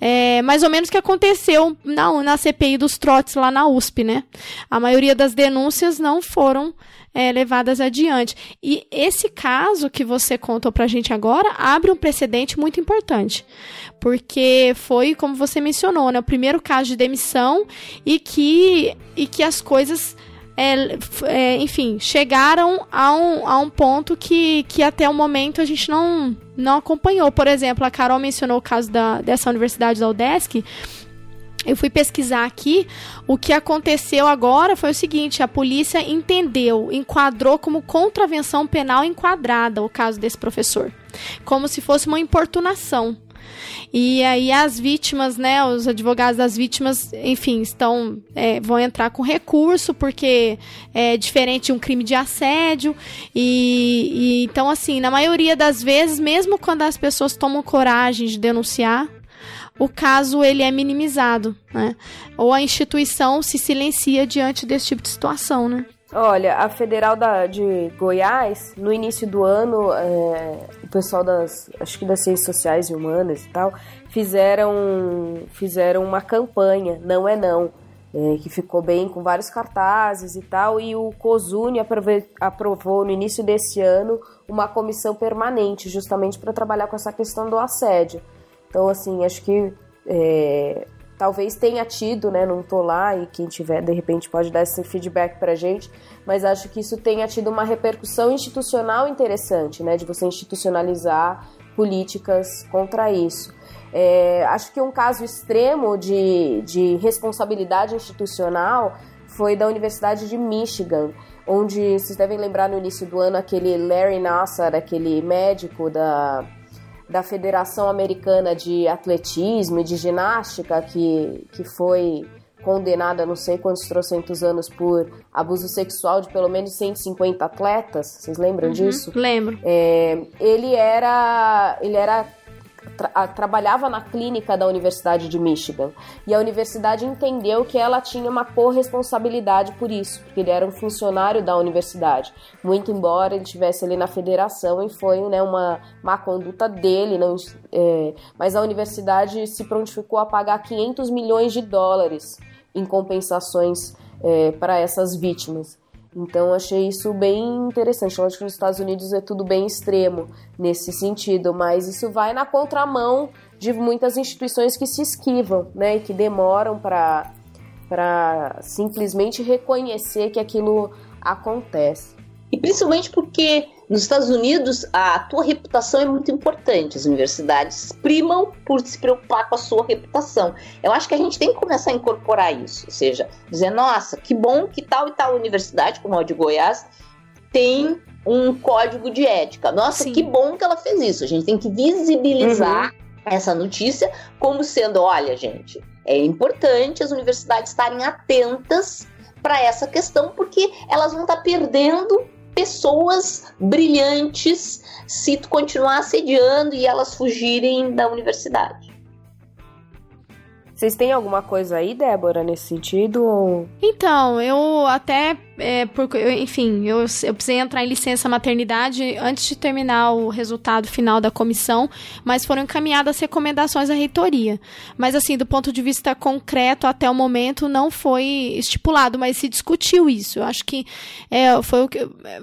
É, mais ou menos o que aconteceu na, na CPI dos trotes lá na USP, né? A maioria das denúncias não foram é, levadas adiante. E esse caso que você contou pra gente agora abre um precedente muito importante. Porque foi, como você mencionou, né, o primeiro caso de demissão e que, e que as coisas é, é, enfim, chegaram a um, a um ponto que, que até o momento a gente não, não acompanhou. Por exemplo, a Carol mencionou o caso da, dessa universidade da UDESC. Eu fui pesquisar aqui. O que aconteceu agora foi o seguinte: a polícia entendeu, enquadrou como contravenção penal enquadrada o caso desse professor, como se fosse uma importunação. E aí as vítimas, né, os advogados das vítimas, enfim, estão é, vão entrar com recurso porque é diferente de um crime de assédio e, e então assim, na maioria das vezes, mesmo quando as pessoas tomam coragem de denunciar, o caso ele é minimizado, né? Ou a instituição se silencia diante desse tipo de situação, né? Olha, a Federal da, de Goiás, no início do ano, é, o pessoal das, acho que das ciências sociais e humanas e tal, fizeram, fizeram uma campanha, não é não, é, que ficou bem com vários cartazes e tal, e o COSUNE aprovou no início desse ano uma comissão permanente, justamente para trabalhar com essa questão do assédio. Então, assim, acho que é, talvez tenha tido, né? Não tô lá e quem tiver de repente pode dar esse feedback pra gente, mas acho que isso tenha tido uma repercussão institucional interessante, né? De você institucionalizar políticas contra isso. É, acho que um caso extremo de, de responsabilidade institucional foi da Universidade de Michigan, onde vocês devem lembrar no início do ano aquele Larry Nassar, aquele médico da, da Federação Americana de Atletismo e de Ginástica, que, que foi condenada a não sei quantos trocentos anos por abuso sexual de pelo menos 150 atletas. Vocês lembram Uhum, disso? Lembro. É, ele era ele era tra- trabalhava na clínica da Universidade de Michigan e a universidade entendeu que ela tinha uma corresponsabilidade por isso, porque ele era um funcionário da universidade, muito embora ele estivesse ali na federação e foi né, uma má conduta dele, não, é, mas a universidade se prontificou a pagar 500 milhões de dólares em compensações é, para essas vítimas. Então achei isso bem interessante. Lógico que nos Estados Unidos é tudo bem extremo nesse sentido, mas isso vai na contramão de muitas instituições que se esquivam, né, e que demoram para para simplesmente reconhecer que aquilo acontece. E principalmente porque nos Estados Unidos a tua reputação é muito importante. As universidades primam por se preocupar com a sua reputação. Eu acho que a gente tem que começar a incorporar isso. Ou seja, dizer, nossa, que bom que tal e tal universidade, como a de Goiás, tem um código de ética. Nossa, Sim. que bom que ela fez isso. A gente tem que visibilizar essa notícia como sendo, olha, gente, é importante as universidades estarem atentas para essa questão, porque elas vão estar perdendo pessoas brilhantes se tu continuar assediando e elas fugirem da universidade. Vocês têm alguma coisa aí, Débora, nesse sentido? Ou... Então, eu até, é, enfim, eu, eu precisei entrar em licença maternidade antes de terminar o resultado final da comissão, mas foram encaminhadas recomendações à reitoria. Mas, assim, do ponto de vista concreto, até o momento, não foi estipulado, mas se discutiu isso. Eu acho que é, foi o que.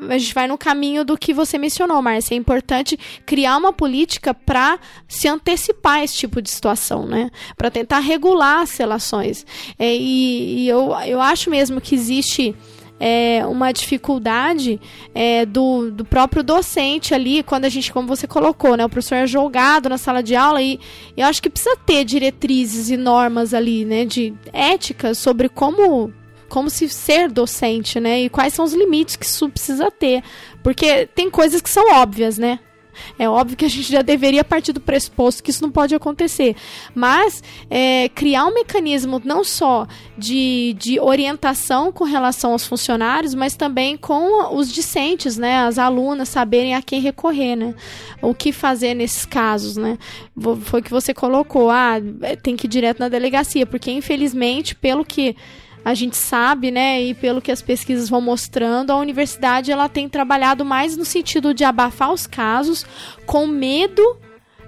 A gente vai no caminho do que você mencionou, Márcia. É importante criar uma política para se antecipar a esse tipo de situação, né? Para tentar regular as relações. É, e e eu, eu acho mesmo que existe é, uma dificuldade é, do, do próprio docente ali, quando a gente, como você colocou, né, o professor é jogado na sala de aula e eu acho que precisa ter diretrizes e normas ali, né, de ética sobre como como se ser docente, né, e quais são os limites que isso precisa ter, porque tem coisas que são óbvias, né, é óbvio que a gente já deveria partir do pressuposto que isso não pode acontecer. Mas é, criar um mecanismo não só de, de orientação com relação aos funcionários, mas também com os discentes, né? As alunas saberem a quem recorrer, né? O que fazer nesses casos, né? Foi que você colocou. Ah, tem que ir direto na delegacia, porque infelizmente, pelo que a gente sabe, né, e pelo que as pesquisas vão mostrando, a universidade ela tem trabalhado mais no sentido de abafar os casos, com medo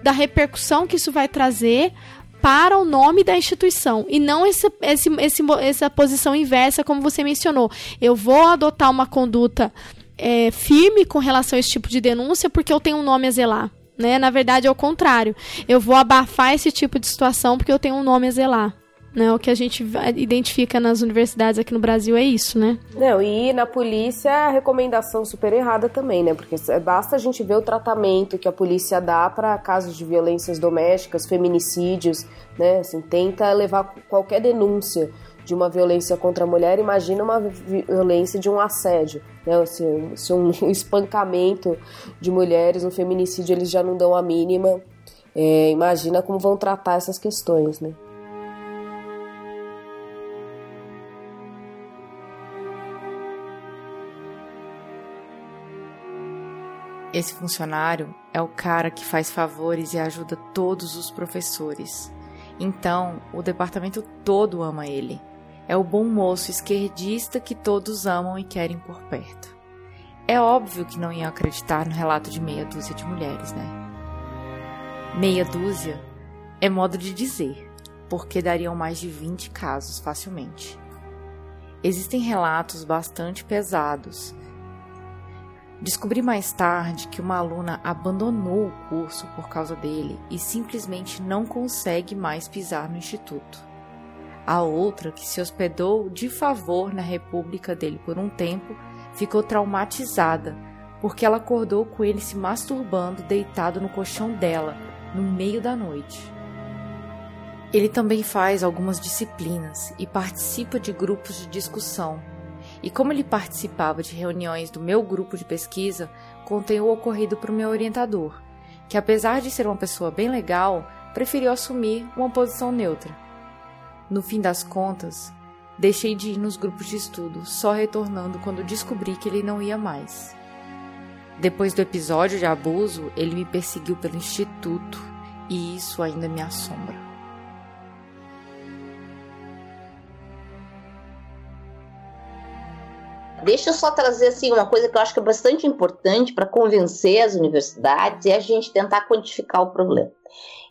da repercussão que isso vai trazer para o nome da instituição e não esse, esse, esse, essa posição inversa, como você mencionou. Eu vou adotar uma conduta é, firme com relação a esse tipo de denúncia porque eu tenho um nome a zelar. Né? Na verdade, é o contrário. Eu vou abafar esse tipo de situação porque eu tenho um nome a zelar. Né? O que a gente identifica nas universidades aqui no Brasil é isso, né? Não, e na polícia a recomendação super errada também, né? Porque é- basta a gente ver o tratamento que a polícia dá para casos de violências domésticas, feminicídios, né? Assim, tenta levar qualquer denúncia de uma violência contra a mulher, imagina uma vi- violência de um assédio, né? Se, se um *laughs* espancamento de mulheres, um feminicídio, eles já não dão a mínima. É, imagina como vão tratar essas questões, né? Esse funcionário é o cara que faz favores e ajuda todos os professores. Então, o departamento todo ama ele. É o bom moço esquerdista que todos amam e querem por perto. É óbvio que não iam acreditar no relato de meia dúzia de mulheres, né? Meia dúzia é modo de dizer, porque dariam mais de 20 casos facilmente. Existem relatos bastante pesados Descobri mais tarde que uma aluna abandonou o curso por causa dele e simplesmente não consegue mais pisar no instituto. A outra, que se hospedou de favor na república dele por um tempo, ficou traumatizada porque ela acordou com ele se masturbando deitado no colchão dela, no meio da noite. Ele também faz algumas disciplinas e participa de grupos de discussão. E como ele participava de reuniões do meu grupo de pesquisa, contei o ocorrido para o meu orientador, que apesar de ser uma pessoa bem legal, preferiu assumir uma posição neutra. No fim das contas, deixei de ir nos grupos de estudo, só retornando quando descobri que ele não ia mais. Depois do episódio de abuso, ele me perseguiu pelo instituto e isso ainda me assombra. Deixa eu só trazer assim uma coisa que eu acho que é bastante importante para convencer as universidades é a gente tentar quantificar o problema.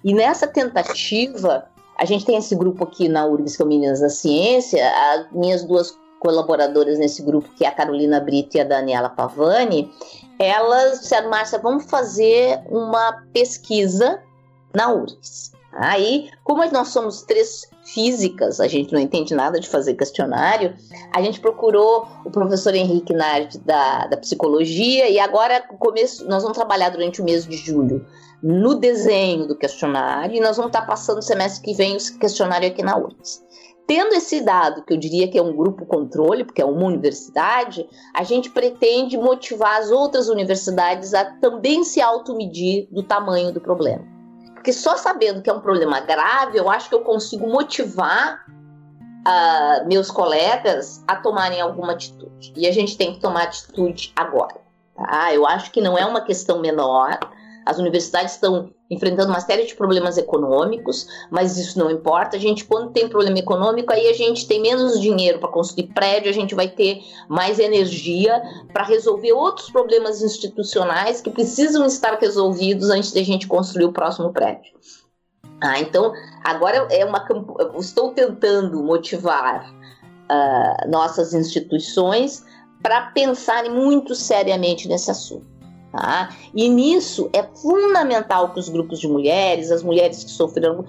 E nessa tentativa, a gente tem esse grupo aqui na URGS, que é o Meninas da Ciência, as minhas duas colaboradoras nesse grupo, que é a Carolina Brito e a Daniela Pavani, elas disseram, Márcia, vamos fazer uma pesquisa na URGS. Aí, como nós somos três físicas, a gente não entende nada de fazer questionário, a gente procurou o professor Henrique Nardi da, da psicologia e agora começo, nós vamos trabalhar durante o mês de julho no desenho do questionário e nós vamos estar passando o semestre que vem o questionário aqui na URGS. Tendo esse dado, que eu diria que é um grupo controle, porque é uma universidade, a gente pretende motivar as outras universidades a também se automedir do tamanho do problema. Porque só sabendo que é um problema grave, eu acho que eu consigo motivar uh, meus colegas a tomarem alguma atitude. E a gente tem que tomar atitude agora. Tá? Eu acho que não é uma questão menor. As universidades estão enfrentando uma série de problemas econômicos, mas isso não importa. A gente, quando tem problema econômico, aí a gente tem menos dinheiro para construir prédio, a gente vai ter mais energia para resolver outros problemas institucionais que precisam estar resolvidos antes de a gente construir o próximo prédio. Ah, então, agora é uma estou tentando motivar uh, nossas instituições para pensarem muito seriamente nesse assunto. Tá? E nisso é fundamental que os grupos de mulheres, as mulheres que sofreram,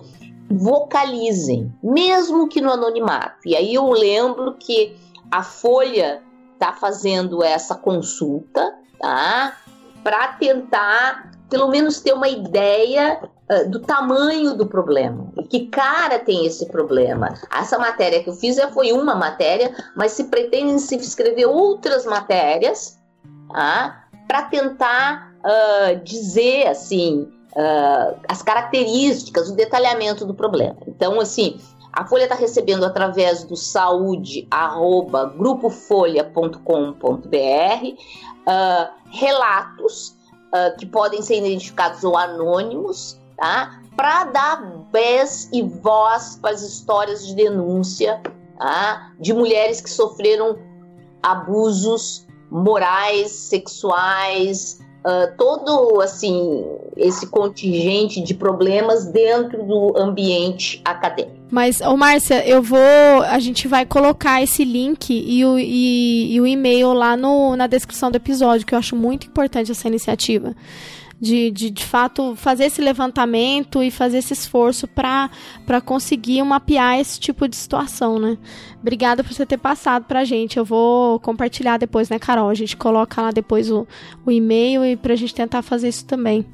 vocalizem, mesmo que no anonimato. E aí eu lembro que a Folha está fazendo essa consulta, tá? Para tentar, pelo menos, ter uma ideia uh, do tamanho do problema e que cara tem esse problema. Essa matéria que eu fiz foi uma matéria, mas se pretende se escrever outras matérias, tá? Para tentar uh, dizer assim uh, as características, o detalhamento do problema. Então, assim, a Folha está recebendo através do saúde@grupofolha.com.br uh, relatos que podem ser identificados ou anônimos, tá? Para dar vez e voz para as histórias de denúncia tá? de mulheres que sofreram abusos morais, sexuais, uh, todo assim esse contingente de problemas dentro do ambiente acadêmico. Mas, ô Márcia, eu vou. A gente vai colocar esse link e o, e, e o e-mail lá no, na descrição do episódio, que eu acho muito importante essa iniciativa de, de, de fato fazer esse levantamento e fazer esse esforço para conseguir mapear esse tipo de situação, né? Obrigada por você ter passado para a gente. Eu vou compartilhar depois, né, Carol? A gente coloca lá depois o, o e-mail e para a gente tentar fazer isso também.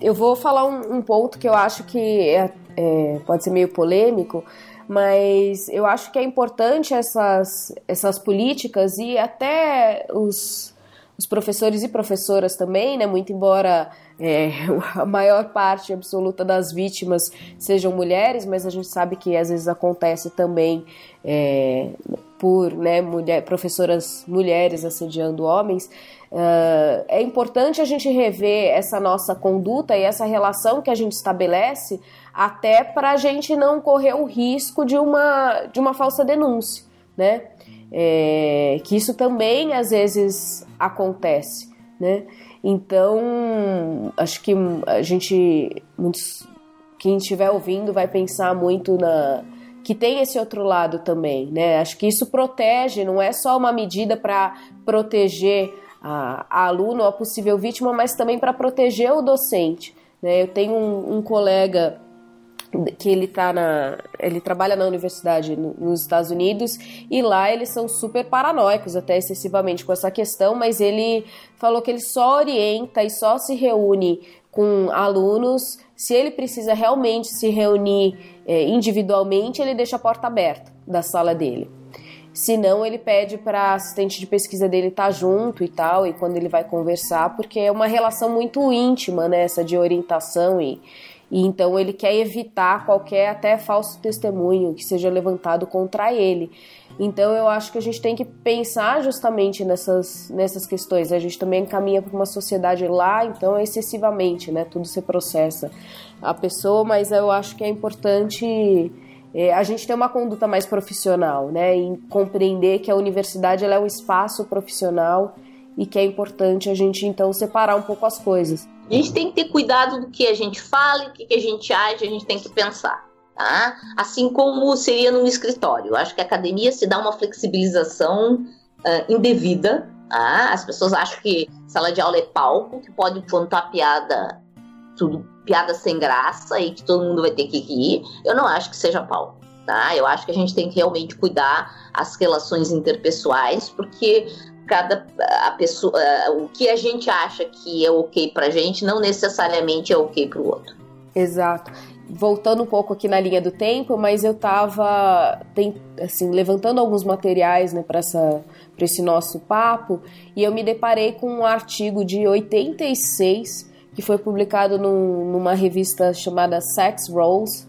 Eu vou falar um, um ponto que eu acho que é, é, pode ser meio polêmico, mas eu acho que é importante essas, essas políticas e até os os professores e professoras também, né? Muito embora é, *laughs* a maior parte absoluta das vítimas sejam mulheres, mas a gente sabe que às vezes acontece também é, por né, mulher, professoras mulheres assediando homens. Uh, é importante a gente rever essa nossa conduta e essa relação que a gente estabelece, até para a gente não correr o risco de uma, de uma falsa denúncia, né? É, que isso também às vezes acontece, né? Então, acho que a gente, muitos, quem estiver ouvindo vai pensar muito na que tem esse outro lado também, né? Acho que isso protege, não é só uma medida para proteger a, a aluno ou a possível vítima, mas também para proteger o docente. Né? Eu tenho um, um colega que ele tá na ele trabalha na universidade nos Estados Unidos e lá eles são super paranoicos até excessivamente com essa questão, mas ele falou que ele só orienta e só se reúne com alunos Se ele precisa realmente se reunir é, individualmente, ele deixa a porta aberta da sala dele. Se não, ele pede para assistente de pesquisa dele estar tá junto e tal, e quando ele vai conversar, porque é uma relação muito íntima, né, essa de orientação e, e então ele quer evitar qualquer até falso testemunho que seja levantado contra ele. Então eu acho que a gente tem que pensar justamente nessas, nessas questões. A gente também caminha para uma sociedade lá, então é excessivamente, né? Tudo se processa a pessoa, mas eu acho que é importante é, a gente ter uma conduta mais profissional, né? E compreender que a universidade é um espaço profissional e que é importante a gente então separar um pouco as coisas. A gente tem que ter cuidado do que a gente fala, o que a gente age, a gente tem que pensar. Tá? Assim como seria num escritório. Eu acho que a academia se dá uma flexibilização uh, indevida. Tá? As pessoas acham que sala de aula é palco, que pode contar piada, tudo piada sem graça e que todo mundo vai ter que rir. Eu não acho que seja palco. Tá? Eu acho que a gente tem que realmente cuidar as relações interpessoais, porque cada a pessoa, o que a gente acha que é ok pra gente não necessariamente é ok pro outro. Exato voltando um pouco aqui na linha do tempo, mas eu estava assim, levantando alguns materiais né, para esse nosso papo e eu me deparei com um artigo de 86 que foi publicado num, numa revista chamada Sex Roles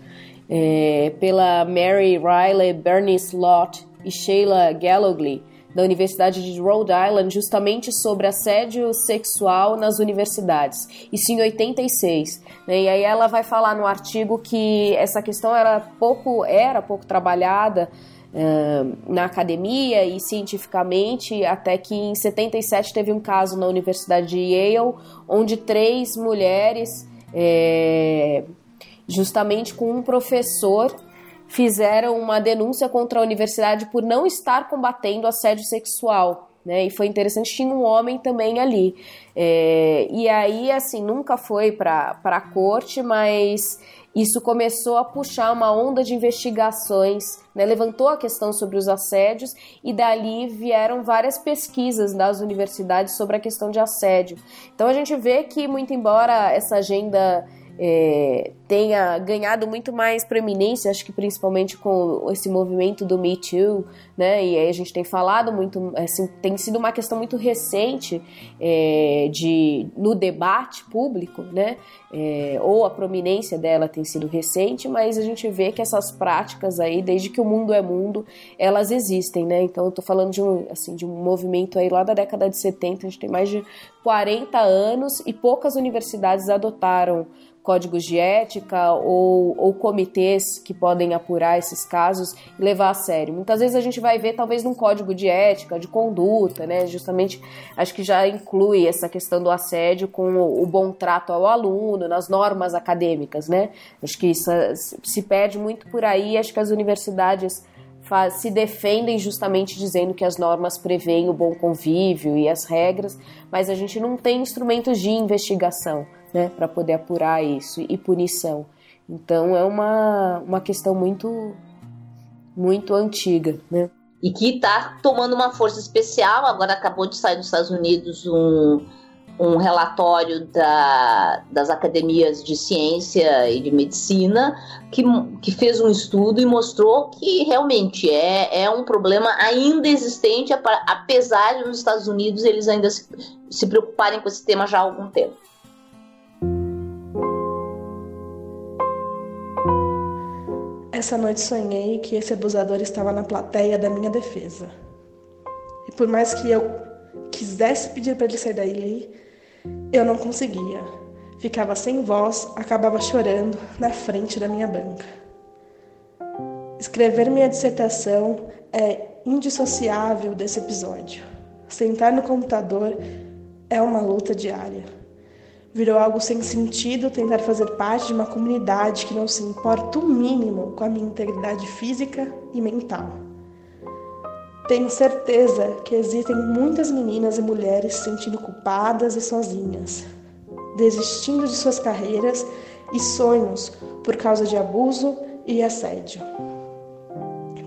é, pela Mary Riley, Bernice Lott e Sheila Gallogly da Universidade de Rhode Island justamente sobre assédio sexual nas universidades, isso em 86. Né? E aí ela vai falar no artigo que essa questão era pouco, era pouco trabalhada uh, na academia e cientificamente, até que em 77 teve um caso na Universidade de Yale, onde três mulheres, é, justamente com um professor fizeram uma denúncia contra a universidade por não estar combatendo assédio sexual. Né? E foi interessante, tinha um homem também ali. É, e aí, assim, nunca foi para a corte, mas isso começou a puxar uma onda de investigações, né? levantou a questão sobre os assédios e dali vieram várias pesquisas das universidades sobre a questão de assédio. Então a gente vê que, muito embora essa agenda é, tenha ganhado muito mais preeminência, acho que principalmente com esse movimento do Me Too, né? E aí a gente tem falado muito, assim, tem sido uma questão muito recente é, de no debate público, né? É, ou a prominência dela tem sido recente, mas a gente vê que essas práticas aí, desde que o mundo é mundo, elas existem, né? Então eu tô falando de um, assim, de um movimento aí lá da década de 70, a gente tem mais de 40 anos e poucas universidades adotaram códigos de ética ou, ou comitês que podem apurar esses casos e levar a sério. Muitas vezes a gente vai ver, talvez, num código de ética, de conduta, né? Justamente, acho que já inclui essa questão do assédio com o, o bom trato ao aluno, nas normas acadêmicas, né? Acho que isso se perde muito por aí. Acho que as universidades se defendem justamente dizendo que as normas prevêem o bom convívio e as regras, mas a gente não tem instrumentos de investigação né, para poder apurar isso e punição. Então é uma, uma questão muito muito antiga, né? E que está tomando uma força especial. Agora acabou de sair dos Estados Unidos um, um relatório da, das academias de ciência e de medicina que, que fez um estudo e mostrou que realmente é, é um problema ainda existente, apesar de nos Estados Unidos eles ainda se, se preocuparem com esse tema já há algum tempo. Essa noite sonhei que esse abusador estava na plateia da minha defesa. E por mais que eu quisesse pedir para ele sair daí, eu não conseguia. Ficava sem voz, acabava chorando na frente da minha banca. Escrever minha dissertação é indissociável desse episódio. Sentar no computador é uma luta diária. Virou algo sem sentido tentar fazer parte de uma comunidade que não se importa o mínimo com a minha integridade física e mental. Tenho certeza que existem muitas meninas e mulheres se sentindo culpadas e sozinhas, desistindo de suas carreiras e sonhos por causa de abuso e assédio.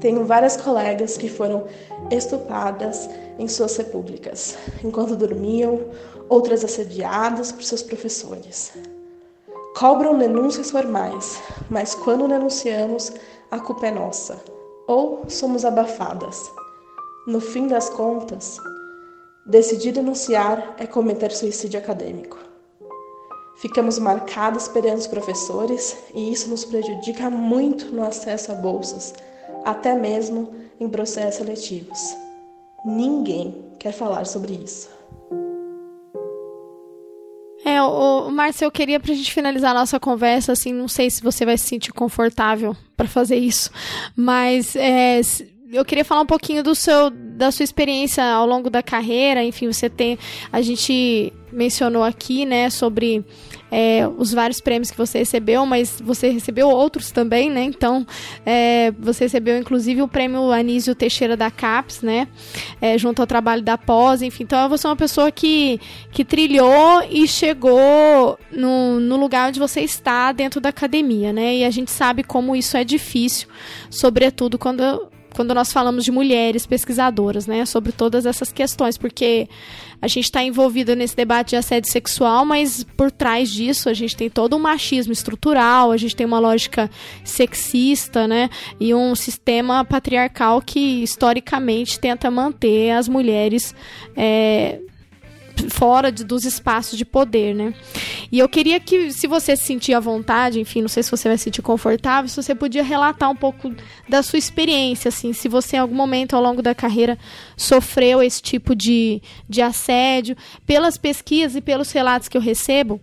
Tenho várias colegas que foram estupradas em suas repúblicas, enquanto dormiam, outras assediadas por seus professores. Cobram denúncias formais, mas quando denunciamos, a culpa é nossa. Ou somos abafadas. No fim das contas, decidir denunciar é cometer suicídio acadêmico. Ficamos marcados perante os professores e isso nos prejudica muito no acesso a bolsas, até mesmo em processos seletivos. Ninguém quer falar sobre isso. É, o, Márcio, eu queria pra gente finalizar a nossa conversa, assim, não sei se você vai se sentir confortável para fazer isso, mas é, eu queria falar um pouquinho do seu, da sua experiência ao longo da carreira, enfim, você tem, a gente mencionou aqui, né, sobre é, os vários prêmios que você recebeu, mas você recebeu outros também, né? Então, é, você recebeu inclusive o prêmio Anísio Teixeira da CAPES, né? É, junto ao trabalho da pós, enfim. Então, você é uma pessoa que, que trilhou e chegou no, no lugar onde você está dentro da academia, né? E a gente sabe como isso é difícil, sobretudo quando quando nós falamos de mulheres pesquisadoras, né, sobre todas essas questões, porque a gente está envolvida nesse debate de assédio sexual, mas por trás disso a gente tem todo um machismo estrutural, a gente tem uma lógica sexista, né, e um sistema patriarcal que historicamente tenta manter as mulheres é, fora de, dos espaços de poder, né? E eu queria que, se você se sentir à vontade, enfim, não sei se você vai se sentir confortável, se você podia relatar um pouco da sua experiência, assim, se você em algum momento ao longo da carreira sofreu esse tipo de, de assédio, pelas pesquisas e pelos relatos que eu recebo,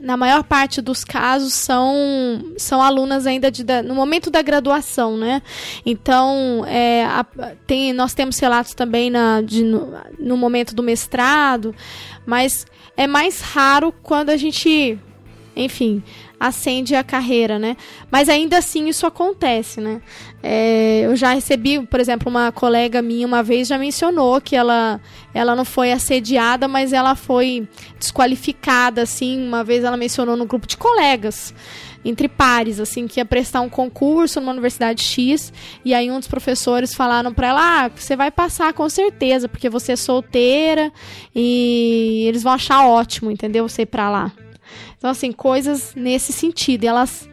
na maior parte dos casos são, são alunas ainda de, da, no momento da graduação, né? Então, é, a, tem, nós temos relatos também na, de, no, no momento do mestrado, mas é mais raro quando a gente, enfim, acende a carreira, né? Mas ainda assim isso acontece, né? É, eu já recebi, por exemplo, uma colega minha uma vez já mencionou que ela, ela não foi assediada, mas ela foi desqualificada, assim. Uma vez ela mencionou no grupo de colegas entre pares, assim, que ia prestar um concurso numa universidade X, e aí um dos professores falaram para ela: "Ah, você vai passar com certeza, porque você é solteira e eles vão achar ótimo, entendeu? Você ir para lá". Então, assim, coisas nesse sentido. Elas.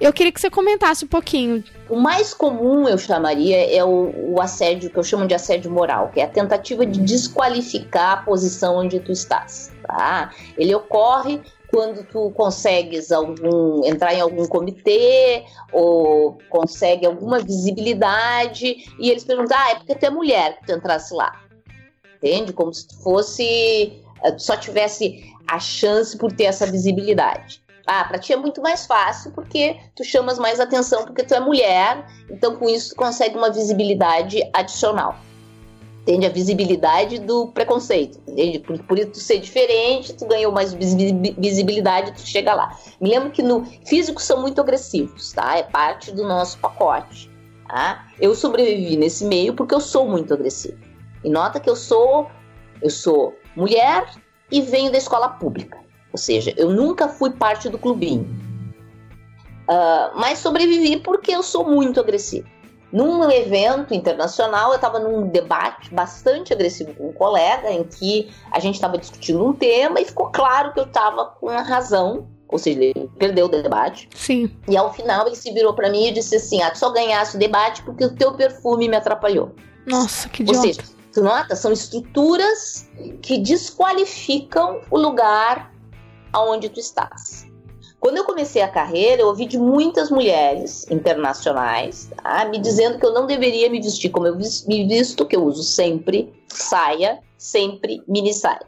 Eu queria que você comentasse um pouquinho. O mais comum, eu chamaria, é o, o, assédio, que eu chamo de assédio moral, que é a tentativa de desqualificar a posição onde tu estás. Tá? Ele ocorre quando tu consegues algum entrar em algum comitê ou consegue alguma visibilidade e eles perguntam, ah, é porque tu é mulher que tu entrasse lá. Entende? Como se tu fosse eh, só tivesse a chance por ter essa visibilidade. Ah, para ti é muito mais fácil porque tu chamas mais atenção porque tu é mulher, então com isso tu consegue uma visibilidade adicional. Entende? A visibilidade do preconceito. Entende? Por, por isso tu ser diferente, tu ganhou mais visibilidade, tu chega lá. Me lembro que no físicos são muito agressivos, tá? É parte do nosso pacote. Tá? Eu sobrevivi nesse meio porque eu sou muito agressivo. E nota que eu sou eu sou mulher e venho da escola pública. Ou seja, eu nunca fui parte do clubinho. Uh, mas sobrevivi porque eu sou muito agressivo. Num evento internacional, eu estava num debate bastante agressivo com um colega, em que a gente estava discutindo um tema e ficou claro que eu estava com a razão, ou seja, ele perdeu o debate. Sim. E ao final ele se virou para mim e disse assim: Ah, tu só ganhasse o debate porque o teu perfume me atrapalhou. Nossa, que idiota. Ou seja, Tu nota? São estruturas que desqualificam o lugar aonde tu estás. Quando eu comecei a carreira, eu ouvi de muitas mulheres internacionais tá, me dizendo que eu não deveria me vestir como eu me visto, que eu uso sempre saia, sempre mini saia.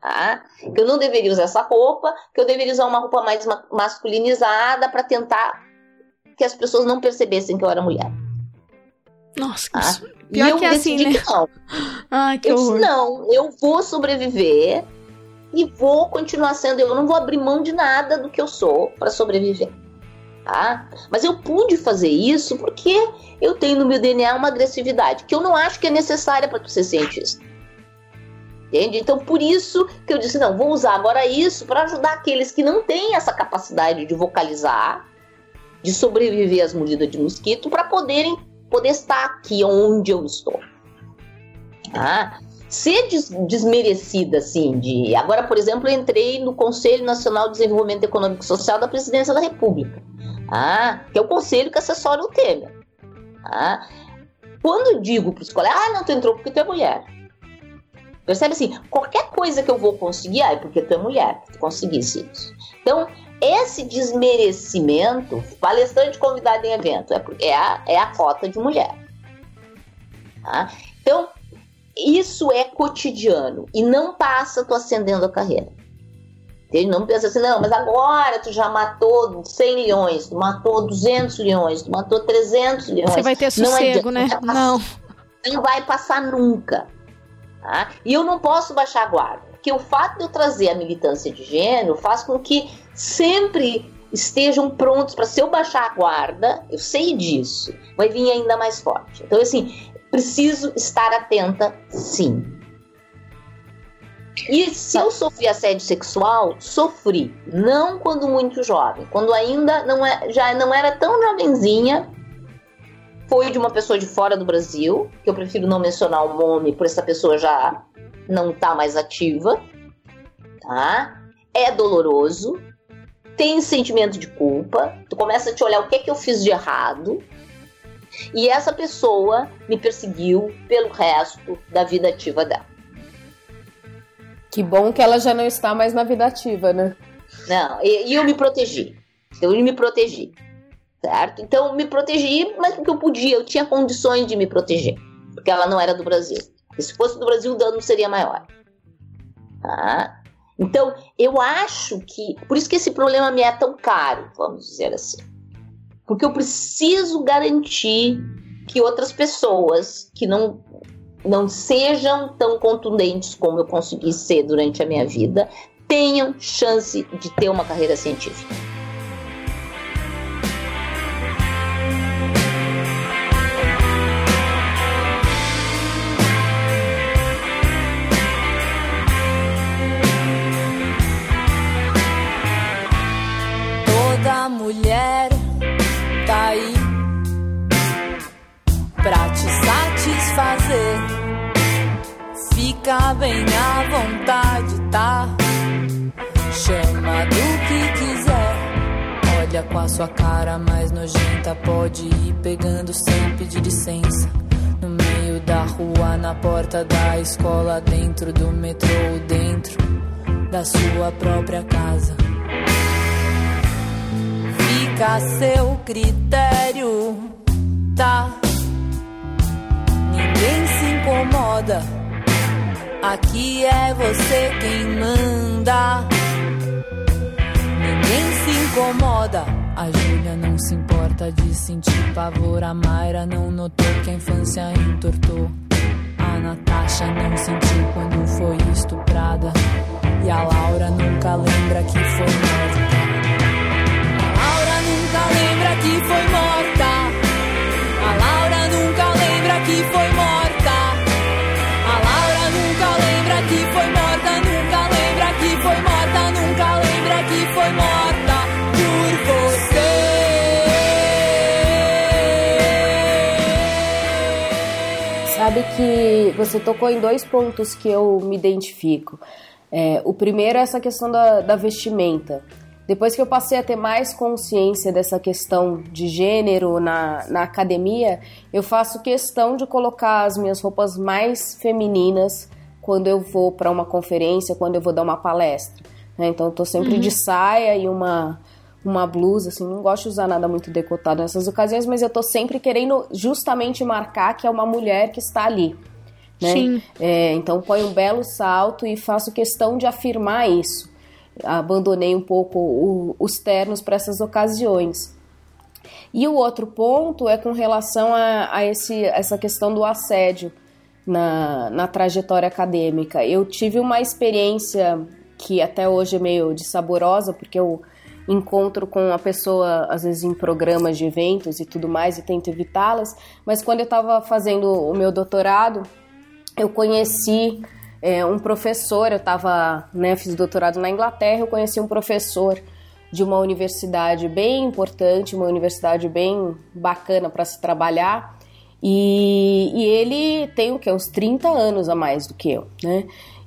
Tá? Que eu não deveria usar essa roupa, que eu deveria usar uma roupa mais masculinizada para tentar que as pessoas não percebessem que eu era mulher. Nossa, que ah, Pior e eu que é assim, né? que não. Ai, *laughs* que eu horror. disse, não, eu vou sobreviver e vou continuar sendo. Eu não vou abrir mão de nada do que eu sou para sobreviver. Tá? Mas eu pude fazer isso porque eu tenho no meu DNA uma agressividade que eu não acho que é necessária para ser cientista. Entende? Então, por isso que eu disse: não, vou usar agora isso para ajudar aqueles que não têm essa capacidade de vocalizar, de sobreviver às mordidas de mosquito, para poder poder estar aqui onde eu estou. Tá? Ser des desmerecida, assim, de. Agora, por exemplo, entrei no Conselho Nacional de Desenvolvimento Econômico e Social da Presidência da República, tá? que é o conselho que assessora o Temer. Tá? Quando eu digo para os colegas, ah, não, tu entrou porque tu é mulher. Percebe assim, qualquer coisa que eu vou conseguir, ah, é porque tu é mulher, que tu conseguisse isso. Então, esse desmerecimento, palestrante convidado em evento, é, é, a, é a cota de mulher. Tá? Então, isso é cotidiano e não passa tu acendendo a carreira. Ele não pensa assim, não, mas agora tu já matou 100 leões, tu matou 200 leões, tu matou 300 leões. Você vai ter sossego, não né? Não. Não vai passar nunca. Tá? E eu não posso baixar a guarda, porque o fato de eu trazer a militância de gênero faz com que sempre estejam prontos para se eu baixar a guarda, eu sei disso, vai vir ainda mais forte. Então, assim, preciso estar atenta, sim. E se eu sofri assédio sexual, sofri, não quando muito jovem, quando ainda não é, já não era tão jovenzinha, foi de uma pessoa de fora do Brasil, que eu prefiro não mencionar o nome, por essa pessoa já não tá mais ativa, tá? É doloroso, tem sentimento de culpa, tu começa a te olhar o que é que eu fiz de errado, e essa pessoa me perseguiu pelo resto da vida ativa dela. Que bom que ela já não está mais na vida ativa, né? Não, e, e eu me protegi. Eu me protegi. Certo? Então, me protegi, mas porque eu podia, eu tinha condições de me proteger. Porque ela não era do Brasil. E se fosse do Brasil, o dano seria maior. Tá? Então, eu acho que. Por isso que esse problema me é tão caro, vamos dizer assim. Porque eu preciso garantir que outras pessoas que não, não sejam tão contundentes como eu consegui ser durante a minha vida tenham chance de ter uma carreira científica. Satisfazer. Fica bem à vontade, tá? Chama do que quiser. Olha com a sua cara mais nojenta, pode ir pegando sem pedir licença. No meio da rua, na porta da escola, dentro do metrô, dentro da sua própria casa fica a seu critério, tá? Incomoda. Aqui é você quem manda. Ninguém se incomoda. A Júlia não se importa de sentir pavor. A Mayra não notou que a infância entortou. A Natasha não sentiu quando foi estuprada. E a Laura nunca lembra que foi morta lembra que foi morta. A Laura nunca lembra que foi morta. Sabe que você tocou em dois pontos que eu me identifico. É, o primeiro é essa questão da, da vestimenta. Depois que eu passei a ter mais consciência dessa questão de gênero na, na academia, eu faço questão de colocar as minhas roupas mais femininas quando eu vou para uma conferência, quando eu vou dar uma palestra. Né? Então, eu tô sempre uhum. de saia e uma, uma blusa, assim, não gosto de usar nada muito decotado nessas ocasiões, mas eu tô sempre querendo justamente marcar que é uma mulher que está ali. Né? Sim. É, então, ponho um belo salto e faço questão de afirmar isso abandonei um pouco o, os ternos para essas ocasiões. E o outro ponto é com relação a, a esse, essa questão do assédio na, na trajetória acadêmica. Eu tive uma experiência que até hoje é meio dissaborosa, porque eu encontro com a pessoa, às vezes em programas de eventos e tudo mais, e tento evitá-las, mas quando eu estava fazendo o meu doutorado, eu conheci é, um professor, eu estava, né, fiz doutorado na Inglaterra, eu conheci um professor de uma universidade bem importante, uma universidade bem bacana para se trabalhar, E, e ele tem o que? Uns 30 anos a mais do que eu, né?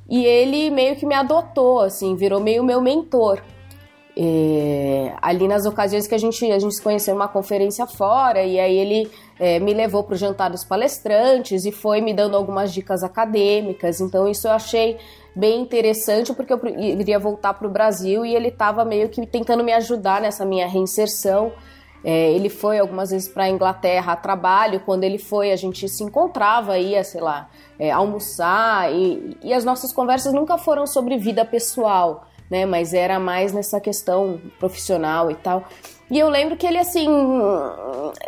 E ele meio que me adotou, assim, virou meio meu mentor. É, ali nas ocasiões que a gente, a gente se conheceu numa conferência fora, e aí ele é, me levou para o jantar dos palestrantes e foi me dando algumas dicas acadêmicas. Então, isso eu achei bem interessante, porque eu iria voltar para o Brasil e ele estava meio que tentando me ajudar nessa minha reinserção. É, ele foi algumas vezes para a Inglaterra a trabalho. Quando ele foi, a gente se encontrava, ia, sei lá, é, almoçar. E, e as nossas conversas nunca foram sobre vida pessoal, né? Mas era mais nessa questão profissional e tal. E eu lembro que ele, assim,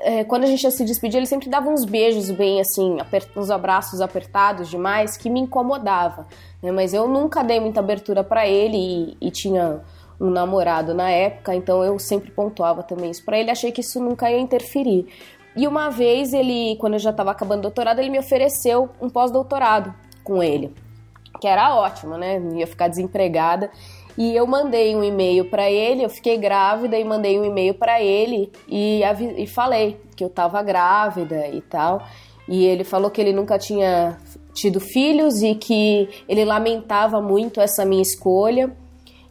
é, quando a gente ia se despedir, ele sempre dava uns beijos bem, assim, uns abraços apertados demais, que me incomodava. Né? Mas eu nunca dei muita abertura para ele e, e tinha um namorado na época, então eu sempre pontuava também isso para ele, achei que isso nunca ia interferir. E uma vez ele, quando eu já estava acabando o doutorado, ele me ofereceu um pós-doutorado com ele, que era ótimo, né? Ia ficar desempregada. E eu mandei um e-mail para ele, eu fiquei grávida e mandei um e-mail para ele e, e falei que eu estava grávida e tal. E ele falou que ele nunca tinha tido filhos e que ele lamentava muito essa minha escolha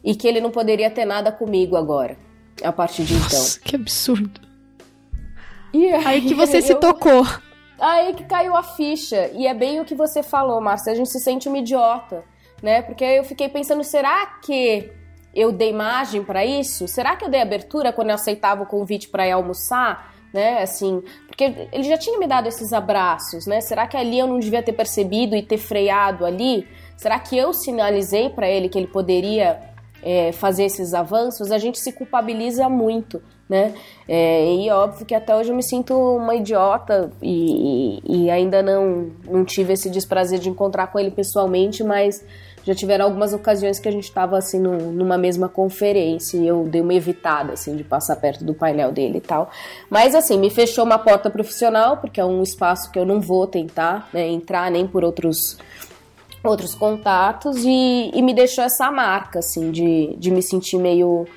e que ele não poderia ter nada comigo agora, a partir de Nossa, então. Que absurdo. E aí, aí que você eu... se tocou. Aí que caiu a ficha. E é bem o que você falou, Márcia. A gente se sente uma idiota, né? Porque eu fiquei pensando, será que eu dei margem para isso? Será que eu dei abertura quando eu aceitava o convite para ir almoçar? Né, assim, porque ele já tinha me dado esses abraços, né? Será que ali eu não devia ter percebido e ter freado ali? Será que eu sinalizei para ele que ele poderia é, fazer esses avanços, a gente se culpabiliza muito, né? É, e óbvio que até hoje eu me sinto uma idiota e, e, e, ainda não, não tive esse desprazer de encontrar com ele pessoalmente, mas já tiveram algumas ocasiões que a gente estava assim no, numa mesma conferência e eu dei uma evitada assim de passar perto do painel dele e tal. Mas assim, me fechou uma porta profissional, porque é um espaço que eu não vou tentar né, entrar nem por outros outros contatos e, e me deixou essa marca, assim, de, de me sentir meio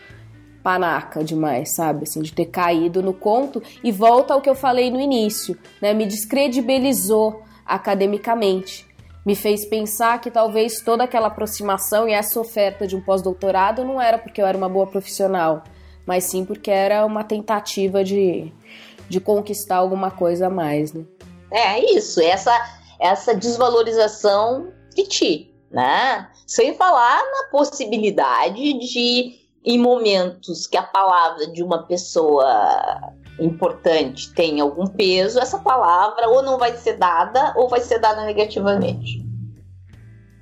panaca demais, sabe? Assim, de ter caído no conto e volta ao que eu falei no início, né? Me descredibilizou academicamente. Me fez pensar que talvez toda aquela aproximação e essa oferta de um pós-doutorado não era porque eu era uma boa profissional, mas sim porque era uma tentativa de, de conquistar alguma coisa a mais, né? É isso, essa, essa desvalorização de ti, né? Sem falar na possibilidade de, em momentos que a palavra de uma pessoa importante tem algum peso, essa palavra ou não vai ser dada ou vai ser dada negativamente.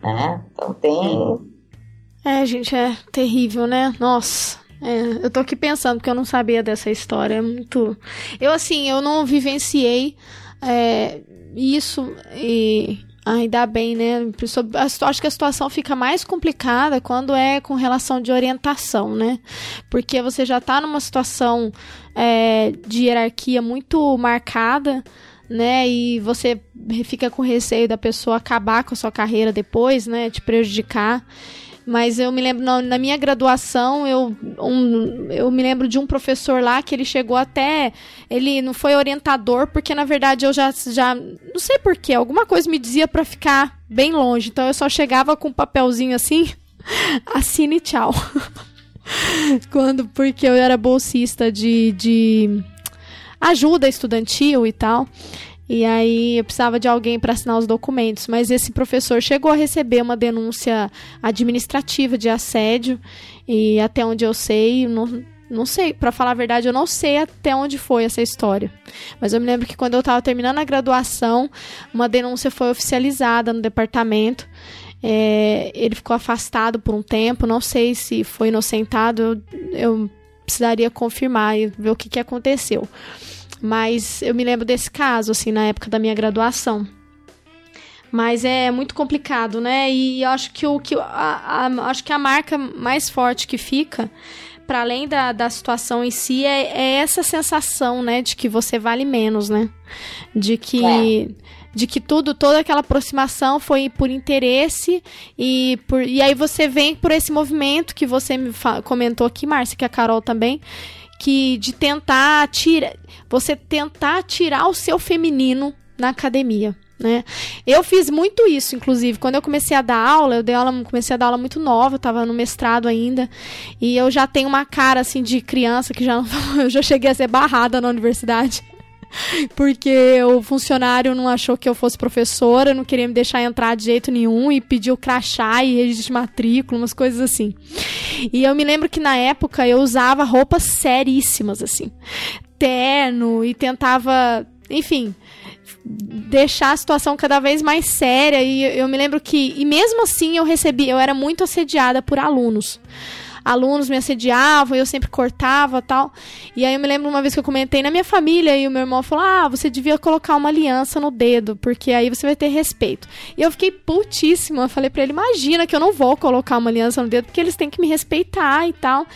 Né? Então tem. É, gente, é terrível, né? Nossa. É, eu tô aqui pensando porque eu não sabia dessa história. É muito. Eu, assim, eu não vivenciei é, isso e Ainda bem, né? Acho que a situação fica mais complicada quando é com relação de orientação, né? Porque você já está numa situação é, de hierarquia muito marcada, né? E você fica com receio da pessoa acabar com a sua carreira depois, né? Te prejudicar. Mas eu me lembro, na, na minha graduação, eu, um, eu me lembro de um professor lá que ele chegou até. Ele não foi orientador, porque na verdade eu já. já não sei porquê, alguma coisa me dizia para ficar bem longe. Então eu só chegava com um papelzinho assim, *laughs* assine tchau. *laughs* Quando, porque eu era bolsista de, de ajuda estudantil e tal. E aí eu precisava de alguém para assinar os documentos, mas esse professor chegou a receber uma denúncia administrativa de assédio e até onde eu sei, não, não sei, para falar a verdade, eu não sei até onde foi essa história. Mas eu me lembro que quando eu estava terminando a graduação, uma denúncia foi oficializada no departamento. É, ele ficou afastado por um tempo, não sei se foi inocentado, eu, eu precisaria confirmar e ver o que, que aconteceu. Mas eu me lembro desse caso, assim, na época da minha graduação. Mas é muito complicado, né? E acho que o que a, a, acho que a marca mais forte que fica, para além da, da situação em si, é, é, essa sensação, né, de que você vale menos, né? De que é de que tudo, toda aquela aproximação foi por interesse e por e aí você vem por esse movimento que você me comentou aqui, Márcia, que a Carol também, que de tentar tirar, você tentar tirar o seu feminino na academia. Né? Eu fiz muito isso, inclusive, quando eu comecei a dar aula, eu dei aula, comecei a dar aula muito nova, eu estava no mestrado ainda, e eu já tenho uma cara assim de criança que já *laughs* eu já cheguei a ser barrada na universidade. *laughs* Porque o funcionário não achou que eu fosse professora, não queria me deixar entrar de jeito nenhum e pediu crachá e registro de matrícula, umas coisas assim. E eu me lembro que na época eu usava roupas seríssimas, assim. Terno e tentava, enfim, deixar a situação cada vez mais séria. E eu me lembro que, e mesmo assim, eu recebi, eu era muito assediada por alunos alunos me assediavam eu sempre cortava tal. E aí eu me lembro uma vez que eu comentei na minha família e o meu irmão falou: Ah, você devia colocar uma aliança no dedo, porque aí você vai ter respeito. E eu fiquei putíssima. Eu falei para ele: Imagina que eu não vou colocar uma aliança no dedo, porque eles têm que me respeitar e tal.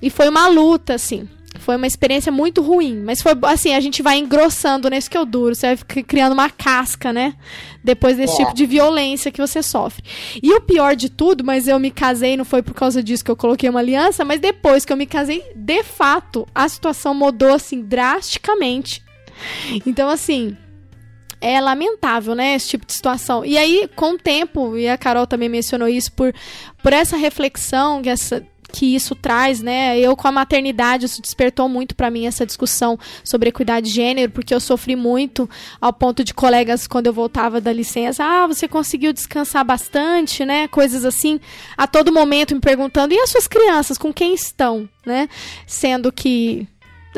E foi uma luta, assim. Foi uma experiência muito ruim. Mas foi assim, a gente vai engrossando nesse que eu duro. Você vai criando uma casca, né? Depois desse é. tipo de violência que você sofre. E o pior de tudo, mas eu me casei, não foi por causa disso que eu coloquei uma aliança, mas depois que eu me casei, de fato, a situação mudou assim drasticamente. Então, assim, é lamentável, né, esse tipo de situação. E aí, com o tempo, e a Carol também mencionou isso, por, por essa reflexão, essa, que isso traz, né? Eu com a maternidade, isso despertou muito para mim essa discussão sobre equidade de gênero, porque eu sofri muito ao ponto de colegas quando eu voltava da licença, ah, você conseguiu descansar bastante, né? Coisas assim, a todo momento me perguntando, e as suas crianças, com quem estão, né? Sendo que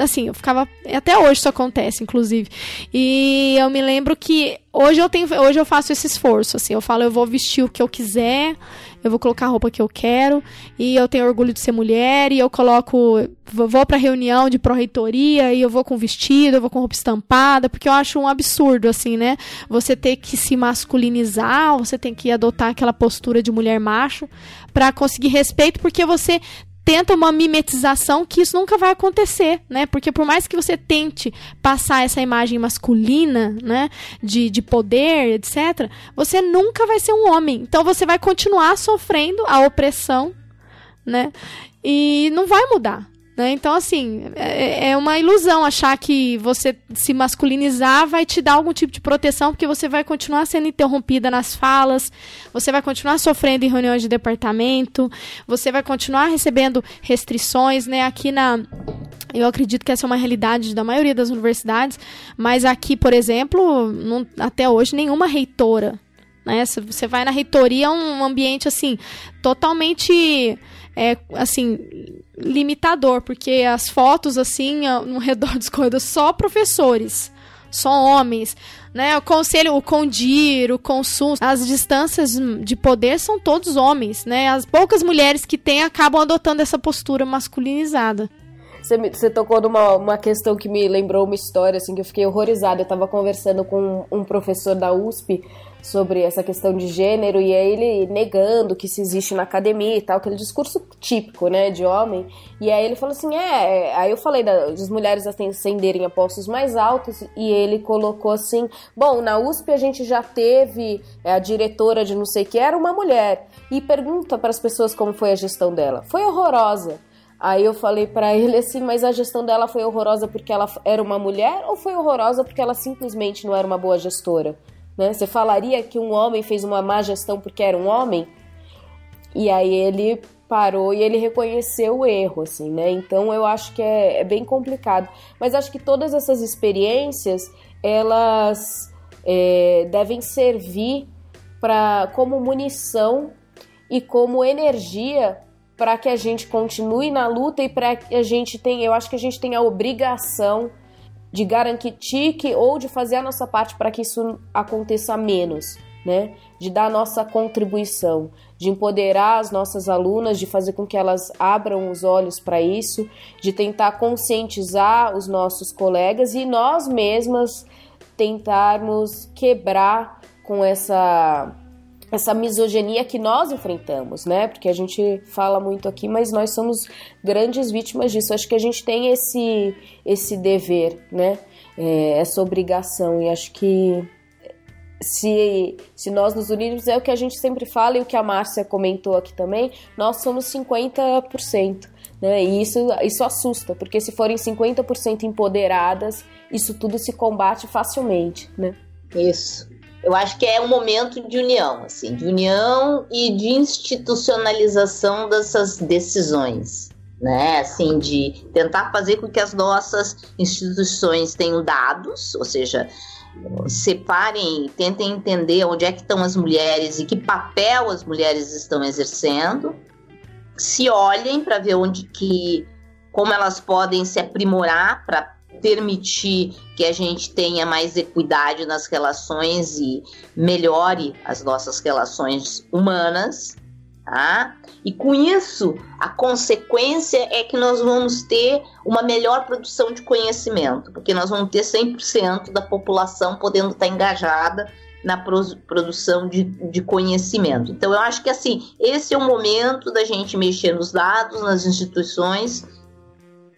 assim, eu ficava. Até hoje isso acontece, inclusive. E eu me lembro que hoje eu tenho. Hoje eu faço esse esforço. Assim, eu falo, eu vou vestir o que eu quiser, eu vou colocar a roupa que eu quero, e eu tenho orgulho de ser mulher, e eu coloco. Vou pra reunião de pró-reitoria, e eu vou com vestido, eu vou com roupa estampada, porque eu acho um absurdo, assim, né? Você ter que se masculinizar, você tem que adotar aquela postura de mulher macho para conseguir respeito, porque você tenta uma mimetização que isso nunca vai acontecer, né? Porque por mais que você tente passar essa imagem masculina, né, de, de poder, etc., você nunca vai ser um homem. Então você vai continuar sofrendo a opressão, né? E não vai mudar. Né? Então, assim, é, é, uma ilusão achar que você se masculinizar vai te dar algum tipo de proteção, porque você vai continuar sendo interrompida nas falas, você vai continuar sofrendo em reuniões de departamento, você vai continuar recebendo restrições, né? Aqui na. Eu acredito que essa é uma realidade da maioria das universidades, mas aqui, por exemplo, não, até hoje, nenhuma reitora. Né? Você vai na reitoria, é um ambiente assim, totalmente é, assim, limitador, porque as fotos, assim, no redor *laughs* dos corredores, só professores, só homens, né? O conselho, o Condir, o Consul, as distâncias de poder são todos homens, né? As poucas mulheres que têm acabam adotando essa postura masculinizada. Você, você tocou numa uma questão que me lembrou uma história, assim, que eu fiquei horrorizada. Eu estava conversando com um professor da USP sobre essa questão de gênero e aí ele negando que isso existe na academia e tal, aquele discurso típico, né, de homem. E aí ele falou assim: é. é aí eu falei das mulheres ascenderem a postos mais altos e ele colocou assim: bom, na USP a gente já teve é, a diretora de não sei que, era uma mulher. E pergunta para as pessoas como foi a gestão dela. Foi horrorosa. Aí eu falei para ele assim, mas a gestão dela foi horrorosa porque ela era uma mulher ou foi horrorosa porque ela simplesmente não era uma boa gestora? Né? Você falaria que um homem fez uma má gestão porque era um homem? E aí ele parou e ele reconheceu o erro, assim, né? Então eu acho que é, é bem complicado. Mas acho que todas essas experiências elas é, devem servir para como munição e como energia para que a gente continue na luta e para que a gente tenha, eu acho que a gente tem a obrigação de garantir que ou de fazer a nossa parte para que isso aconteça menos, né? De dar a nossa contribuição, de empoderar as nossas alunas, de fazer com que elas abram os olhos para isso, de tentar conscientizar os nossos colegas e nós mesmas tentarmos quebrar com essa essa misoginia que nós enfrentamos, né? Porque a gente fala muito aqui, mas nós somos grandes vítimas disso. Acho que a gente tem esse esse dever, né? É, essa obrigação e acho que se, se nós nos unirmos, é o que a gente sempre fala e o que a Márcia comentou aqui também, nós somos 50%. Né? E isso, isso assusta, porque se forem 50% empoderadas, isso tudo se combate facilmente. Né? Isso. Eu acho que é um momento de união, assim, de união e de institucionalização dessas decisões, né? Assim, de tentar fazer com que as nossas instituições tenham dados, ou seja, separem, tentem entender onde é que estão as mulheres e que papel as mulheres estão exercendo, se olhem para ver onde que como elas podem se aprimorar para permitir que a gente tenha mais equidade nas relações e melhore as nossas relações humanas, tá? E com isso, a consequência é que nós vamos ter uma melhor produção de conhecimento, porque nós vamos ter 100% da população podendo estar engajada na produção de, de conhecimento. Então, eu acho que assim, esse é o momento da gente mexer nos dados, nas instituições,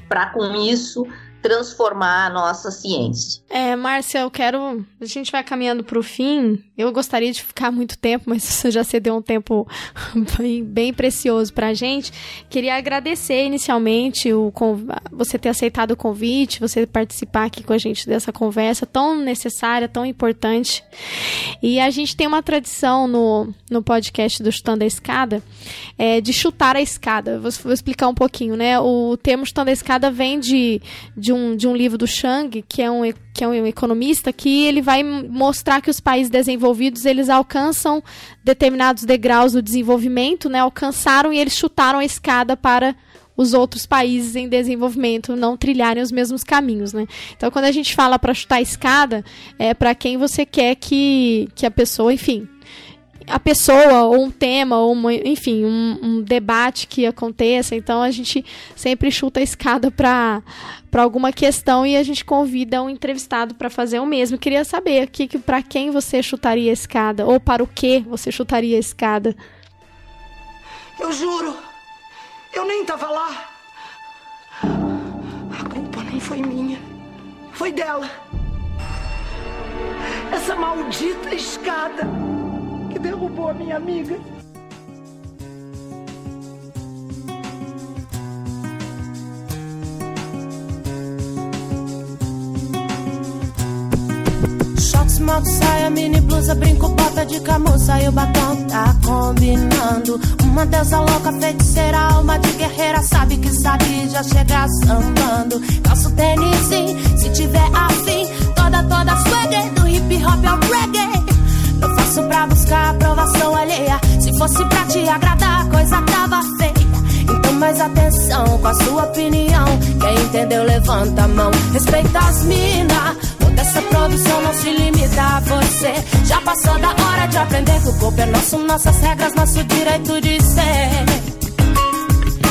para com isso transformar a nossa ciência. É, Márcia, eu quero. A gente vai caminhando para o fim. Eu gostaria de ficar muito tempo, mas *laughs* você já cedeu um tempo *laughs* bem, bem precioso para a gente. Queria agradecer inicialmente o, você ter aceitado o convite, você participar aqui com a gente dessa conversa tão necessária, tão importante. E a gente tem uma tradição no, no podcast do Chutando a Escada é, de chutar a escada. Vou, vou explicar um pouquinho, né? O termo chutando a escada vem de, de um, de um livro do Chang, que é um, que é um economista, que ele vai mostrar que os países desenvolvidos eles alcançam determinados degraus do desenvolvimento, né? Alcançaram e eles chutaram a escada para os outros países em desenvolvimento não trilharem os mesmos caminhos, né? Então, quando a gente fala para chutar a escada, é para quem você quer que, que a pessoa, enfim, a pessoa, ou um tema, ou uma, enfim, um, um, debate que aconteça. Então a gente sempre chuta a escada para alguma questão e a gente convida um entrevistado para fazer o mesmo. Queria saber que, que para quem você chutaria a escada, ou para o que você chutaria a escada. Eu juro, eu nem estava lá. A culpa nem foi minha, foi dela. Essa maldita escada derrubou a minha amiga. Shorts, moto, saia, mini blusa, brinco, bota de camuça e o batom tá combinando. Uma deusa louca, feiticeira, alma de guerreira, sabe que sabe já chegar sambando. Calço tênis, se tiver afim, toda, toda swagger, do hip hop ao reggae. Faço pra buscar aprovação alheia. Se fosse pra te agradar, a coisa tava feia. Então mais atenção com a sua opinião. Quem entendeu, levanta a mão. Respeita as minas. Toda essa produção não se limita a você. Já passou da hora de aprender que o corpo é nosso, nossas regras, nosso direito de ser.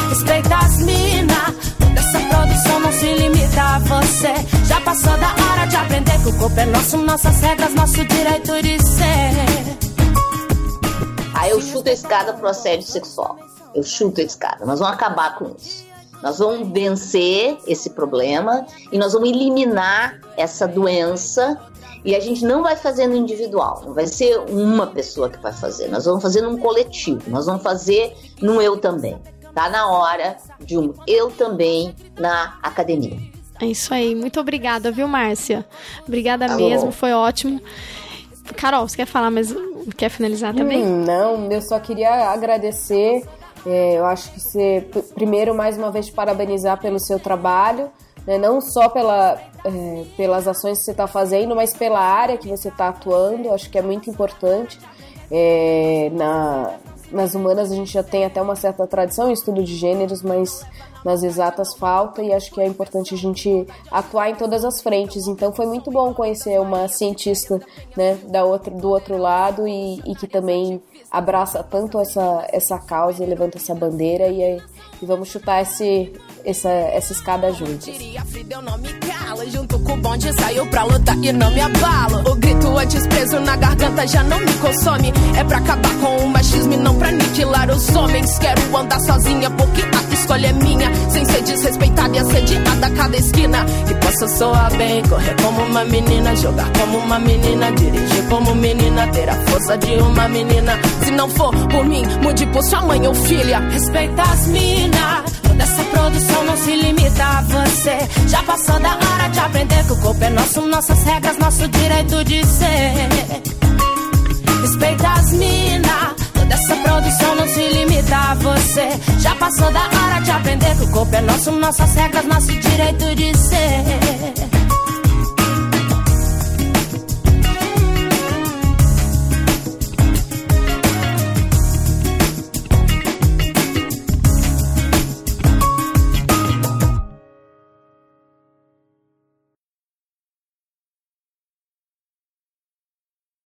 Respeita as minas. Essa produção não se limita a você. Já passou da hora de aprender que o corpo é nosso, nossas regras, nosso direito de ser. Aí eu chuto a escada pro assédio sexual. Eu chuto a escada. Nós vamos acabar com isso. Nós vamos vencer esse problema e nós vamos eliminar essa doença. E a gente não vai fazer no individual, não vai ser uma pessoa que vai fazer. Nós vamos fazer num coletivo, nós vamos fazer no eu também. Tá na hora de um eu também na academia. É isso aí. Muito obrigada, viu, Márcia? Obrigada Alô. mesmo, foi ótimo. Carol, você quer falar, mas quer finalizar também? Hum, não, eu só queria agradecer. É, eu acho que você, primeiro, mais uma vez, te parabenizar pelo seu trabalho, né? não só pela, é, pelas ações que você está fazendo, mas pela área que você está atuando. Acho que é muito importante. É, na, nas humanas a gente já tem até uma certa tradição em estudo de gêneros, mas nas exatas falta e acho que é importante a gente atuar em todas as frentes. Então foi muito bom conhecer uma cientista né, da outro, do outro lado e, e que também abraça tanto essa, essa causa e levanta essa bandeira e, e vamos chutar esse, essa, essa escada juntos. Junto com o bonde saiu pra lutar e não me abalo. O grito antes preso na garganta já não me consome. É pra acabar com o machismo e não pra aniquilar os homens. Quero andar sozinha porque a escolha é minha. Sem ser desrespeitada e assediada a cada esquina. Que possa soar bem, correr como uma menina, jogar como uma menina, dirigir como menina, ter a força de uma menina. Se não for por mim, mude por sua mãe ou filha. Respeita as minas, toda essa produção não se limita a você. Já passou da hora de aprender que o corpo é nosso, nossas regras, nosso direito de ser. Respeita as minas. Toda essa produção não se limita a você. Já passou da hora de aprender que o corpo é nosso, nossas regras, nosso direito de ser.